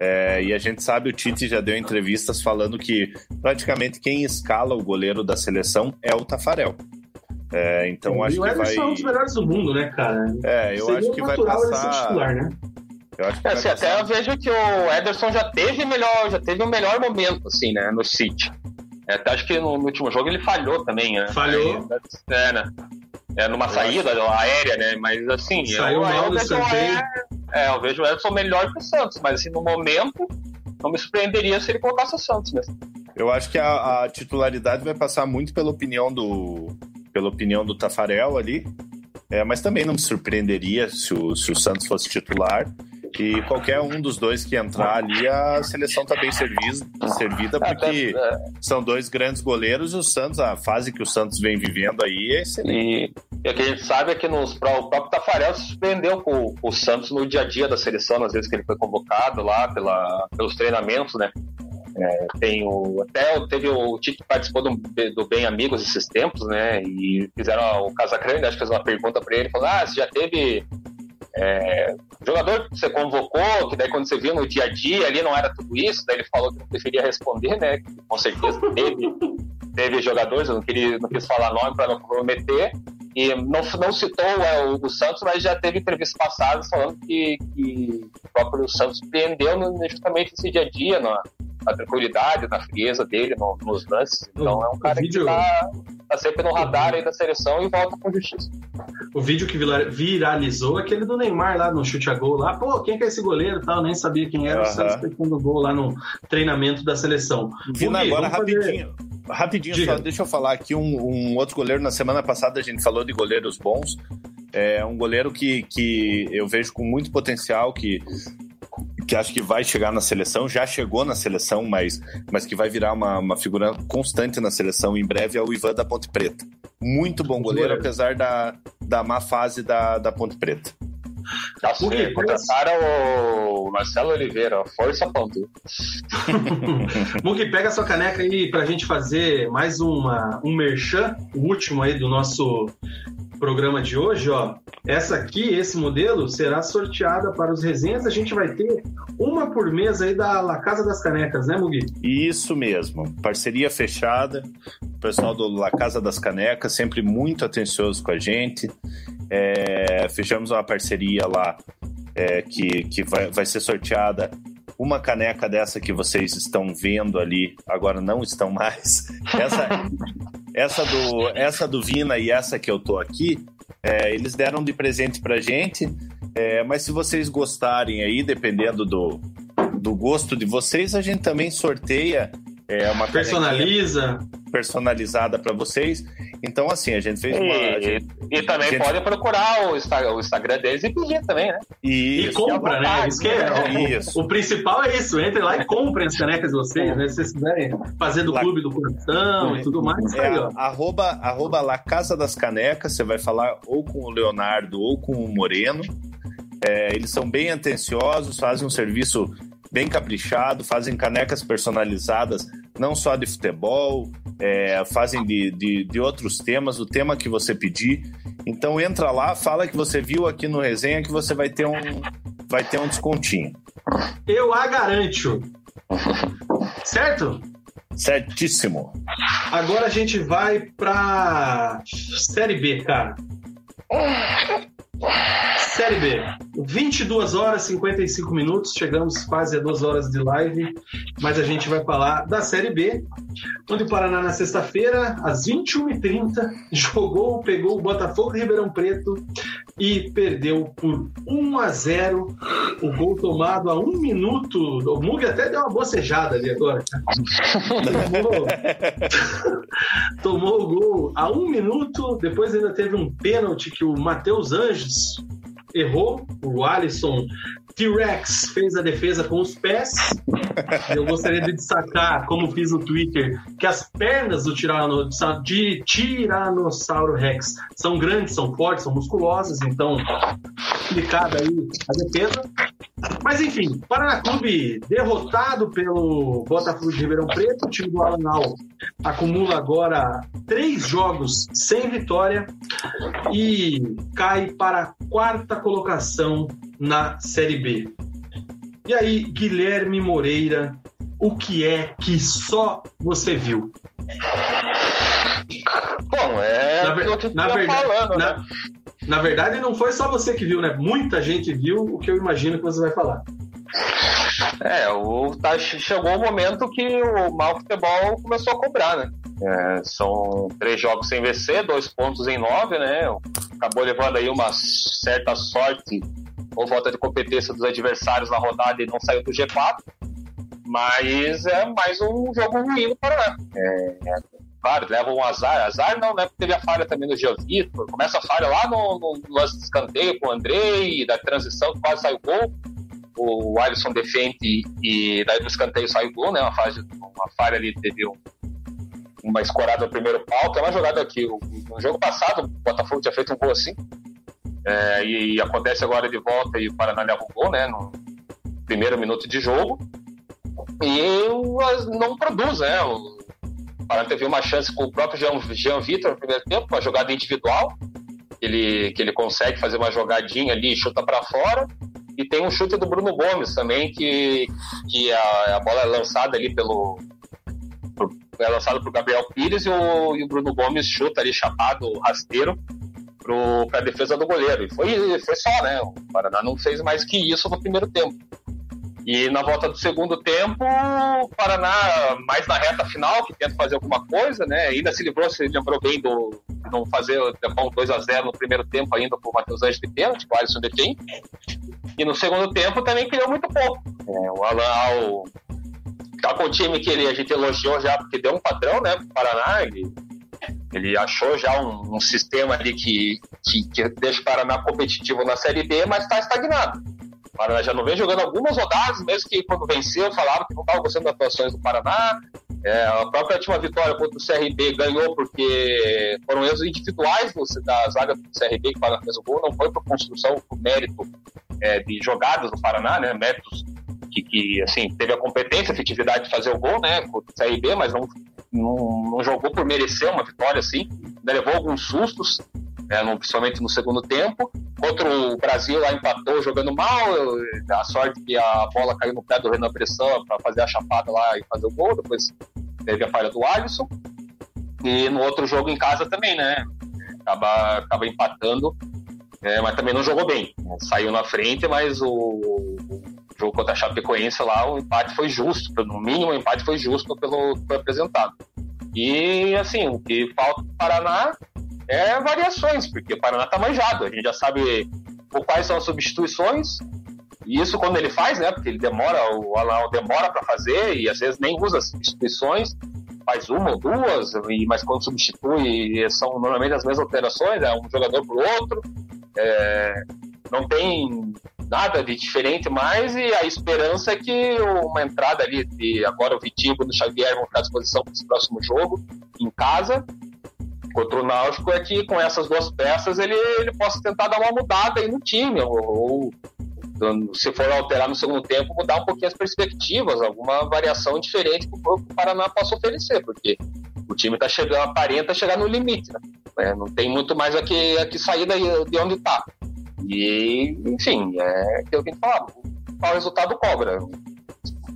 É, e a gente sabe, o Tite já deu entrevistas falando que praticamente quem escala o goleiro da seleção é o Tafarel. É, então acho que vai. é um dos melhores do mundo, né, cara? É, eu Seria acho que vai passar. Titular, né? Eu acho que é, assim, até eu vejo que o Ederson já teve melhor, já teve um melhor momento, assim, né, no City. É, até acho que no, no, último jogo ele falhou também, né? Falhou. É, né? É, numa eu saída acho. aérea, né? Mas assim, Saiu eu, mal do é, é, eu vejo o Edson melhor que o Santos, mas assim, no momento, não me surpreenderia se ele colocasse o Santos mesmo. Eu acho que a, a titularidade vai passar muito pela opinião do, pela opinião do Tafarel ali. É, mas também não me surpreenderia se o, se o Santos fosse titular. E qualquer um dos dois que entrar ali, a seleção está bem servida, servida porque é. são dois grandes goleiros e o Santos, a fase que o Santos vem vivendo aí é excelente. E, o que a gente sabe é que nos, o próprio Tafarel se surpreendeu com, com, o Santos no dia a dia da seleção, às vezes que ele foi convocado lá pela, pelos treinamentos, né? É, tem o, até teve o Tite participou do, do Bem Amigos esses tempos, né? E fizeram o Casagrande, acho que fez uma pergunta para ele, falou: Ah, você já teve é, jogador que você convocou, que daí quando você viu no dia a dia ali não era tudo isso, daí ele falou que não preferia responder, né? Com certeza teve, [LAUGHS] teve jogadores, eu não, queria, não quis falar nome para não comprometer, e não, não citou é, o, o, Santos, mas já teve entrevistas passadas falando que, que o próprio Santos surpreendeu justamente esse dia a dia, na, na tranquilidade, na frieza dele no, nos lances. Então é um cara vídeo... que tá, tá, sempre no radar aí da seleção e volta com justiça. O vídeo que viralizou é aquele do Neymar lá no chute a gol lá. Pô, quem que é esse goleiro tal? Nem sabia quem era. Uhum. O Santos fazendo gol lá no treinamento da seleção. Vina, agora rapidinho. Fazer... Rapidinho, só, deixa eu falar aqui um, um outro goleiro. Na semana passada a gente falou de goleiros bons. É um goleiro que, que eu vejo com muito potencial, que que acho que vai chegar na seleção, já chegou na seleção, mas, mas que vai virar uma, uma figura constante na seleção em breve, é o Ivan da Ponte Preta. Muito bom goleiro, apesar da, da má fase da, da Ponte Preta. Nossa, Mugi, contrataram o Marcelo Oliveira, força ponto. [LAUGHS] Mugi, pega sua caneca aí pra gente fazer mais uma, um merchan, o último aí do nosso programa de hoje, ó. Essa aqui, esse modelo, será sorteada para os resenhas. A gente vai ter uma por mês aí da La Casa das Canecas, né, Mugi? Isso mesmo. Parceria fechada. O pessoal do La Casa das Canecas, sempre muito atencioso com a gente. É, fechamos uma parceria lá é, que, que vai, vai ser sorteada uma caneca dessa que vocês estão vendo ali, agora não estão mais. [LAUGHS] Essa, essa, do, essa do Vina e essa que eu tô aqui, é, eles deram de presente pra gente. É, mas se vocês gostarem aí, dependendo do, do gosto de vocês, a gente também sorteia é, uma personaliza personalizada para vocês. Então, assim, a gente fez uma. E, gente, e também gente... pode procurar o Instagram, o Instagram deles e pedir também, né? Isso, e compra, né? Isso, é, isso. O, principal é isso. Entre lá e comprem as canecas de vocês, né? Se vocês quiserem fazer do La... Clube do Coração e tudo mais. É, aí, ó. Arroba, arroba La Casa das Canecas, você vai falar ou com o Leonardo ou com o Moreno. É, eles são bem atenciosos, fazem um serviço bem caprichado, fazem canecas personalizadas, não só de futebol, é, fazem de, de, de, outros temas, o tema que você pedir. Então entra lá, fala que você viu aqui no resenha que você vai ter um, vai ter um descontinho. Eu a garanto. Certo? Certíssimo. Agora a gente vai pra Série B, cara. Série B, 22 horas e 55 minutos, chegamos quase a 2 horas de live, mas a gente vai falar da Série B, onde o Paraná na sexta-feira, às 21h30, [LAUGHS] jogou, pegou o Botafogo Ribeirão Preto e perdeu por 1 a 0 o gol tomado a um minuto, o Mug até deu uma bocejada ali agora, tomou, [LAUGHS] tomou o gol a um minuto, depois ainda teve um pênalti que o Matheus Anjos errou. O Alisson T-Rex fez a defesa com os pés. Eu gostaria de destacar, como fiz no Twitter, que as pernas do tirano, de Tiranossauro Rex são grandes, são fortes, são musculosas, então complicada aí a defesa. Mas enfim, Paraná Clube derrotado pelo Botafogo de Ribeirão Preto, o time do Alanal acumula agora três jogos sem vitória e cai para a quarta colocação na Série B. E aí, Guilherme Moreira, o que é que só você viu? Bom, é na, ver, na verdade, falando, na, né? na verdade, não foi só você que viu, né? Muita gente viu o que eu imagino que você vai falar. É, o, tá, chegou o momento que o mal futebol começou a cobrar, né? É, são três jogos sem vencer, dois pontos em nove, né? Acabou levando aí uma certa sorte ou falta de competência dos adversários na rodada e não saiu do G4. Mas é mais um jogo ruim no Paraná. É, é, claro, leva um azar. Azar não, né? Porque teve a falha também no Jean Vitor. Começa a falha lá no, no lance de escanteio com o Andrei, da transição, quase saiu gol. O Alisson defende e daí no escanteio sai o gol, né? Uma, fase, uma falha ali, teve um, uma escorada no primeiro pau, que é uma jogada que no jogo passado o Botafogo tinha feito um gol assim. É, e, e, acontece agora de volta e o Paraná leva né? No primeiro minuto de jogo. E não produz, né? O Paraná teve uma chance com o próprio Jean, Jean Vitor no primeiro tempo, uma jogada individual. Ele, que ele consegue fazer uma jogadinha ali chuta para fora. E tem um chute do Bruno Gomes também, que, que a, a bola é lançada ali pelo, é lançado para o Gabriel Pires e o, e o, Bruno Gomes chuta ali chapado, rasteiro, para a defesa do goleiro. E foi, foi só, né? O Paraná não fez mais que isso no primeiro tempo. E na volta do segundo tempo, o Paraná, mais na reta final, que tenta fazer alguma coisa, né? Ainda se livrou, se lembrou bem do não fazer um 2 a 0 no primeiro tempo ainda por Matheus Anjos de pênalti, o Alisson defende. E no segundo tempo também criou muito pouco. É, o Alan tá com o time que ele, a gente elogiou já, porque deu um padrão, né, pro Paraná, ele, ele achou já um, um sistema ali que, que, que, deixa o Paraná competitivo na Série B, mas está estagnado. O Paraná já não vem jogando algumas rodadas, mesmo que quando venceu, falaram que não estava gostando das atuações do Paraná. É, a própria última vitória contra o CRB ganhou porque foram erros individuais da zaga do CRB que o Paraná fez o gol, não foi por construção, por mérito é, de jogadas do Paraná, né? Méritos que, que, assim, teve a competência, a efetividade de fazer o gol, né? Contra o CRB, mas não, não, não jogou por merecer uma vitória assim, ainda levou alguns sustos né, no, principalmente no segundo tempo. Contra o Brasil lá empatou jogando mal, a sorte que a bola caiu no pé do Renan Pressão para fazer a chapada lá e fazer o gol, depois teve a falha do Alisson. E no outro jogo em casa também, né? Acaba, acaba empatando, é, mas também não jogou bem. Saiu na frente, mas o, o jogo contra a Chapecoense lá, o empate foi justo, no mínimo o empate foi justo pelo que foi apresentado. E assim, o que falta para o Paraná é variações, porque o Paraná tá manjado, a gente já sabe quais são as substituições, e isso quando ele faz, né, porque ele demora, o Alan demora para fazer, e às vezes nem usa as substituições, faz uma ou duas, mas quando substitui, são normalmente as mesmas alterações, é um jogador por outro, é, não tem nada de diferente mais, e a esperança é que uma entrada ali, de agora o Vitinho e o Xavier vão ficar à disposição para esse próximo jogo, em casa, contra o Náutico é que com essas duas peças ele, ele possa tentar dar uma mudada aí no time, ou, ou se for alterar no segundo tempo, mudar um pouquinho as perspectivas, alguma variação diferente que o Paraná possa oferecer, porque o time está chegando, aparenta chegar no limite, né? É, não tem muito mais a que, que sair daí, de onde está. E, enfim, é aquilo que a gente falava, qual resultado cobra.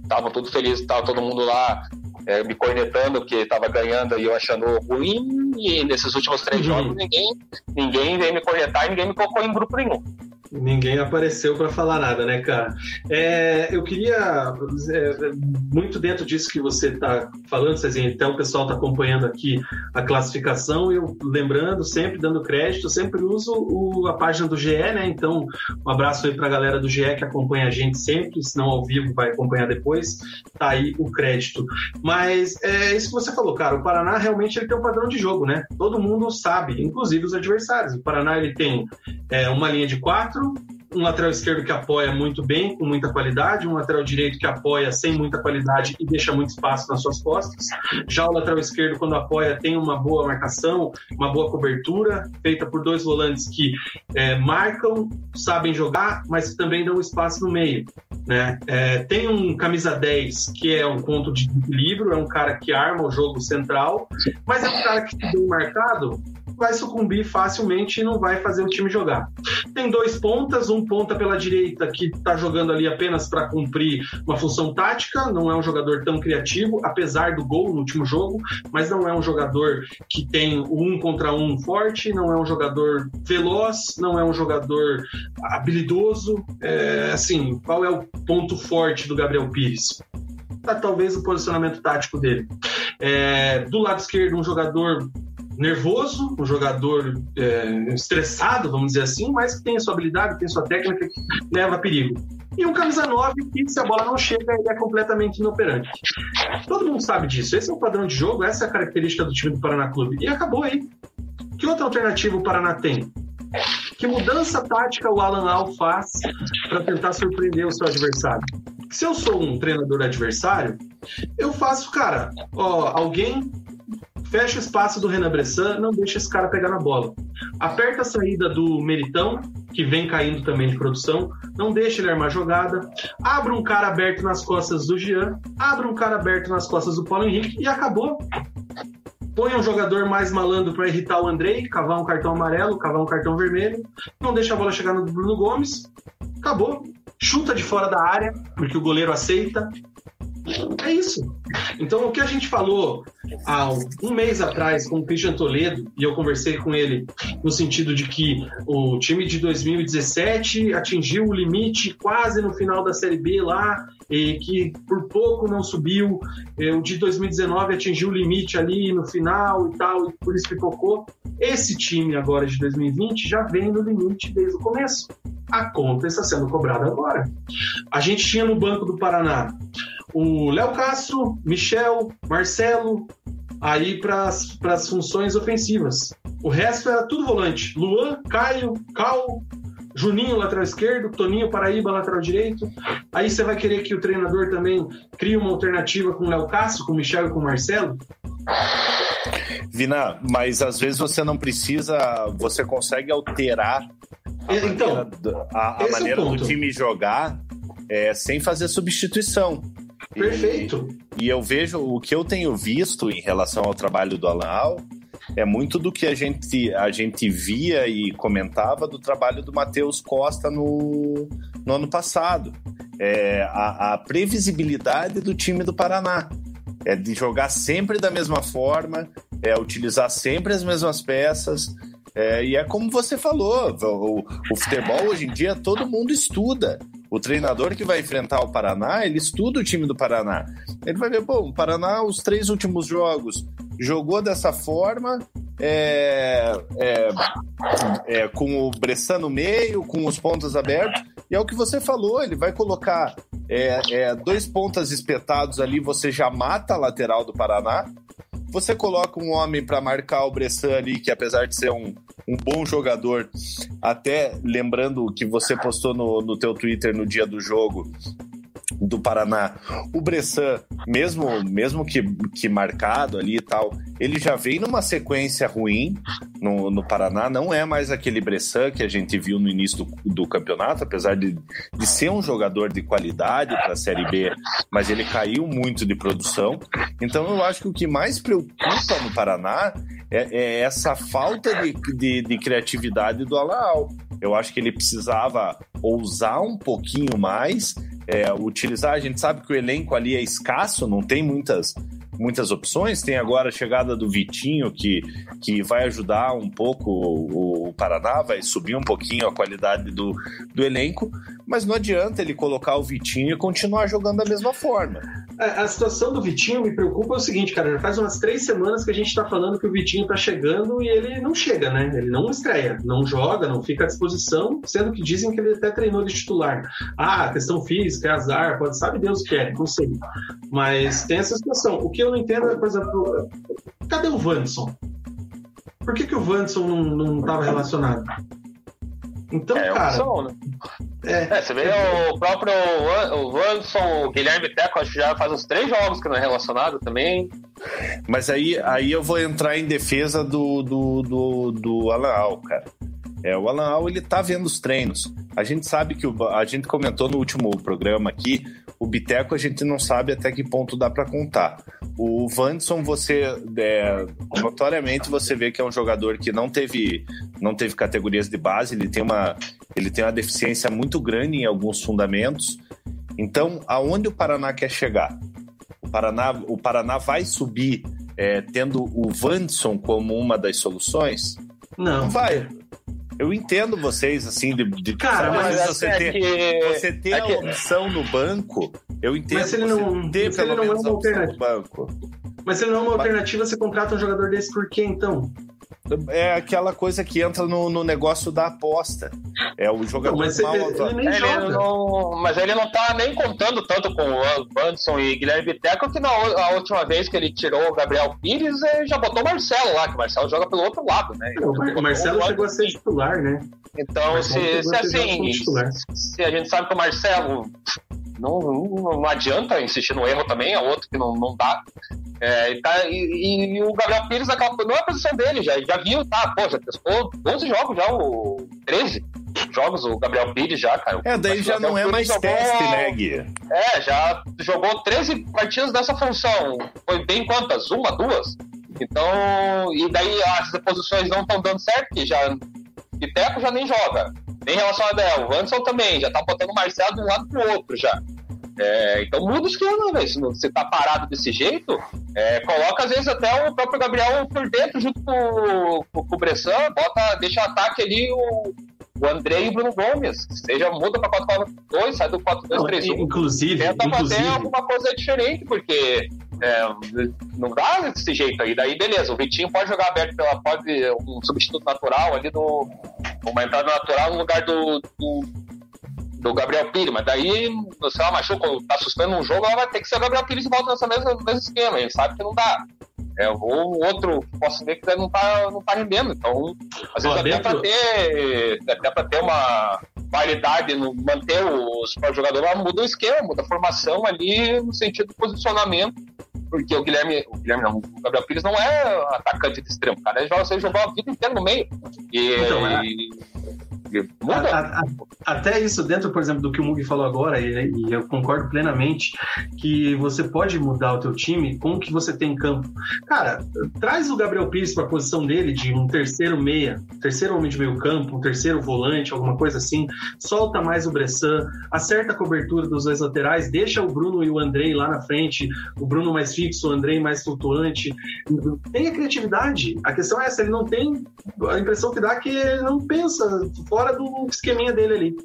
Estavam tudo felizes, estava todo mundo lá é, me cornetando que estava ganhando e eu achando ruim, e nesses últimos três uhum. jogos ninguém, ninguém veio me cornetar e ninguém me colocou em grupo nenhum. Ninguém apareceu para falar nada, né, cara? É, eu queria, é, muito dentro disso que você está falando, Cezinha, então o pessoal está acompanhando aqui a classificação, eu lembrando, sempre dando crédito, sempre uso o, a página do GE, né? Então, um abraço aí para a galera do GE que acompanha a gente sempre, se não ao vivo vai acompanhar depois, tá aí o crédito. Mas é isso que você falou, cara, o Paraná realmente ele tem um padrão de jogo, né? Todo mundo sabe, inclusive os adversários. O Paraná ele tem é, uma linha de quatro abração um lateral esquerdo que apoia muito bem, com muita qualidade, um lateral direito que apoia sem muita qualidade e deixa muito espaço nas suas costas. Já o lateral esquerdo, quando apoia, tem uma boa marcação, uma boa cobertura, feita por dois volantes que é, marcam, sabem jogar, mas também dão espaço no meio. Né? É, tem um camisa 10 que é um ponto de equilíbrio, é um cara que arma o jogo central, mas é um cara que, bem marcado, vai sucumbir facilmente e não vai fazer o time jogar. Tem dois pontas, um ponta pela direita que está jogando ali apenas para cumprir uma função tática, não é um jogador tão criativo, apesar do gol no último jogo, mas não é um jogador que tem um contra um forte, não é um jogador veloz, não é um jogador habilidoso. É, assim, qual é o ponto forte do Gabriel Pires? Tá, talvez o posicionamento tático dele. É, do lado esquerdo, um jogador nervoso, um jogador é, estressado, vamos dizer assim, mas que tem a sua habilidade, tem a sua técnica que leva a perigo. E um camisa 9 que, se a bola não chega, ele é completamente inoperante. Todo mundo sabe disso. Esse é o padrão de jogo, essa é a característica do time do Paraná Clube. E acabou aí. Que outra alternativa o Paraná tem? Que mudança tática o Alan Al faz para tentar surpreender o seu adversário? Se eu sou um treinador adversário, eu faço, cara, ó, alguém fecha o espaço do Renan Bressan, não deixa esse cara pegar na bola. Aperta a saída do Meritão, que vem caindo também de produção, não deixa ele armar jogada. Abre um cara aberto nas costas do Jean, abre um cara aberto nas costas do Paulo Henrique e acabou. Põe um jogador mais malandro para irritar o Andrei, cavar um cartão amarelo, cavar um cartão vermelho, não deixa a bola chegar no Bruno Gomes, acabou. Chuta de fora da área, porque o goleiro aceita, é isso. Então, o que a gente falou há um mês atrás com o Christian Toledo, e eu conversei com ele no sentido de que o time de 2017 atingiu o limite quase no final da Série B lá, e que por pouco não subiu. O de 2019 atingiu o limite ali no final e tal, e por isso pipocou. Esse time agora de 2020 já vem no limite desde o começo. A conta está sendo cobrada agora. A gente tinha no Banco do Paraná o Léo Castro, Michel, Marcelo, aí para as funções ofensivas. O resto era tudo volante. Luan, Caio, Cal, Juninho, lateral esquerdo, Toninho Paraíba, lateral direito. Aí você vai querer que o treinador também crie uma alternativa com o Léo Castro, com o Michel e com o Marcelo? Vina, mas às vezes você não precisa, você consegue alterar a então, maneira, a, a é maneira do time jogar é, sem fazer substituição. Perfeito. E, e, eu vejo o que eu tenho visto em relação ao trabalho do Alan Al é muito do que a gente, a gente via e comentava do trabalho do Matheus Costa no, no ano passado. É, a, a previsibilidade do time do Paraná. É de jogar sempre da mesma forma, é utilizar sempre as mesmas peças. É, e é como você falou, o, o, futebol hoje em dia todo mundo estuda. O treinador que vai enfrentar o Paraná, ele estuda o time do Paraná. Ele vai ver, pô, o Paraná, os três últimos jogos, jogou dessa forma, é, é, é, com o Bressan no meio, com os pontos abertos, e é o que você falou, ele vai colocar é, é, dois pontas espetados ali, você já mata a lateral do Paraná, você coloca um homem para marcar o Bressan ali, que apesar de ser um, um bom jogador, até lembrando que você postou no, no teu Twitter no dia do jogo, do Paraná. O Bressan, mesmo, mesmo que, que marcado ali e tal, ele já vem numa sequência ruim no, no Paraná. Não é mais aquele Bressan que a gente viu no início do, do campeonato, apesar de, de ser um jogador de qualidade para a Série B, mas ele caiu muito de produção. Então eu acho que o que mais preocupa no Paraná é, é essa falta de, de, de criatividade do Alaal. Eu acho que ele precisava ousar um pouquinho mais é, utilizar. A gente sabe que o elenco ali é escasso, não tem muitas muitas opções. Tem agora a chegada do Vitinho, que, que vai ajudar um pouco o, o Paraná, vai subir um pouquinho a qualidade do, do elenco, mas não adianta ele colocar o Vitinho e continuar jogando da mesma forma. A, a situação do Vitinho me preocupa é o seguinte, cara, já faz umas três semanas que a gente tá falando que o Vitinho tá chegando e ele não chega, né? Ele não estreia, não joga, não fica à disposição, sendo que dizem que ele até treinou de titular. Ah, questão física, é azar, pode sabe Deus que é, não sei. Mas tem essa situação. O que eu não entendo é, por exemplo, cadê o Vanson? Por que, que o Vanson não estava relacionado? Então, é, cara. Opção, né? é, é, você vê é, o próprio o Vanson, o Guilherme Teco, acho que já faz uns três jogos que não é relacionado também. Mas aí, aí eu vou entrar em defesa do, do, do, do Alan Al, cara. É, o Alan Al, ele tá vendo os treinos. A gente sabe que o, a gente comentou no último programa aqui, o Biteco a gente não sabe até que ponto dá para contar. O Vanderson, você é, notoriamente você vê que é um jogador que não teve não teve categorias de base, ele tem uma ele tem uma deficiência muito grande em alguns fundamentos. Então, aonde o Paraná quer chegar? O Paraná, o Paraná vai subir é, tendo o Vanderson como uma das soluções? Não. Vai. Eu entendo vocês, assim, de, de Cara, mas você, é ter, que... você ter é que... a opção no banco, eu entendo mas ele não, ter pelo ele não é uma alternativa. banco. Mas se ele não é uma alternativa, você contrata um jogador desse por quê, então? É aquela coisa que entra no, no negócio da aposta. É o jogador não, mas mal ele, ele, ele não, Mas ele não tá nem contando tanto com o Anderson e Guilherme Teco que na a última vez que ele tirou o Gabriel Pires, ele já botou o Marcelo lá, que o Marcelo joga pelo outro lado, né? o Marcelo chegou a ser titular, né? Então, se, se assim, se a gente sabe que o Marcelo não, não, adianta insistir no erro também, é outro que não, não dá. É, e, tá, e, e, o Gabriel Pires acaba, não é a posição dele, já, já viu, tá, pô, já testou 12 jogos já, o 13 jogos o Gabriel Pires já, cara. É, daí já não é mais jogou, teste, né, Gui? É, já jogou 13 partidas dessa função. Foi bem quantas? Uma, duas? Então, e daí as posições não estão dando certo, que já Piteco já nem joga. Nem relacionado a ela. O Anderson também, já tá botando o Marcelo de um lado pro outro já. É, então muda o esquema, velho. Se você tá parado desse jeito, é, coloca às vezes até o próprio Gabriel por dentro junto com, com, com o Bressan, bota, deixa o ataque ali o, o André e o Bruno Gomes. Seja, muda para 4-4-2, sai do 4-2-3-1. Inclusive. Tenta inclusive... fazer alguma coisa diferente, porque é, não dá desse jeito aí. Daí, beleza, o Vitinho pode jogar aberto pela. Pode um substituto natural ali no. Uma entrada natural no lugar do, do, do Gabriel Pires, mas daí, se ela machuca, tá assustando um jogo, ela vai ter que ser o Gabriel Pires de volta nessa mesma, mesmo esquema. Gente sabe que não dá. É, ou outro posso ver que não tá, não tá rendendo. Então, às vezes, até para ter, até para ter uma qualidade, no, manter os jogadores, muda o esquema, muda a formação ali no sentido do posicionamento porque o Guilherme, o Guilherme não, o Gabriel Pires não é atacante de extremo, cara. Ele joga, você jogou a vida inteira no meio. E, então, é... Muda. A, a, até isso, dentro, por exemplo, do que o Mugi falou agora, e, e, eu concordo plenamente, que você pode mudar o teu time com o que você tem em campo. Cara, traz o Gabriel Pires para a posição dele de um terceiro meia, terceiro homem de meio campo, um terceiro volante, alguma coisa assim, solta mais o Bressan, acerta a cobertura dos dois laterais, deixa o Bruno e o Andrei lá na frente, o Bruno mais fixo, o Andrei mais flutuante. Tenha criatividade. A questão é essa, ele não tem a impressão que dá que ele não pensa fora do esqueminha dele ali.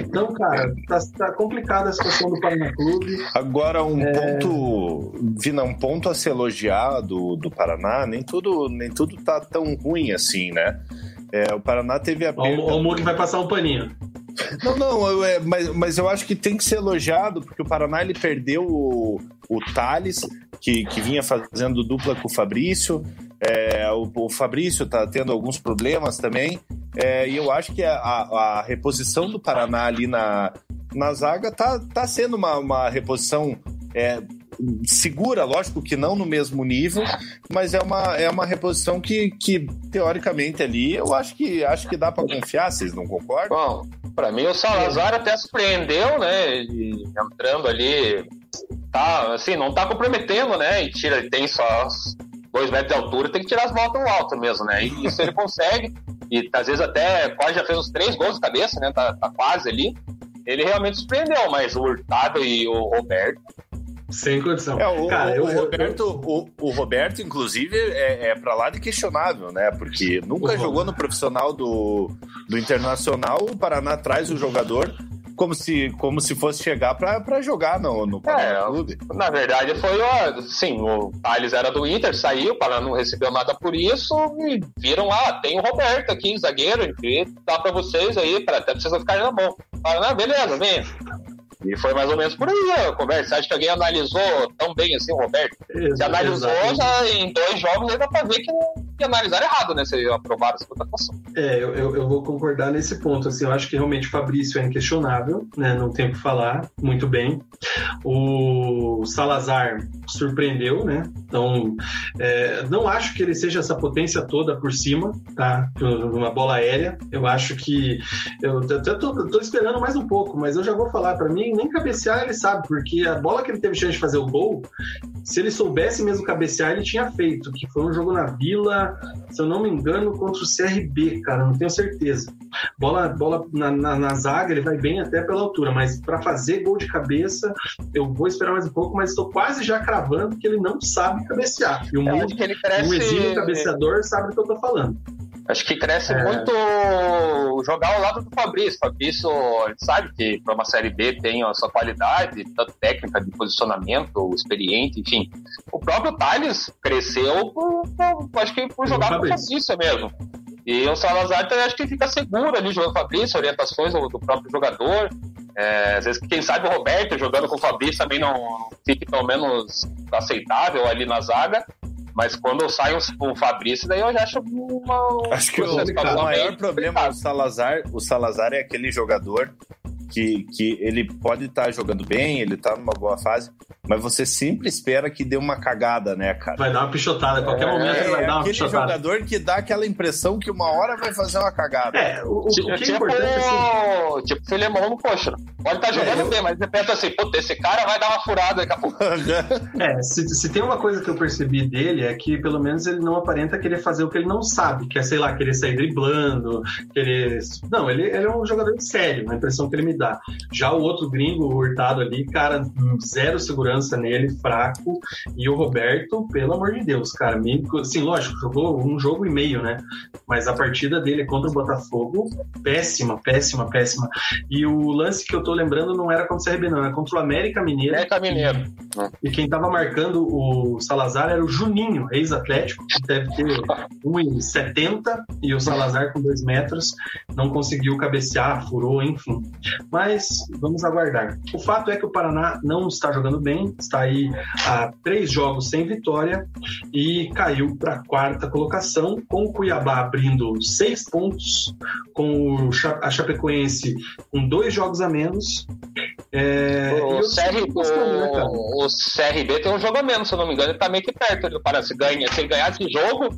Então, cara, tá, tá complicada a situação do Paraná Clube. Agora, um é... ponto, Vina, um ponto a se elogiar do, do Paraná, nem tudo, nem tudo tá tão ruim assim, né? É, o Paraná teve a perda... O, o vai passar um paninho. Não, não, eu, é, mas, mas eu acho que tem que ser elogiado, porque o Paraná ele perdeu o, o Thales, que, que vinha fazendo dupla com o Fabrício. É, o, o, Fabrício está tendo alguns problemas também. É, e eu acho que a, a, reposição do Paraná ali na, na zaga tá, tá sendo uma, uma reposição é, segura, lógico que não no mesmo nível, mas é uma, é uma reposição que, que teoricamente ali eu acho que acho que dá para confiar, vocês não concordam? Bom, para mim o Salazar até surpreendeu, né? entrando ali, tá assim, não tá comprometendo, né? E tira, tem só dois metros de altura, tem que tirar as bolas tão alto mesmo, né? E [LAUGHS] isso ele consegue. E às vezes até quase já fez uns três gols de cabeça, né? Tá, tá quase ali. Ele realmente surpreendeu, mas o Hurtado e o Roberto sem condição. É, o, Cara, o, eu, Roberto, eu... O, o, Roberto, inclusive, é, é para lá de questionável, né? Porque nunca jogou no profissional do, do Internacional. O Paraná traz o jogador como se, como se fosse chegar para jogar no, no Paraná é, Clube. Na verdade, foi sim, o Thales era do Inter, saiu, o Paraná não recebeu nada por isso, e viram lá, tem o Roberto aqui, zagueiro, que dá para vocês aí, para até vocês ficarem na mão. Paraná, beleza, vem. E foi mais ou menos por aí a conversa. Acho que alguém analisou tão bem assim o Roberto? Se analisou já em dois jogos, aí dá pra ver que, que analisaram errado, né? Se aprovaram essa contratação. É, eu, eu, eu, vou concordar nesse ponto. Assim, eu acho que realmente o Fabrício é inquestionável, né? Não tem o que falar, muito bem. O Salazar surpreendeu, né? Então, é, não acho que ele seja essa potência toda por cima, tá? Uma bola aérea. Eu acho que. Eu até tô, tô esperando mais um pouco, mas eu já vou falar para mim nem cabecear ele sabe, porque a bola que ele teve chance de fazer o gol, se ele soubesse mesmo cabecear, ele tinha feito, que foi um jogo na Vila, se eu não me engano, contra o CRB, cara, não tenho certeza. Bola, bola na, na, na zaga, ele vai bem até pela altura, mas para fazer gol de cabeça, eu vou esperar mais um pouco, mas estou quase já cravando que ele não sabe cabecear. E o é, mundo, cresce... um exímio cabeceador sabe do que eu tô falando. Acho que cresce é. muito jogar ao lado do Fabrício. Fabrício, ele sabe que para uma Série B tem a sua qualidade, tanto técnica de posicionamento, experiente, enfim. O próprio Thales cresceu, por, por, acho que por jogar com o Fabrício mesmo. E o Salazar também acho que fica seguro ali jogando com o Fabrício, orientações do, do próprio jogador. É, às vezes, quem sabe o Roberto jogando com o Fabrício também não fique pelo menos aceitável ali na zaga. Mas quando sai o Fabrício, daí eu já acho uma. Acho que o, o maior problema do Salazar, o Salazar é aquele jogador que, que ele pode estar tá jogando bem, ele está numa boa fase, mas você sempre espera que dê uma cagada, né, cara? Vai dar uma pichotada, a qualquer é, momento ele vai dar uma aquele pichotada. jogador que dá aquela impressão que uma hora vai fazer uma cagada. É, o, o, tipo, que é importante é assim... Tipo Filemão no coxa. Pode estar tá jogando é, eu... bem, mas você pensa assim, puta, esse cara vai dar uma furada daqui a pouco. [LAUGHS] é, se, se tem uma coisa que eu percebi dele é que pelo menos ele não aparenta querer fazer o que ele não sabe, que é, sei lá, querer sair driblando, querer... Não, ele, ele é um jogador sério, a impressão que ele me dá. Já o outro gringo, o Hurtado ali, cara, zero segurança nele, fraco. E o Roberto, pelo amor de Deus, cara, me, assim, lógico, jogou um jogo e meio, né? Mas a partida dele contra o Botafogo, péssima, péssima, péssima. E o lance que eu tô lembrando não era contra o CRB, não, era contra o América Mineiro. América Mineiro. E quem tava marcando o Salazar era o Juninho, ex-atlético, que deve ter 1,70 e o Salazar com 2 metros não conseguiu cabecear, furou, enfim. Mas vamos aguardar. O fato é que o Paraná não está jogando bem, está aí a três jogos sem vitória e caiu para a quarta colocação, com o Cuiabá abrindo seis pontos, com a Chapecoense com dois jogos a menos. É, o, CR, o, o, CRB tem um jogo a menos, se eu não me engano, ele está meio que perto do Paraná. Se, ganha, se ele ganhar esse jogo,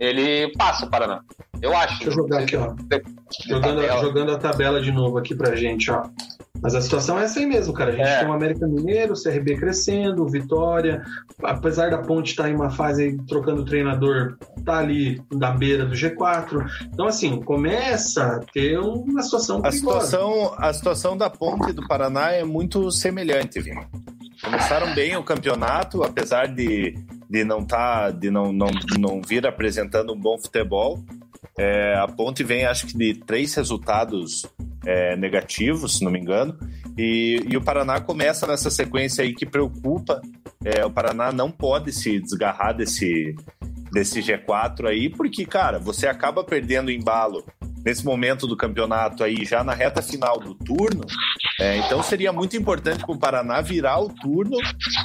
ele passa o Paraná. Eu acho. Deixa eu jogar aqui, ó. Jogando, jogando a tabela de novo aqui pra gente, ó. Mas a situação é essa aí mesmo, cara. A gente é. tem o América Mineiro, o CRB crescendo, Vitória. Apesar da ponte estar tá em uma fase aí, trocando treinador, tá ali da beira do G4. Então, assim, começa a ter uma situação a situação A situação da ponte do Paraná é muito semelhante, viu? Começaram bem o campeonato, apesar de, de não tá, de não, não, não vir apresentando um bom futebol. É, a Ponte vem, acho que, de três resultados é, negativos, se não me engano. E, e, o Paraná começa nessa sequência aí que preocupa. É, o Paraná não pode se desgarrar desse, desse G4 aí, porque, cara, você acaba perdendo embalo nesse momento do campeonato aí, já na reta final do turno. É, então seria muito importante para o Paraná virar o turno,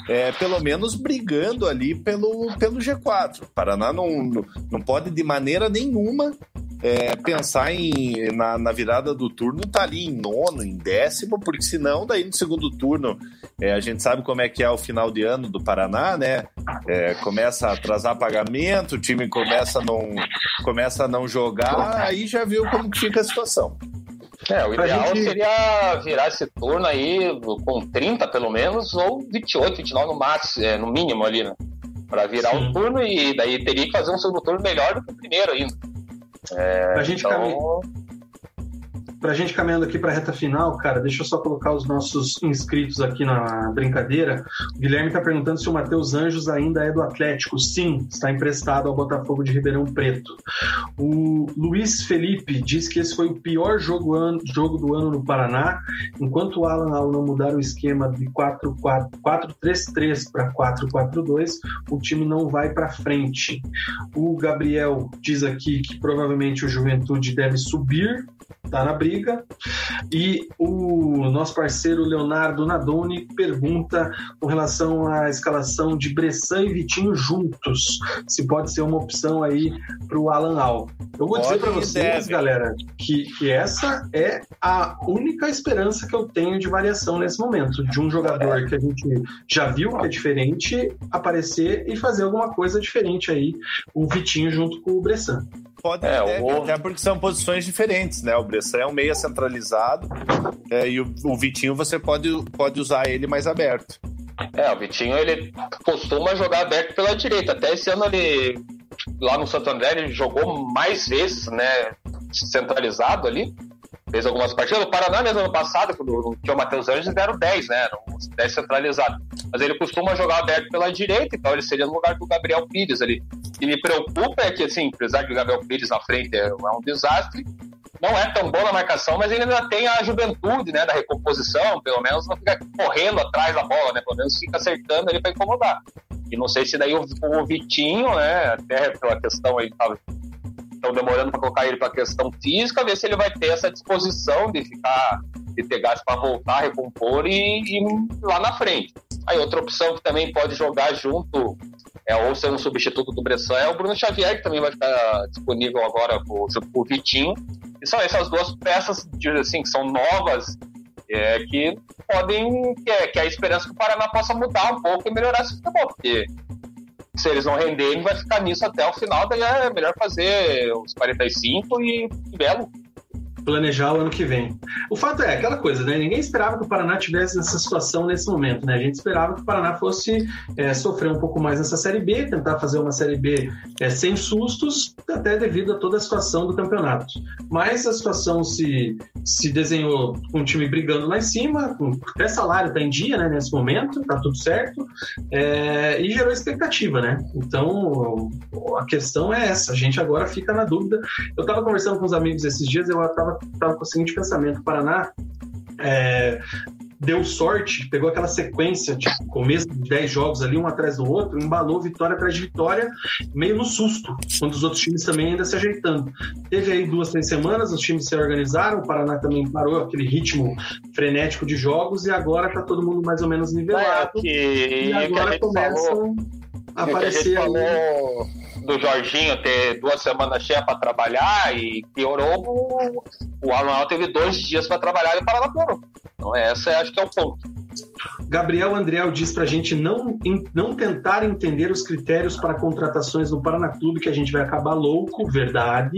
é, pelo menos brigando ali pelo, pelo G4. O Paraná não, não pode de maneira nenhuma é, pensar em, na, na, virada do turno tá ali em nono, em décimo, porque senão daí no segundo turno é, a gente sabe como é que é o final de ano do Paraná, né? É, começa a atrasar pagamento, o time começa a não, começa a não jogar, aí já viu como que fica a situação. É, o ideal gente... seria virar esse turno aí com 30 pelo menos, ou 28, 29 no máximo, é, no mínimo ali, né? Pra virar Sim. um turno e daí teria que fazer um segundo turno melhor do que o primeiro ainda. É, pra gente então... Pra gente caminhando aqui para a reta final, cara, deixa eu só colocar os nossos inscritos aqui na brincadeira. O Guilherme está perguntando se o Matheus Anjos ainda é do Atlético. Sim, está emprestado ao Botafogo de Ribeirão Preto. O Luiz Felipe diz que esse foi o pior jogo, jogo do ano no Paraná, enquanto o Alan não mudar o esquema de 4-3-3 para 4-4-2, o time não vai para frente. O Gabriel diz aqui que provavelmente o Juventude deve subir tá na briga. E o nosso parceiro Leonardo Nadoni pergunta com relação à escalação de Bressan e Vitinho juntos, se pode ser uma opção aí para o Alan Al. Eu vou pode dizer para vocês, deve. galera, que, que essa é a única esperança que eu tenho de variação nesse momento, de um jogador que a gente já viu que é diferente aparecer e fazer alguma coisa diferente aí, o Vitinho junto com o Bressan. Pode é, deve, o... até porque são posições diferentes, né? O Bressan é um meia centralizado é, e o, o, Vitinho você pode, pode usar ele mais aberto. É, o Vitinho ele costuma jogar aberto pela direita. Até esse ano ele lá no Santo André ele jogou mais vezes, né? Centralizado ali fez algumas partidas. O Paraná, mesmo ano passado, quando tinha o Matheus Anjos, deram 10, né? 10 centralizados. Mas ele costuma jogar aberto pela direita, então ele seria no lugar do Gabriel Pires ali. O que me preocupa é que, assim, apesar de o Gabriel Pires na frente é, é um desastre, não é tão bom na marcação, mas ele ainda tem a juventude, né, da recomposição, pelo menos não fica correndo atrás da bola, né, pelo menos fica acertando ele para incomodar. E não sei se daí o, o Vitinho, né, até pela questão aí, tava estão demorando para colocar ele para questão física, ver se ele vai ter essa disposição de ficar, de ter gás para voltar, recompor e, e lá na frente. Aí outra opção que também pode jogar junto, é, ou ser um substituto do Bressan, é o Bruno Xavier, que também vai estar disponível agora junto com o Vitinho. E são essas duas peças assim, que são novas, é, que podem, que é, que é a esperança que o Paraná possa mudar um pouco e melhorar esse futebol, porque se eles não renderem, vai ficar nisso até o final, daí é melhor fazer os 45 e, e belo planejar o ano que vem. O fato é aquela coisa, né? Ninguém esperava que o Paraná tivesse nessa situação nesse momento, né? A gente esperava que o Paraná fosse é, sofrer um pouco mais nessa Série B, tentar fazer uma Série B é, sem sustos, até devido a toda a situação do campeonato. Mas a situação se, se desenhou com o time brigando lá em cima, com, até salário está em dia, né? Nesse momento, tá tudo certo, é, e gerou expectativa, né? Então, a questão é essa. A gente agora fica na dúvida. Eu estava conversando com os amigos esses dias, eu estava tava, com o seguinte pensamento: o Paraná é, deu sorte, pegou aquela sequência, tipo, começo de 10 jogos ali, um atrás do outro, embalou vitória atrás de vitória, meio no susto, quando os outros times também ainda se ajeitando. Teve aí duas, três semanas, os times se organizaram, o Paraná também parou aquele ritmo frenético de jogos e agora tá todo mundo mais ou menos nivelado. É, que, e agora começam a aparecer a ali. Do Jorginho ter duas semanas cheias para trabalhar e piorou. O, o Alan teve dois dias para trabalhar e Paraná piorou. Então, essa acho que é o ponto. Gabriel Andriel diz para a gente não, não tentar entender os critérios para contratações no Paraná Clube, que a gente vai acabar louco, verdade.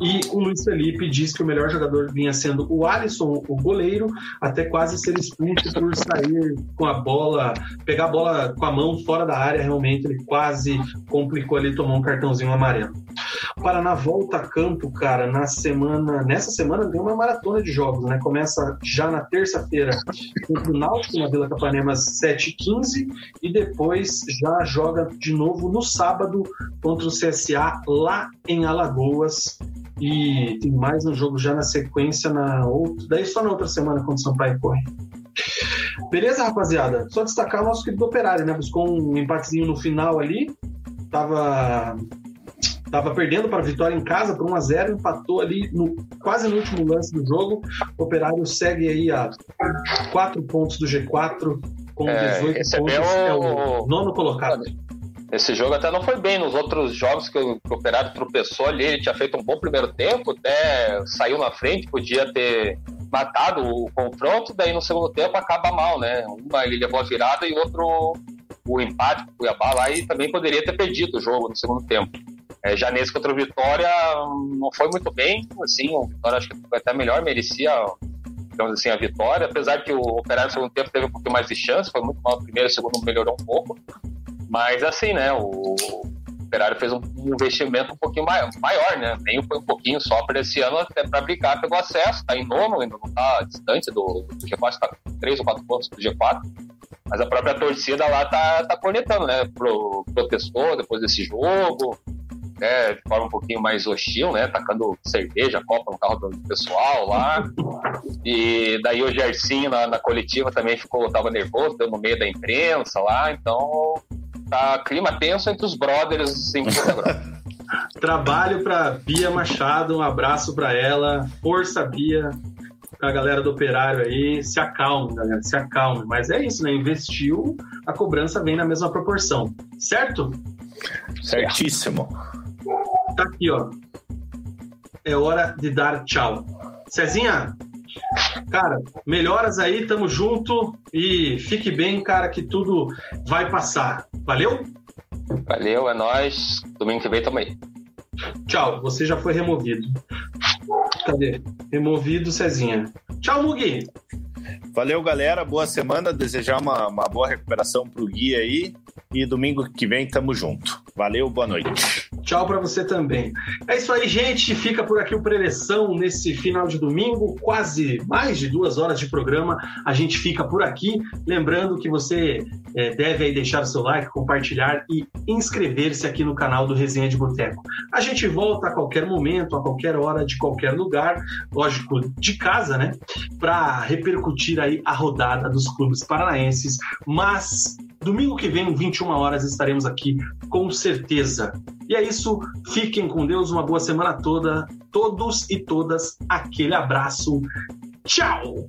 E o Luiz Felipe diz que o melhor jogador vinha sendo o Alisson, o goleiro, até quase ser expulso por sair com a bola, pegar a bola com a mão fora da área. Realmente, ele quase complicou ali, tomou um cartãozinho amarelo. Paraná volta a campo, cara, na semana. Nessa semana tem uma maratona de jogos, né? Começa já na terça-feira contra o Náutico na Vila Capanema às 7h15 e depois já joga de novo no sábado contra o CSA lá em Alagoas. E tem mais um jogo já na sequência na outra. Daí só na outra semana contra o Sampaio corre. Beleza, rapaziada? Só destacar o nosso querido operário, né? Buscou um empatezinho no final ali. Tava Estava perdendo para a Vitória em casa por 1 a 0 empatou ali no, quase no último lance do jogo. O Operário segue aí a 4 pontos do G4 com 18 é, pontos. É o nono colocado. Esse jogo até não foi bem nos outros jogos que o, que o Operário tropeçou ali. Ele tinha feito um bom primeiro tempo, até saiu na frente, podia ter matado o confronto. Daí no segundo tempo acaba mal, né? Uma ele levou a virada e outro o empate com o Cuiabá lá e também poderia ter perdido o jogo no segundo tempo. É, nesse contra o Vitória não foi muito bem, assim, o Vitória acho que foi até melhor, merecia digamos assim, a vitória, apesar que o Operário no segundo tempo teve um pouquinho mais de chance, foi muito mal no primeiro, o segundo melhorou um pouco, mas assim, né, o Operário fez um investimento um pouquinho maior, maior né, nem foi um pouquinho só para esse ano, até para brincar pelo acesso, tá em nono, ainda não tá distante do, do G4, está três ou quatro pontos do G4, mas a própria torcida lá tá, tá cornetando, né, Pro, protestou depois desse jogo, né, de forma um pouquinho mais hostil, né, tacando cerveja, copa no carro do pessoal lá. E daí o Gersinho na, na coletiva também ficou, tava nervoso, deu no meio da imprensa lá, então tá clima tenso entre os brothers assim, [LAUGHS] Trabalho para Bia Machado, um abraço para ela, força Bia, a galera do operário aí, se acalme, galera, se acalme. Mas é isso, né? Investiu, a cobrança vem na mesma proporção, certo? Certíssimo. Tá aqui, ó. É hora de dar tchau. Cezinha, cara, melhoras aí, tamo junto e fique bem, cara, que tudo vai passar. Valeu? Valeu, é nóis. Domingo que vem tamo aí. Tchau, você já foi removido. Cadê? Removido, Cezinha. Tchau, Mugi. Valeu, galera. Boa semana. Desejar uma, uma boa recuperação pro Gui aí. E domingo que vem tamo junto. Valeu, boa noite. Tchau para você também. É isso aí, gente. Fica por aqui o Preleção nesse final de domingo, quase mais de duas horas de programa. A gente fica por aqui. Lembrando que você é, deve aí deixar o seu like, compartilhar e inscrever-se aqui no canal do Resenha de Boteco. A gente volta a qualquer momento, a qualquer hora, de qualquer lugar, lógico, de casa, né? Para repercutir aí a rodada dos clubes paranaenses. Mas Domingo que vem, 21 horas, estaremos aqui com certeza. E é isso. Fiquem com Deus. Uma boa semana toda. Todos e todas. Aquele abraço. Tchau!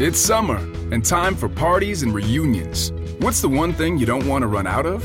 It's summer and time for parties and reunions. What's the one thing you don't want to run out of?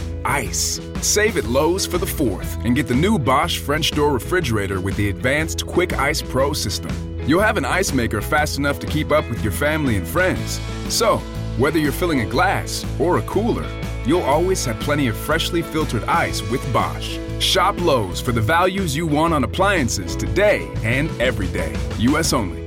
Ice. Save at Lowe's for the 4th and get the new Bosch French door refrigerator with the advanced Quick Ice Pro system. You'll have an ice maker fast enough to keep up with your family and friends. So, whether you're filling a glass or a cooler, you'll always have plenty of freshly filtered ice with Bosch. Shop Lowe's for the values you want on appliances today and every day. U.S. only.